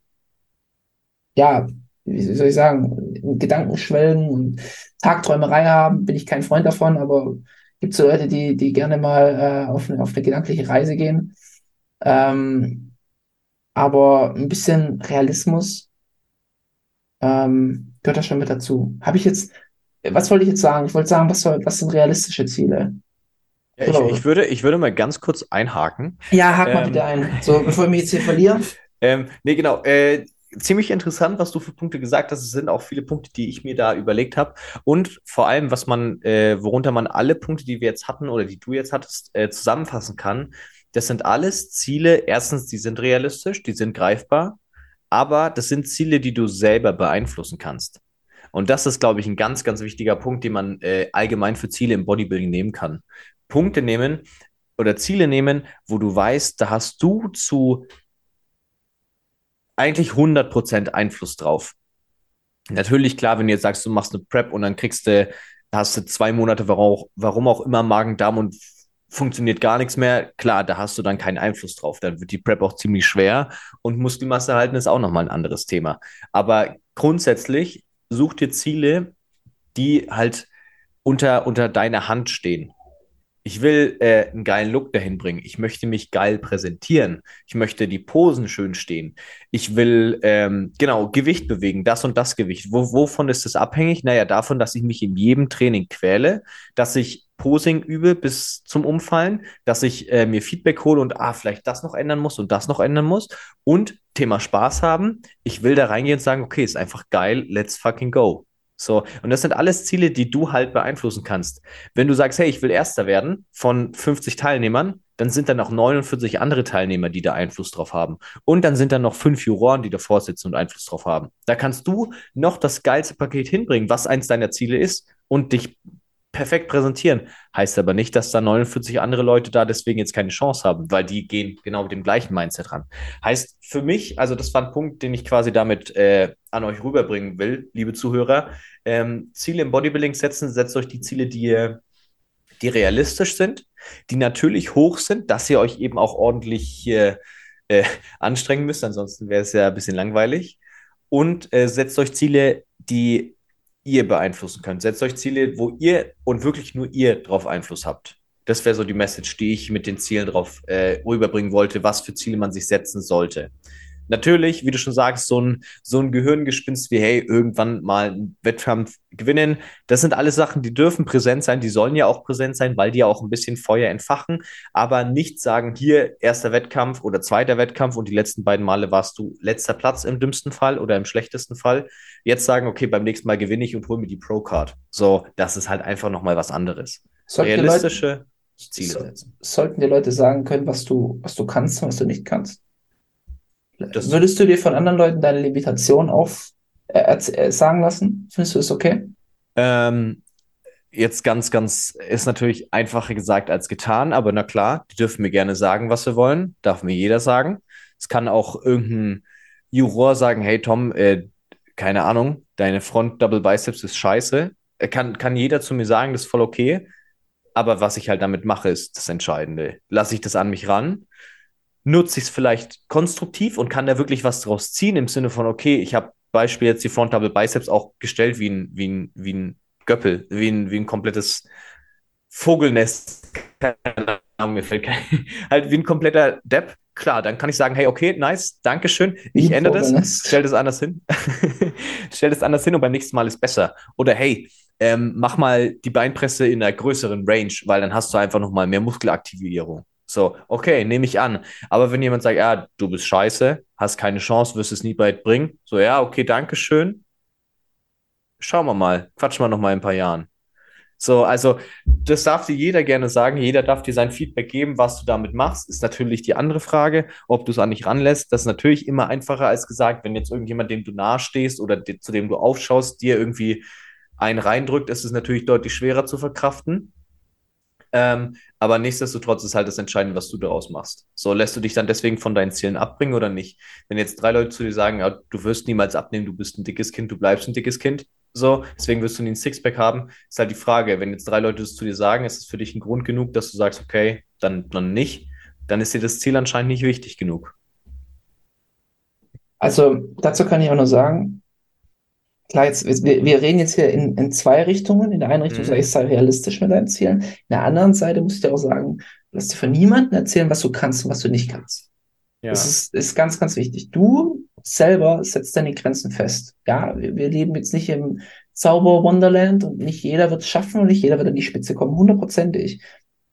ja, wie soll ich sagen, Gedanken schwelgen und Tagträumerei haben, bin ich kein Freund davon, aber gibt so Leute, die, die gerne mal äh, auf, eine, auf eine gedankliche Reise gehen. Ähm, aber ein bisschen Realismus ähm, gehört da schon mit dazu. Habe ich jetzt, was wollte ich jetzt sagen? Ich wollte sagen, was, soll, was sind realistische Ziele? Ja, ich, ich, würde, ich würde mal ganz kurz einhaken. Ja, hak mal Ähm, bitte ein. So, bevor ich mich jetzt hier verliere. Ähm, nee, genau. Äh, ziemlich interessant, was du für Punkte gesagt hast. Es sind auch viele Punkte, die ich mir da überlegt habe. Und vor allem, was man, äh, worunter man alle Punkte, die wir jetzt hatten oder die du jetzt hattest, äh, zusammenfassen kann. Das sind alles Ziele. Erstens, die sind realistisch, die sind greifbar. Aber das sind Ziele, die du selber beeinflussen kannst. Und das ist, glaube ich, ein ganz, ganz wichtiger Punkt, den man äh, allgemein für Ziele im Bodybuilding nehmen kann. Punkte nehmen oder Ziele nehmen, wo du weißt, da hast du zu eigentlich 100% Einfluss drauf. Natürlich, klar, wenn du jetzt sagst, du machst eine Prep und dann kriegst du, hast du zwei Monate, warum, warum auch immer Magen-Darm und funktioniert gar nichts mehr, klar, da hast du dann keinen Einfluss drauf. Dann wird die Prep auch ziemlich schwer und Muskelmasse halten ist auch nochmal ein anderes Thema. Aber grundsätzlich such dir Ziele, die halt unter, unter deiner Hand stehen. Ich will äh, einen geilen Look dahin bringen. Ich möchte mich geil präsentieren. Ich möchte die Posen schön stehen. Ich will, ähm, genau, Gewicht bewegen, das und das Gewicht. Wo, wovon ist das abhängig? Naja, davon, dass ich mich in jedem Training quäle, dass ich Posing übe bis zum Umfallen, dass ich äh, mir Feedback hole und ah, vielleicht das noch ändern muss und das noch ändern muss. Und Thema Spaß haben. Ich will da reingehen und sagen, okay, ist einfach geil, let's fucking go. So, und das sind alles Ziele, die du halt beeinflussen kannst. Wenn du sagst, hey, ich will Erster werden von 50 Teilnehmern, dann sind da noch 49 andere Teilnehmer, die da Einfluss drauf haben. Und dann sind da noch fünf Juroren, die davor sitzen und Einfluss drauf haben. Da kannst du noch das geilste Paket hinbringen, was eins deiner Ziele ist, und dich perfekt präsentieren. Heißt aber nicht, dass da 49 andere Leute da deswegen jetzt keine Chance haben, weil die gehen genau mit dem gleichen Mindset ran. Heißt für mich, also das war ein Punkt, den ich quasi damit äh, an euch rüberbringen will, liebe Zuhörer. Ähm, Ziele im Bodybuilding setzen, setzt euch die Ziele, die ihr die realistisch sind, die natürlich hoch sind, dass ihr euch eben auch ordentlich äh, äh, anstrengen müsst, ansonsten wäre es ja ein bisschen langweilig. Und äh, setzt euch Ziele, die ihr beeinflussen könnt. Setzt euch Ziele, wo ihr und wirklich nur ihr drauf Einfluss habt. Das wäre so die Message, die ich mit den Zielen drauf äh, rüberbringen wollte, was für Ziele man sich setzen sollte. Natürlich, wie du schon sagst, so ein, so ein Gehirngespinst wie, hey, irgendwann mal einen Wettkampf gewinnen. Das sind alles Sachen, die dürfen präsent sein, die sollen ja auch präsent sein, weil die ja auch ein bisschen Feuer entfachen. Aber nicht sagen, hier erster Wettkampf oder zweiter Wettkampf und die letzten beiden Male warst du letzter Platz im dümmsten Fall oder im schlechtesten Fall. Jetzt sagen, okay, beim nächsten Mal gewinne ich und hole mir die Pro-Card. So, das ist halt einfach nochmal was anderes. Sollten Realistische Leute, Ziele so, setzen. sollten die Leute sagen können, was du, was du kannst und was du nicht kannst? Würdest du dir von anderen Leuten deine Limitation auf äh, äh, sagen lassen? Findest du das okay? Ähm, jetzt ganz, ganz, ist natürlich einfacher gesagt als getan, aber na klar, die dürfen mir gerne sagen, was sie wollen. Darf mir jeder sagen. Es kann auch irgendein Juror sagen, hey Tom, äh, keine Ahnung, deine Front Double Biceps ist scheiße. Äh, Kann, kann jeder zu mir sagen, das ist voll okay. Aber was ich halt damit mache, ist das Entscheidende. Lasse ich das an mich ran? Nutze ich es vielleicht konstruktiv und kann da wirklich was draus ziehen im Sinne von, okay, ich habe Beispiel jetzt die Front Double Biceps auch gestellt wie ein, wie ein, wie ein Göppel, wie ein, wie ein komplettes Vogelnest. Keine Ahnung, mir fällt kein, halt wie ein kompletter Depp. Klar, dann kann ich sagen, hey, okay, nice, Dankeschön. Ich Wie ändere das, stell das anders hin. stell das anders hin und beim nächsten Mal ist besser. Oder hey, ähm, mach mal die Beinpresse in einer größeren Range, weil dann hast du einfach nochmal mehr Muskelaktivierung. So, okay, nehme ich an. Aber wenn jemand sagt, ja, du bist scheiße, hast keine Chance, wirst es nie weit bringen, so, ja, okay, Dankeschön. Schauen wir mal, quatschen wir noch mal in ein paar Jahren. So, also das darf dir jeder gerne sagen. Jeder darf dir sein Feedback geben, was du damit machst. Ist natürlich die andere Frage, ob du es an dich ranlässt. Das ist natürlich immer einfacher als gesagt, wenn jetzt irgendjemand, dem du nahestehst oder de- zu dem du aufschaust, dir irgendwie einen reindrückt, ist es natürlich deutlich schwerer zu verkraften. Ähm, aber nichtsdestotrotz ist halt das Entscheidende, was du daraus machst. So, lässt du dich dann deswegen von deinen Zielen abbringen oder nicht? Wenn jetzt drei Leute zu dir sagen, ja, du wirst niemals abnehmen, du bist ein dickes Kind, du bleibst ein dickes Kind, so, deswegen wirst du nie ein Sixpack haben, ist halt die Frage, wenn jetzt drei Leute das zu dir sagen, ist es für dich ein Grund genug, dass du sagst, okay, dann, dann nicht, dann ist dir das Ziel anscheinend nicht wichtig genug. Also dazu kann ich auch nur sagen, klar, jetzt, wir, wir reden jetzt hier in, in zwei Richtungen. In der einen Richtung Mhm. sage ich, sei realistisch mit deinen Zielen. In der anderen Seite muss ich dir auch sagen, lass dir von niemandem erzählen, was du kannst und was du nicht kannst. Ja. Das ist, ist ganz, ganz wichtig. Du selber setzt deine Grenzen fest. Ja, wir, wir leben jetzt nicht im Zauber-Wonderland und nicht jeder wird es schaffen und nicht jeder wird an die Spitze kommen, hundertprozentig.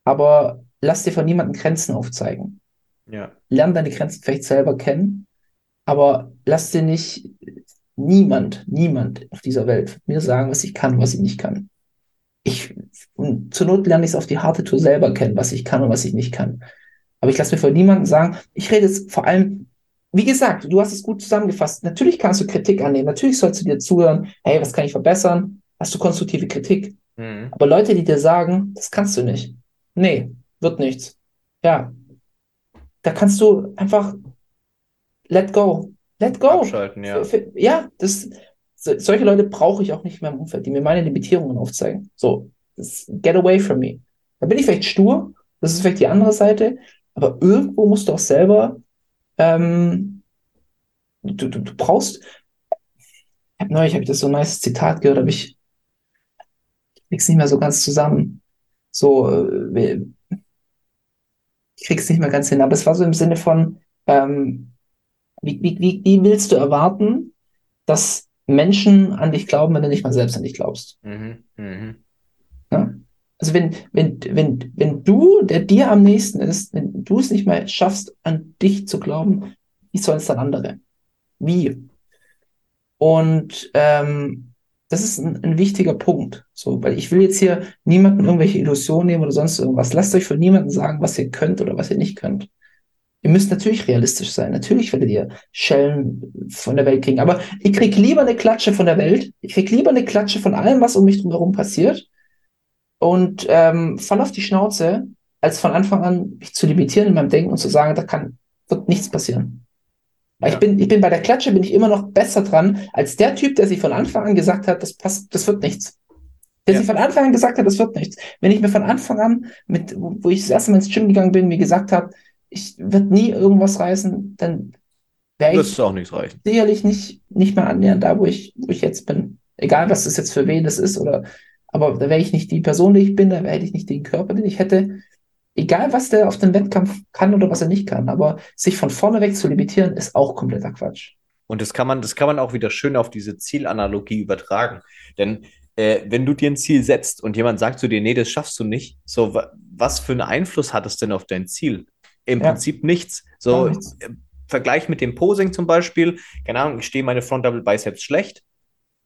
Aber lass dir von niemandem Grenzen aufzeigen. ja. Lern deine Grenzen vielleicht selber kennen, aber lass dir nicht niemand, niemand auf dieser Welt mir sagen, was ich kann, was ich nicht kann. Ich, und zur Not lerne ich es auf die harte Tour selber kennen, was ich kann und was ich nicht kann. Aber ich lasse mir von niemandem sagen, ich rede jetzt vor allem, wie gesagt, du hast es gut zusammengefasst. Natürlich kannst du Kritik annehmen, natürlich sollst du dir zuhören, hey, was kann ich verbessern? Hast du konstruktive Kritik? Mhm. Aber Leute, die dir sagen, das kannst du nicht. Nee, wird nichts. Ja. Da kannst du einfach let go. Let go. Abschalten, ja. Für, für, ja, das, so, solche Leute brauche ich auch nicht mehr im Umfeld, die mir meine Limitierungen aufzeigen. So, get away from me. Da bin ich vielleicht stur, das ist vielleicht die andere Seite, aber irgendwo musst du auch selber, ähm, du, du, du brauchst, ich hab neulich habe ich das so ein nice Zitat gehört, aber ich krieg's nicht mehr so ganz zusammen. So, äh, ich krieg's nicht mehr ganz hin, aber es war so im Sinne von, ähm, wie, wie, wie, wie willst du erwarten, dass Menschen an dich glauben, wenn du nicht mal selbst an dich glaubst? Mhm. Mhm. Ja? Also wenn, wenn, wenn, wenn du, der dir am nächsten ist, wenn du es nicht mal schaffst, an dich zu glauben, wie sollen es dann andere? Wie? Und ähm, das ist ein, ein wichtiger Punkt. So, weil ich will jetzt hier niemandem irgendwelche Illusionen nehmen oder sonst irgendwas. Lasst euch von niemandem sagen, was ihr könnt oder was ihr nicht könnt. Ihr müsst natürlich realistisch sein. Natürlich werdet ihr Schellen von der Welt kriegen. Aber ich krieg lieber eine Klatsche von der Welt. Ich krieg lieber eine Klatsche von allem, was um mich drumherum passiert. Und ähm, fall auf die Schnauze, als von Anfang an mich zu limitieren in meinem Denken und zu sagen, da kann, wird nichts passieren. Weil Ja. ich bin, ich bin bei der Klatsche bin ich immer noch besser dran, als der Typ, der sich von Anfang an gesagt hat, das passt, das wird nichts. Der Ja. sich von Anfang an gesagt hat, das wird nichts. Wenn ich mir von Anfang an, mit, wo ich das erste Mal ins Gym gegangen bin, mir gesagt habe, ich werde nie irgendwas reißen, dann wäre ich auch nichts reichen. sicherlich nicht, nicht mehr annähernd da, wo ich, wo ich jetzt bin. Egal, was das jetzt für wen das ist, oder, aber da wäre ich nicht die Person, die ich bin, da hätte ich nicht den Körper, den ich hätte. Egal, was der auf dem Wettkampf kann oder was er nicht kann, aber sich von vorne weg zu limitieren, ist auch kompletter Quatsch. Und das kann man, das kann man auch wieder schön auf diese Zielanalogie übertragen. Denn äh, wenn du dir ein Ziel setzt und jemand sagt zu dir, nee, das schaffst du nicht, so wa was für einen Einfluss hat es denn auf dein Ziel? Im Ja. Prinzip nichts. So nichts. äh, Vergleich mit dem Posing zum Beispiel, keine Ahnung, ich stehe meine Front Double Biceps schlecht.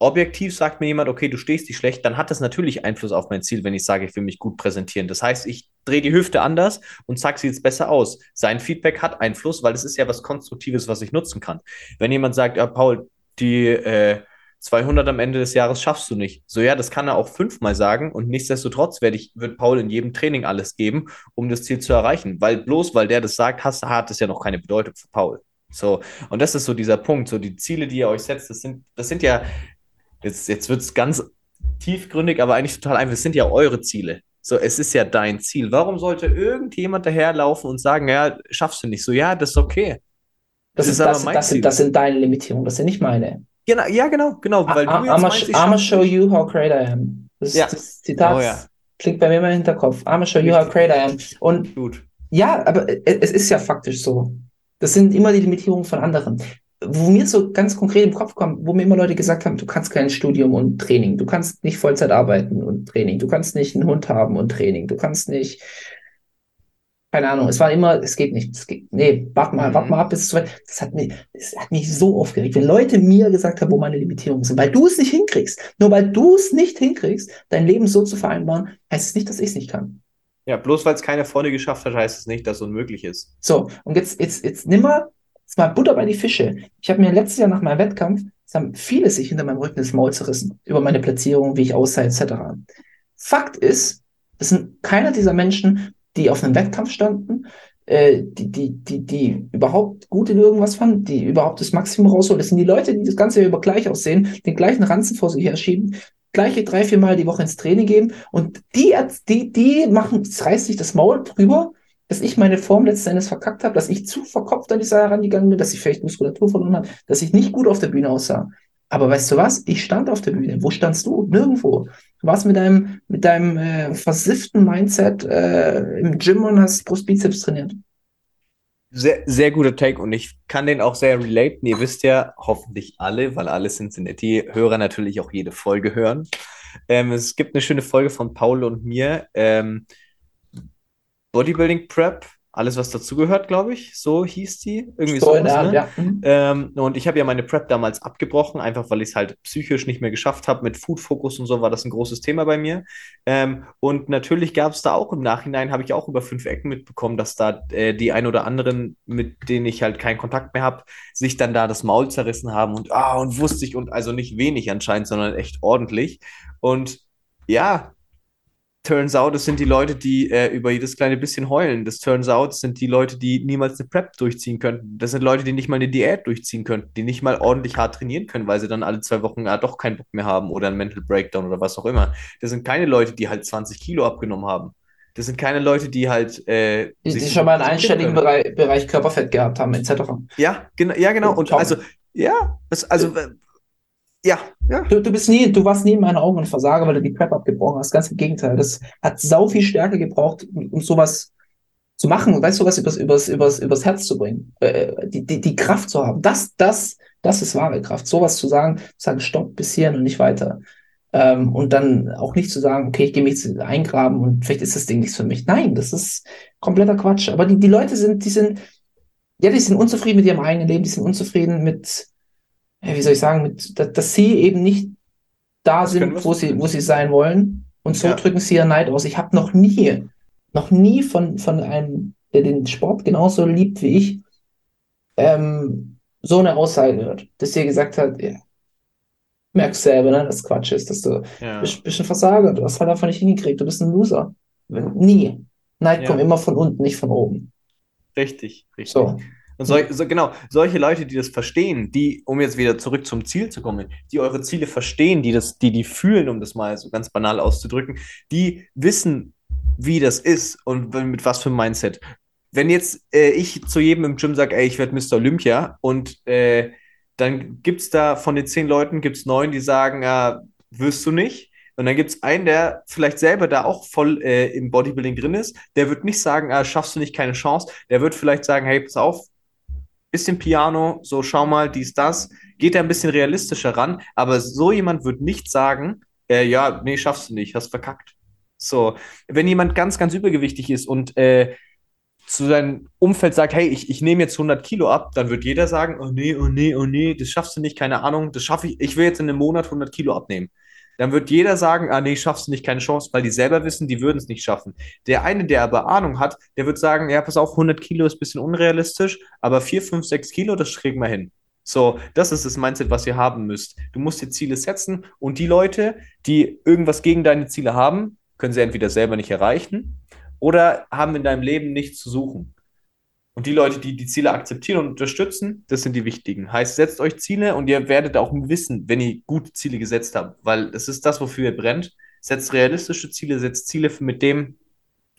Objektiv sagt mir jemand, okay, du stehst die schlecht, dann hat das natürlich Einfluss auf mein Ziel, wenn ich sage, ich will mich gut präsentieren. Das heißt, ich drehe die Hüfte anders und sage, sie jetzt besser aus. Sein Feedback hat Einfluss, weil es ist ja was Konstruktives, was ich nutzen kann. Wenn jemand sagt, ja, Paul, die äh, 200 am Ende des Jahres schaffst du nicht. So, ja, das kann er auch fünfmal sagen und nichtsdestotrotz werde ich, wird Paul in jedem Training alles geben, um das Ziel zu erreichen. Weil bloß, weil der das sagt, hat, hat es ja noch keine Bedeutung für Paul. So, und das ist so dieser Punkt, so die Ziele, die ihr euch setzt, das sind, das sind ja, jetzt, jetzt wird es ganz tiefgründig, aber eigentlich total einfach, das sind ja eure Ziele. So, es ist ja dein Ziel. Warum sollte irgendjemand daherlaufen und sagen, ja, schaffst du nicht? So, ja, das ist okay. Das, ist, das, das, sind, das sind deine Limitierungen, das sind nicht meine. Genau, ja, genau, genau. Weil I, du jetzt I'ma, meinst, ich I'ma show you how great I am. Das, Ja. das Zitat Oh ja. klingt bei mir immer im Hinterkopf. I'ma show you how great I am. Und Gut. ja, aber es ist ja faktisch so. Das sind immer die Limitierungen von anderen. Wo mir so ganz konkret im Kopf kommt, wo mir immer Leute gesagt haben, du kannst kein Studium und Training, du kannst nicht Vollzeit arbeiten und Training, du kannst nicht einen Hund haben und Training, du kannst nicht, keine Ahnung, es war immer, es geht nicht, es geht, nee, warte mal, Mhm. warte mal ab, bis es soweit, das hat mich, das hat mich so aufgeregt, wenn Leute mir gesagt haben, wo meine Limitierungen sind, weil du es nicht hinkriegst, nur weil du es nicht hinkriegst, dein Leben so zu vereinbaren, heißt es nicht, dass ich es nicht kann. Ja, bloß weil es keiner vorne geschafft hat, heißt es nicht, dass es unmöglich ist. So, und jetzt, jetzt, jetzt nimm mal, jetzt mal Butter bei die Fische. Ich habe mir letztes Jahr nach meinem Wettkampf, es haben viele sich hinter meinem Rücken das Maul zerrissen, über meine Platzierung, wie ich aussehe, etc. Fakt ist, es sind keiner dieser Menschen, die auf einem Wettkampf standen, äh, die, die, die, die überhaupt gut in irgendwas fanden, die überhaupt das Maximum rausholen. Das sind die Leute, die das Ganze über gleich aussehen, den gleichen Ranzen vor sich herschieben, gleiche drei, vier Mal die Woche ins Training gehen und die, die, die machen, es reißt sich das Maul drüber, dass ich meine Form letzten Endes verkackt habe, dass ich zu verkopft an die Sache herangegangen bin, dass ich vielleicht Muskulatur verloren habe, dass ich nicht gut auf der Bühne aussah. Aber weißt du was? Ich stand auf der Bühne. Wo standst du? Nirgendwo. Du warst mit deinem, mit deinem äh, versifften Mindset äh, im Gym und hast Brustbizeps trainiert. Sehr, sehr guter Take und ich kann den auch sehr relaten. Ihr wisst ja hoffentlich alle, weil alle Cincinnati-Hörer natürlich auch jede Folge hören. Ähm, es gibt eine schöne Folge von Paul und mir. Ähm, Bodybuilding Prep, alles was dazugehört, glaube ich. So hieß die. Irgendwie So sowas, Art, ne? ja. Mhm. Ähm, und ich habe ja meine Prep damals abgebrochen, einfach weil ich es halt psychisch nicht mehr geschafft habe. Mit Food Focus und so war das ein großes Thema bei mir. Ähm, und natürlich gab es da auch im Nachhinein, habe ich auch über fünf Ecken mitbekommen, dass da äh, die ein oder anderen, mit denen ich halt keinen Kontakt mehr habe, sich dann da das Maul zerrissen haben und ah, und wusste ich und also nicht wenig anscheinend, sondern echt ordentlich. Und ja, Turns out, es sind die Leute, die äh, über jedes kleine bisschen heulen. Das Turns out es sind die Leute, die niemals eine Prep durchziehen könnten. Das sind Leute, die nicht mal eine Diät durchziehen könnten, die nicht mal ordentlich hart trainieren können, weil sie dann alle zwei Wochen ah, doch keinen Bock mehr haben oder einen Mental Breakdown oder was auch immer. Das sind keine Leute, die halt 20 Kilo abgenommen haben. Das sind keine Leute, die halt äh, Die, sich die schon mal einen einstelligen. Bereich, Bereich Körperfett gehabt haben, etc. Ja, genau, ja, genau. Und Top. also, ja, das, also, äh, ja, ja. Du, du bist nie, du warst nie in meinen Augen ein Versager, weil du die Prep abgebrochen hast. Ganz im Gegenteil. Das hat sau viel Stärke gebraucht, um, sowas zu machen, weißt du, was übers, übers, übers, übers Herz zu bringen. Äh, die, die, die Kraft zu haben. Das, das, das ist wahre Kraft. Sowas zu sagen, zu sagen, stopp bis hierhin und nicht weiter. Ähm, und dann auch nicht zu sagen, okay, ich gehe mich jetzt eingraben und vielleicht ist das Ding nichts für mich. Nein, das ist kompletter Quatsch. Aber die, die Leute sind, die sind, ja, die sind unzufrieden mit ihrem eigenen Leben, die sind unzufrieden mit, wie soll ich sagen, mit, dass, dass sie eben nicht da können sind, wo sie, wo sie sein wollen. Und so Ja. drücken sie ihren Neid aus. Ich habe noch nie, noch nie von, von einem, der den Sport genauso liebt wie ich, ähm, so eine Aussage gehört, dass sie gesagt hat, ja, merkst selber, ne, dass Quatsch ist, dass du ja. bist, bist ein Versager, du hast halt einfach nicht hingekriegt, du bist ein Loser. Nie. Neid Ja. kommt immer von unten, nicht von oben. Richtig, richtig. So. Und sol so, genau, solche Leute, die das verstehen, die, um jetzt wieder zurück zum Ziel zu kommen, die eure Ziele verstehen, die das, die die fühlen, um das mal so ganz banal auszudrücken, die wissen, wie das ist und mit was für einem Mindset. Wenn jetzt äh, ich zu jedem im Gym sage, ey, ich werde Mr. Olympia und äh, dann gibt es da von den zehn Leuten, gibt es neun, die sagen, ja, wirst du nicht. Und dann gibt es einen, der vielleicht selber da auch voll äh, im Bodybuilding drin ist, der wird nicht sagen, ah, schaffst du nicht, keine Chance. Der wird vielleicht sagen, hey, pass auf, bisschen Piano, so schau mal, dies, das. Geht da ein bisschen realistischer ran, aber so jemand wird nicht sagen, äh, ja, nee, schaffst du nicht, hast verkackt. So, wenn jemand ganz, ganz übergewichtig ist und äh, zu seinem Umfeld sagt, hey, ich, ich nehme jetzt 100 Kilo ab, dann wird jeder sagen, oh nee, oh nee, oh nee, das schaffst du nicht, keine Ahnung, das schaffe ich, ich will jetzt in einem Monat 100 Kilo abnehmen. Dann wird jeder sagen, ah nee, schaffst du nicht, keine Chance, weil die selber wissen, die würden es nicht schaffen. Der eine, der aber Ahnung hat, der wird sagen, ja, pass auf, 100 Kilo ist ein bisschen unrealistisch, aber 4, 5, 6 Kilo, das kriegen wir hin. So, das ist das Mindset, was ihr haben müsst. Du musst dir Ziele setzen und die Leute, die irgendwas gegen deine Ziele haben, können sie entweder selber nicht erreichen oder haben in deinem Leben nichts zu suchen. Und die Leute, die die Ziele akzeptieren und unterstützen, das sind die wichtigen. Heißt, setzt euch Ziele und ihr werdet auch wissen, wenn ihr gute Ziele gesetzt habt, weil es ist das, wofür ihr brennt. Setzt realistische Ziele, setzt Ziele mit dem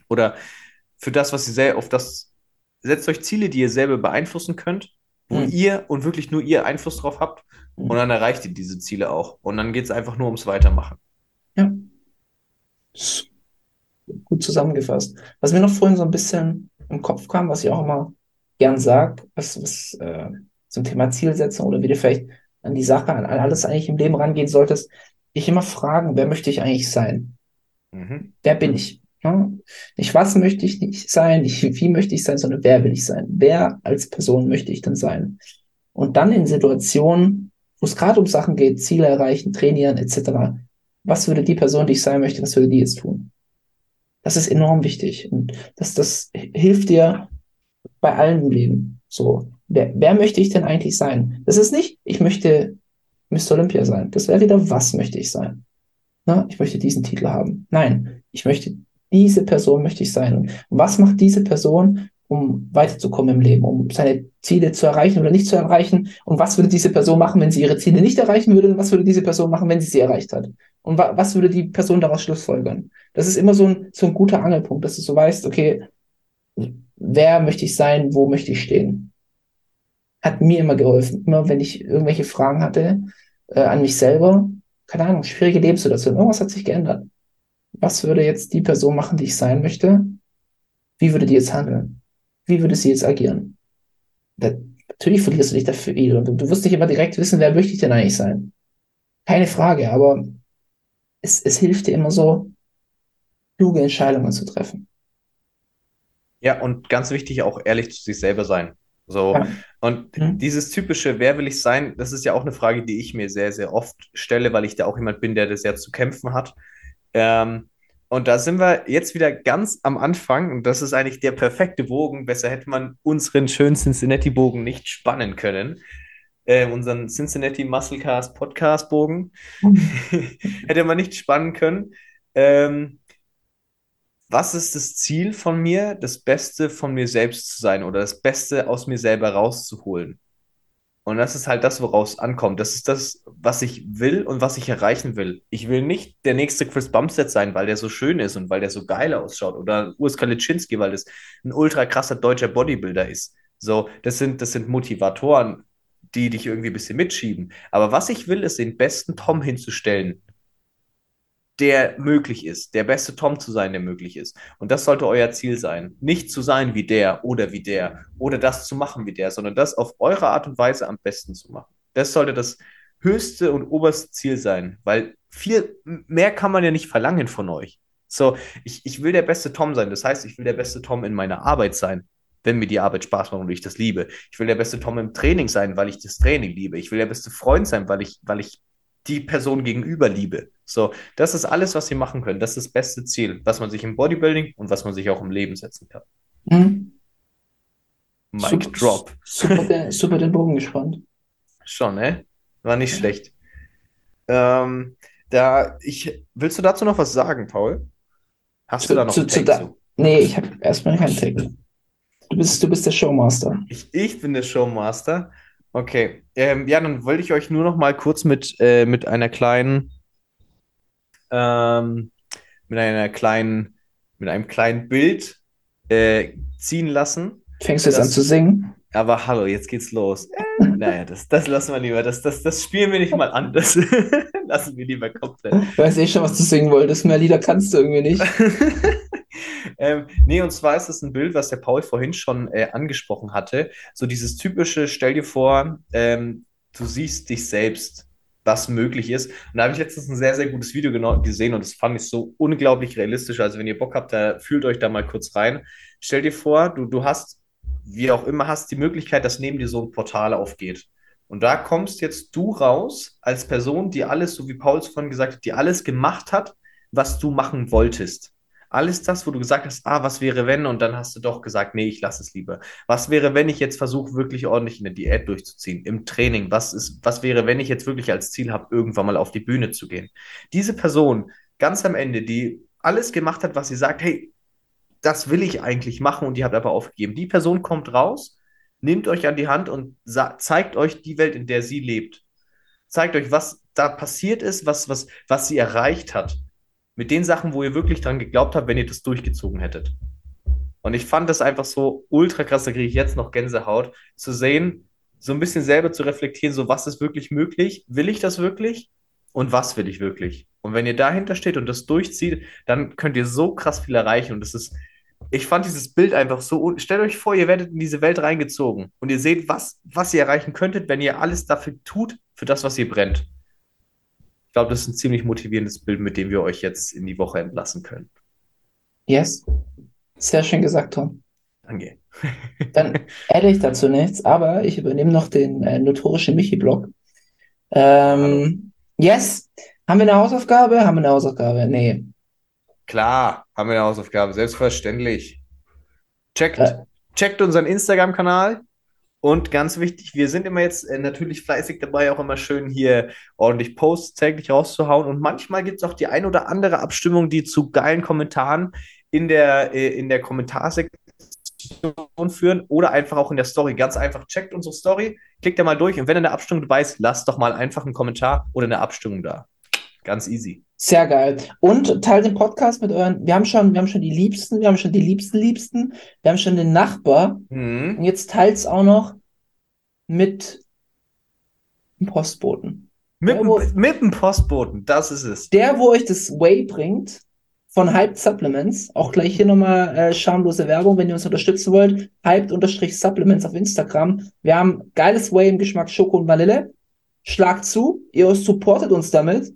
oder für das, was ihr selber auf das, setzt euch Ziele, die ihr selber beeinflussen könnt, wo Mhm. ihr und wirklich nur ihr Einfluss drauf habt Mhm. und dann erreicht ihr diese Ziele auch. Und dann geht es einfach nur ums Weitermachen. Ja. Gut zusammengefasst. Was mir noch vorhin so ein bisschen im Kopf kam, was ich auch immer gern sag, was, was äh, zum Thema Zielsetzung oder wie du vielleicht an die Sache, an alles eigentlich im Leben rangehen solltest, ich immer fragen, wer möchte ich eigentlich sein? Mhm. Wer bin ich? Ja? Nicht was möchte ich nicht sein, nicht wie möchte ich sein, sondern wer will ich sein? Wer als Person möchte ich denn sein? Und dann in Situationen, wo es gerade um Sachen geht, Ziele erreichen, trainieren, etc., was würde die Person, die ich sein möchte, was würde die jetzt tun? Das ist enorm wichtig. Und das, das hilft dir bei allem im Leben. So, wer, wer möchte ich denn eigentlich sein? Das ist nicht, ich möchte Mr. Olympia sein. Das wäre wieder, was möchte ich sein? Na, ich möchte diesen Titel haben. Nein, ich möchte diese Person möchte ich sein. Und was macht diese Person, um weiterzukommen im Leben, um seine Ziele zu erreichen oder nicht zu erreichen? Und was würde diese Person machen, wenn sie ihre Ziele nicht erreichen würde? Und was würde diese Person machen, wenn sie sie erreicht hat? Und wa was würde die Person daraus schlussfolgern? Das ist immer so ein, so ein guter Angelpunkt, dass du so weißt, okay, wer möchte ich sein, wo möchte ich stehen? Hat mir immer geholfen. Immer wenn ich irgendwelche Fragen hatte äh, an mich selber, keine Ahnung, schwierige Lebenssituation, irgendwas hat sich geändert. Was würde jetzt die Person machen, die ich sein möchte? Wie würde die jetzt handeln? Wie würde sie jetzt agieren? Da, natürlich verlierst du dich dafür und du wirst nicht immer direkt wissen, wer möchte ich denn eigentlich sein? Keine Frage, aber es, es hilft dir immer so, kluge Entscheidungen zu treffen. Ja, und ganz wichtig, auch ehrlich zu sich selber sein. So, Ja. und Mhm. dieses typische, wer will ich sein, das ist ja auch eine Frage, die ich mir sehr, sehr oft stelle, weil ich da auch jemand bin, der das ja zu kämpfen hat. Ähm, und da sind wir jetzt wieder ganz am Anfang, und das ist eigentlich der perfekte Bogen. Besser hätte man unseren schönen Cincinnati-Bogen nicht spannen können. Ähm, unseren Cincinnati Musclecast Podcast-Bogen hätte man nicht spannen können. Ähm, was ist das Ziel von mir, das Beste von mir selbst zu sein oder das Beste aus mir selber rauszuholen? Und das ist halt das, woraus ankommt. Das ist das, was ich will und was ich erreichen will. Ich will nicht der nächste Chris Bumstead sein, weil der so schön ist und weil der so geil ausschaut. Oder Urs Kaliczynski, weil das ein ultra krasser deutscher Bodybuilder ist. So, das sind, das sind Motivatoren, die dich irgendwie ein bisschen mitschieben. Aber was ich will, ist den besten Tom hinzustellen, der möglich ist, der beste Tom zu sein, der möglich ist. Und das sollte euer Ziel sein. Nicht zu sein wie der oder wie der oder das zu machen wie der, sondern das auf eure Art und Weise am besten zu machen. Das sollte das höchste und oberste Ziel sein, weil viel mehr kann man ja nicht verlangen von euch. So, ich, ich will der beste Tom sein. Das heißt, ich will der beste Tom in meiner Arbeit sein, wenn mir die Arbeit Spaß macht und ich das liebe. Ich will der beste Tom im Training sein, weil ich das Training liebe. Ich will der beste Freund sein, weil ich, weil ich die Person gegenüber liebe. So, das ist alles, was ihr machen könnt. Das ist das beste Ziel, was man sich im Bodybuilding und was man sich auch im Leben setzen kann. Mhm. Mic Super- drop. Super, den, super den Bogen gespannt. Schon, ne? War nicht schlecht. Ähm, da, ich, willst du dazu noch was sagen, Paul? Hast du da noch zu, einen zu da, zu? Nee, ich habe erstmal keinen Take. Du bist, du bist der Showmaster. Ich, ich bin der Showmaster. Okay. Ähm, ja, dann wollte ich euch nur noch mal kurz mit, äh, mit einer kleinen, ähm, mit einer kleinen, mit einem kleinen Bild äh, ziehen lassen. Fängst du jetzt an zu singen? Aber hallo, jetzt geht's los. Äh, naja, das, das lassen wir lieber. Das, das, das spielen wir nicht mal an. Das lassen wir lieber komplett. Ich weiß eh schon, was du singen wolltest. Mehr Lieder kannst du irgendwie nicht. ähm, nee, und zwar ist es ein Bild, was der Paul vorhin schon äh, angesprochen hatte. So dieses typische, stell dir vor, ähm, du siehst dich selbst, was möglich ist. Und da habe ich letztens ein sehr, sehr gutes Video genau gesehen und das fand ich so unglaublich realistisch. Also wenn ihr Bock habt, da fühlt euch da mal kurz rein. Stell dir vor, du, du hast, wie auch immer, hast die Möglichkeit, dass neben dir so ein Portal aufgeht. Und da kommst jetzt du raus als Person, die alles, so wie Paul es vorhin gesagt hat, die alles gemacht hat, was du machen wolltest Alles das, wo du gesagt hast, ah, was wäre wenn? Und dann hast du doch gesagt, nee, ich lasse es lieber. Was wäre, wenn ich jetzt versuche, wirklich ordentlich eine Diät durchzuziehen, im Training? Was ist, was wäre, wenn ich jetzt wirklich als Ziel habe, irgendwann mal auf die Bühne zu gehen? Diese Person, ganz am Ende, die alles gemacht hat, was sie sagt, hey, das will ich eigentlich machen und die habt aber aufgegeben. Die Person kommt raus, nimmt euch an die Hand und zeigt euch die Welt, in der sie lebt. Zeigt euch, was da passiert ist, was, was, was sie erreicht hat. Mit den Sachen, wo ihr wirklich dran geglaubt habt, wenn ihr das durchgezogen hättet. Und ich fand das einfach so ultra krass, da kriege ich jetzt noch Gänsehaut, zu sehen, so ein bisschen selber zu reflektieren, so was ist wirklich möglich? Will ich das wirklich? Und was will ich wirklich? Und wenn ihr dahinter steht und das durchzieht, dann könnt ihr so krass viel erreichen. Und das ist, ich fand dieses Bild einfach so. Stellt euch vor, ihr werdet in diese Welt reingezogen und ihr seht, was, was ihr erreichen könntet, wenn ihr alles dafür tut, für das, was ihr brennt glaube, das ist ein ziemlich motivierendes Bild, mit dem wir euch jetzt in die Woche entlassen können. Yes. Sehr schön gesagt, Tom. Danke. Dann adde ich dazu nichts, aber ich übernehme noch den äh, notorischen Michi-Blog. Ähm, yes. Haben wir eine Hausaufgabe? Haben wir eine Hausaufgabe? Nee. Klar, haben wir eine Hausaufgabe. Selbstverständlich. Checkt, äh. checkt unseren Instagram-Kanal. Und ganz wichtig, wir sind immer jetzt äh, natürlich fleißig dabei, auch immer schön hier ordentlich Posts täglich rauszuhauen. Und manchmal gibt es auch die ein oder andere Abstimmung, die zu geilen Kommentaren in der, äh, in der Kommentarsektion führen oder einfach auch in der Story. Ganz einfach, checkt unsere Story, klickt da mal durch und wenn ihr eine Abstimmung dabei ist, lasst doch mal einfach einen Kommentar oder eine Abstimmung da. Ganz easy. Sehr geil. Und teilt den Podcast mit euren. Wir haben schon, wir haben schon die Liebsten, wir haben schon die Liebsten, Liebsten, wir haben schon den Nachbar. Mhm. Und jetzt teilt es auch noch mit dem Postboten. Mit, der, wo, mit dem Postboten, das ist es. Der, wo euch das Way bringt von Hyped Supplements. Auch gleich hier nochmal äh, schamlose Werbung, wenn ihr uns unterstützen wollt. Hyped-Supplements auf Instagram. Wir haben geiles Way im Geschmack Schoko und Vanille. Schlagt zu, ihr supportet uns damit.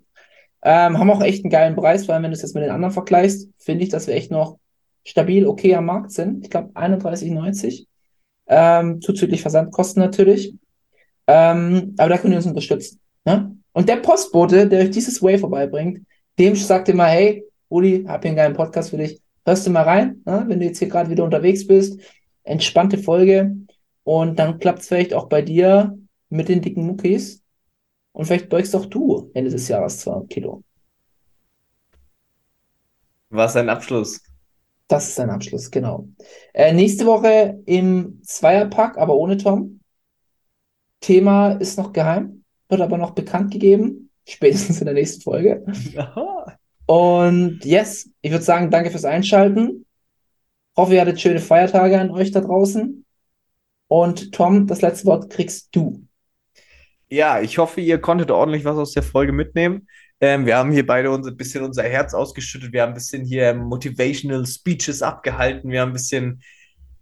Ähm, haben auch echt einen geilen Preis, vor allem wenn du es jetzt mit den anderen vergleichst, finde ich, dass wir echt noch stabil okay am Markt sind. Ich glaube 31,90. Ähm, zuzüglich Versandkosten natürlich. Ähm, aber da könnt ihr uns unterstützen. Ne? Und der Postbote, der euch dieses Way vorbeibringt, dem sagt ihr mal, hey, Uli, hab hier einen geilen Podcast für dich. Hörst du mal rein, ne? wenn du jetzt hier gerade wieder unterwegs bist. Entspannte Folge. Und dann klappt es vielleicht auch bei dir mit den dicken Muckis. Und vielleicht beugst auch du Ende des Jahres 200 Kilo. Was ein Abschluss. Das ist ein Abschluss, genau. Äh, nächste Woche im Zweierpack, aber ohne Tom. Thema ist noch geheim, wird aber noch bekannt gegeben. Spätestens in der nächsten Folge. Aha. Und yes, ich würde sagen, danke fürs Einschalten. Hoffe, ihr hattet schöne Feiertage an euch da draußen. Und Tom, das letzte Wort kriegst du. Ja, ich hoffe, ihr konntet ordentlich was aus der Folge mitnehmen. Ähm, wir haben hier beide ein bisschen unser Herz ausgeschüttet. Wir haben ein bisschen hier Motivational Speeches abgehalten. Wir haben ein bisschen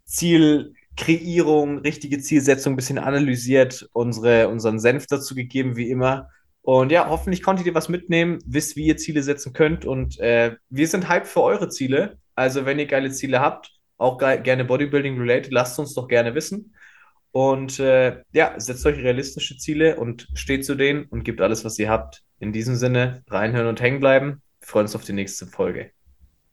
Zielkreierung, richtige Zielsetzung ein bisschen analysiert, unsere, unseren Senf dazu gegeben, wie immer. Und ja, hoffentlich konntet ihr was mitnehmen, wisst, wie ihr Ziele setzen könnt. Und äh, wir sind hyped für eure Ziele. Also, wenn ihr geile Ziele habt, auch gerne Bodybuilding related, lasst uns doch gerne wissen. Und äh, ja, setzt euch realistische Ziele und steht zu denen und gebt alles, was ihr habt. In diesem Sinne, reinhören und hängen bleiben. Wir freuen uns auf die nächste Folge.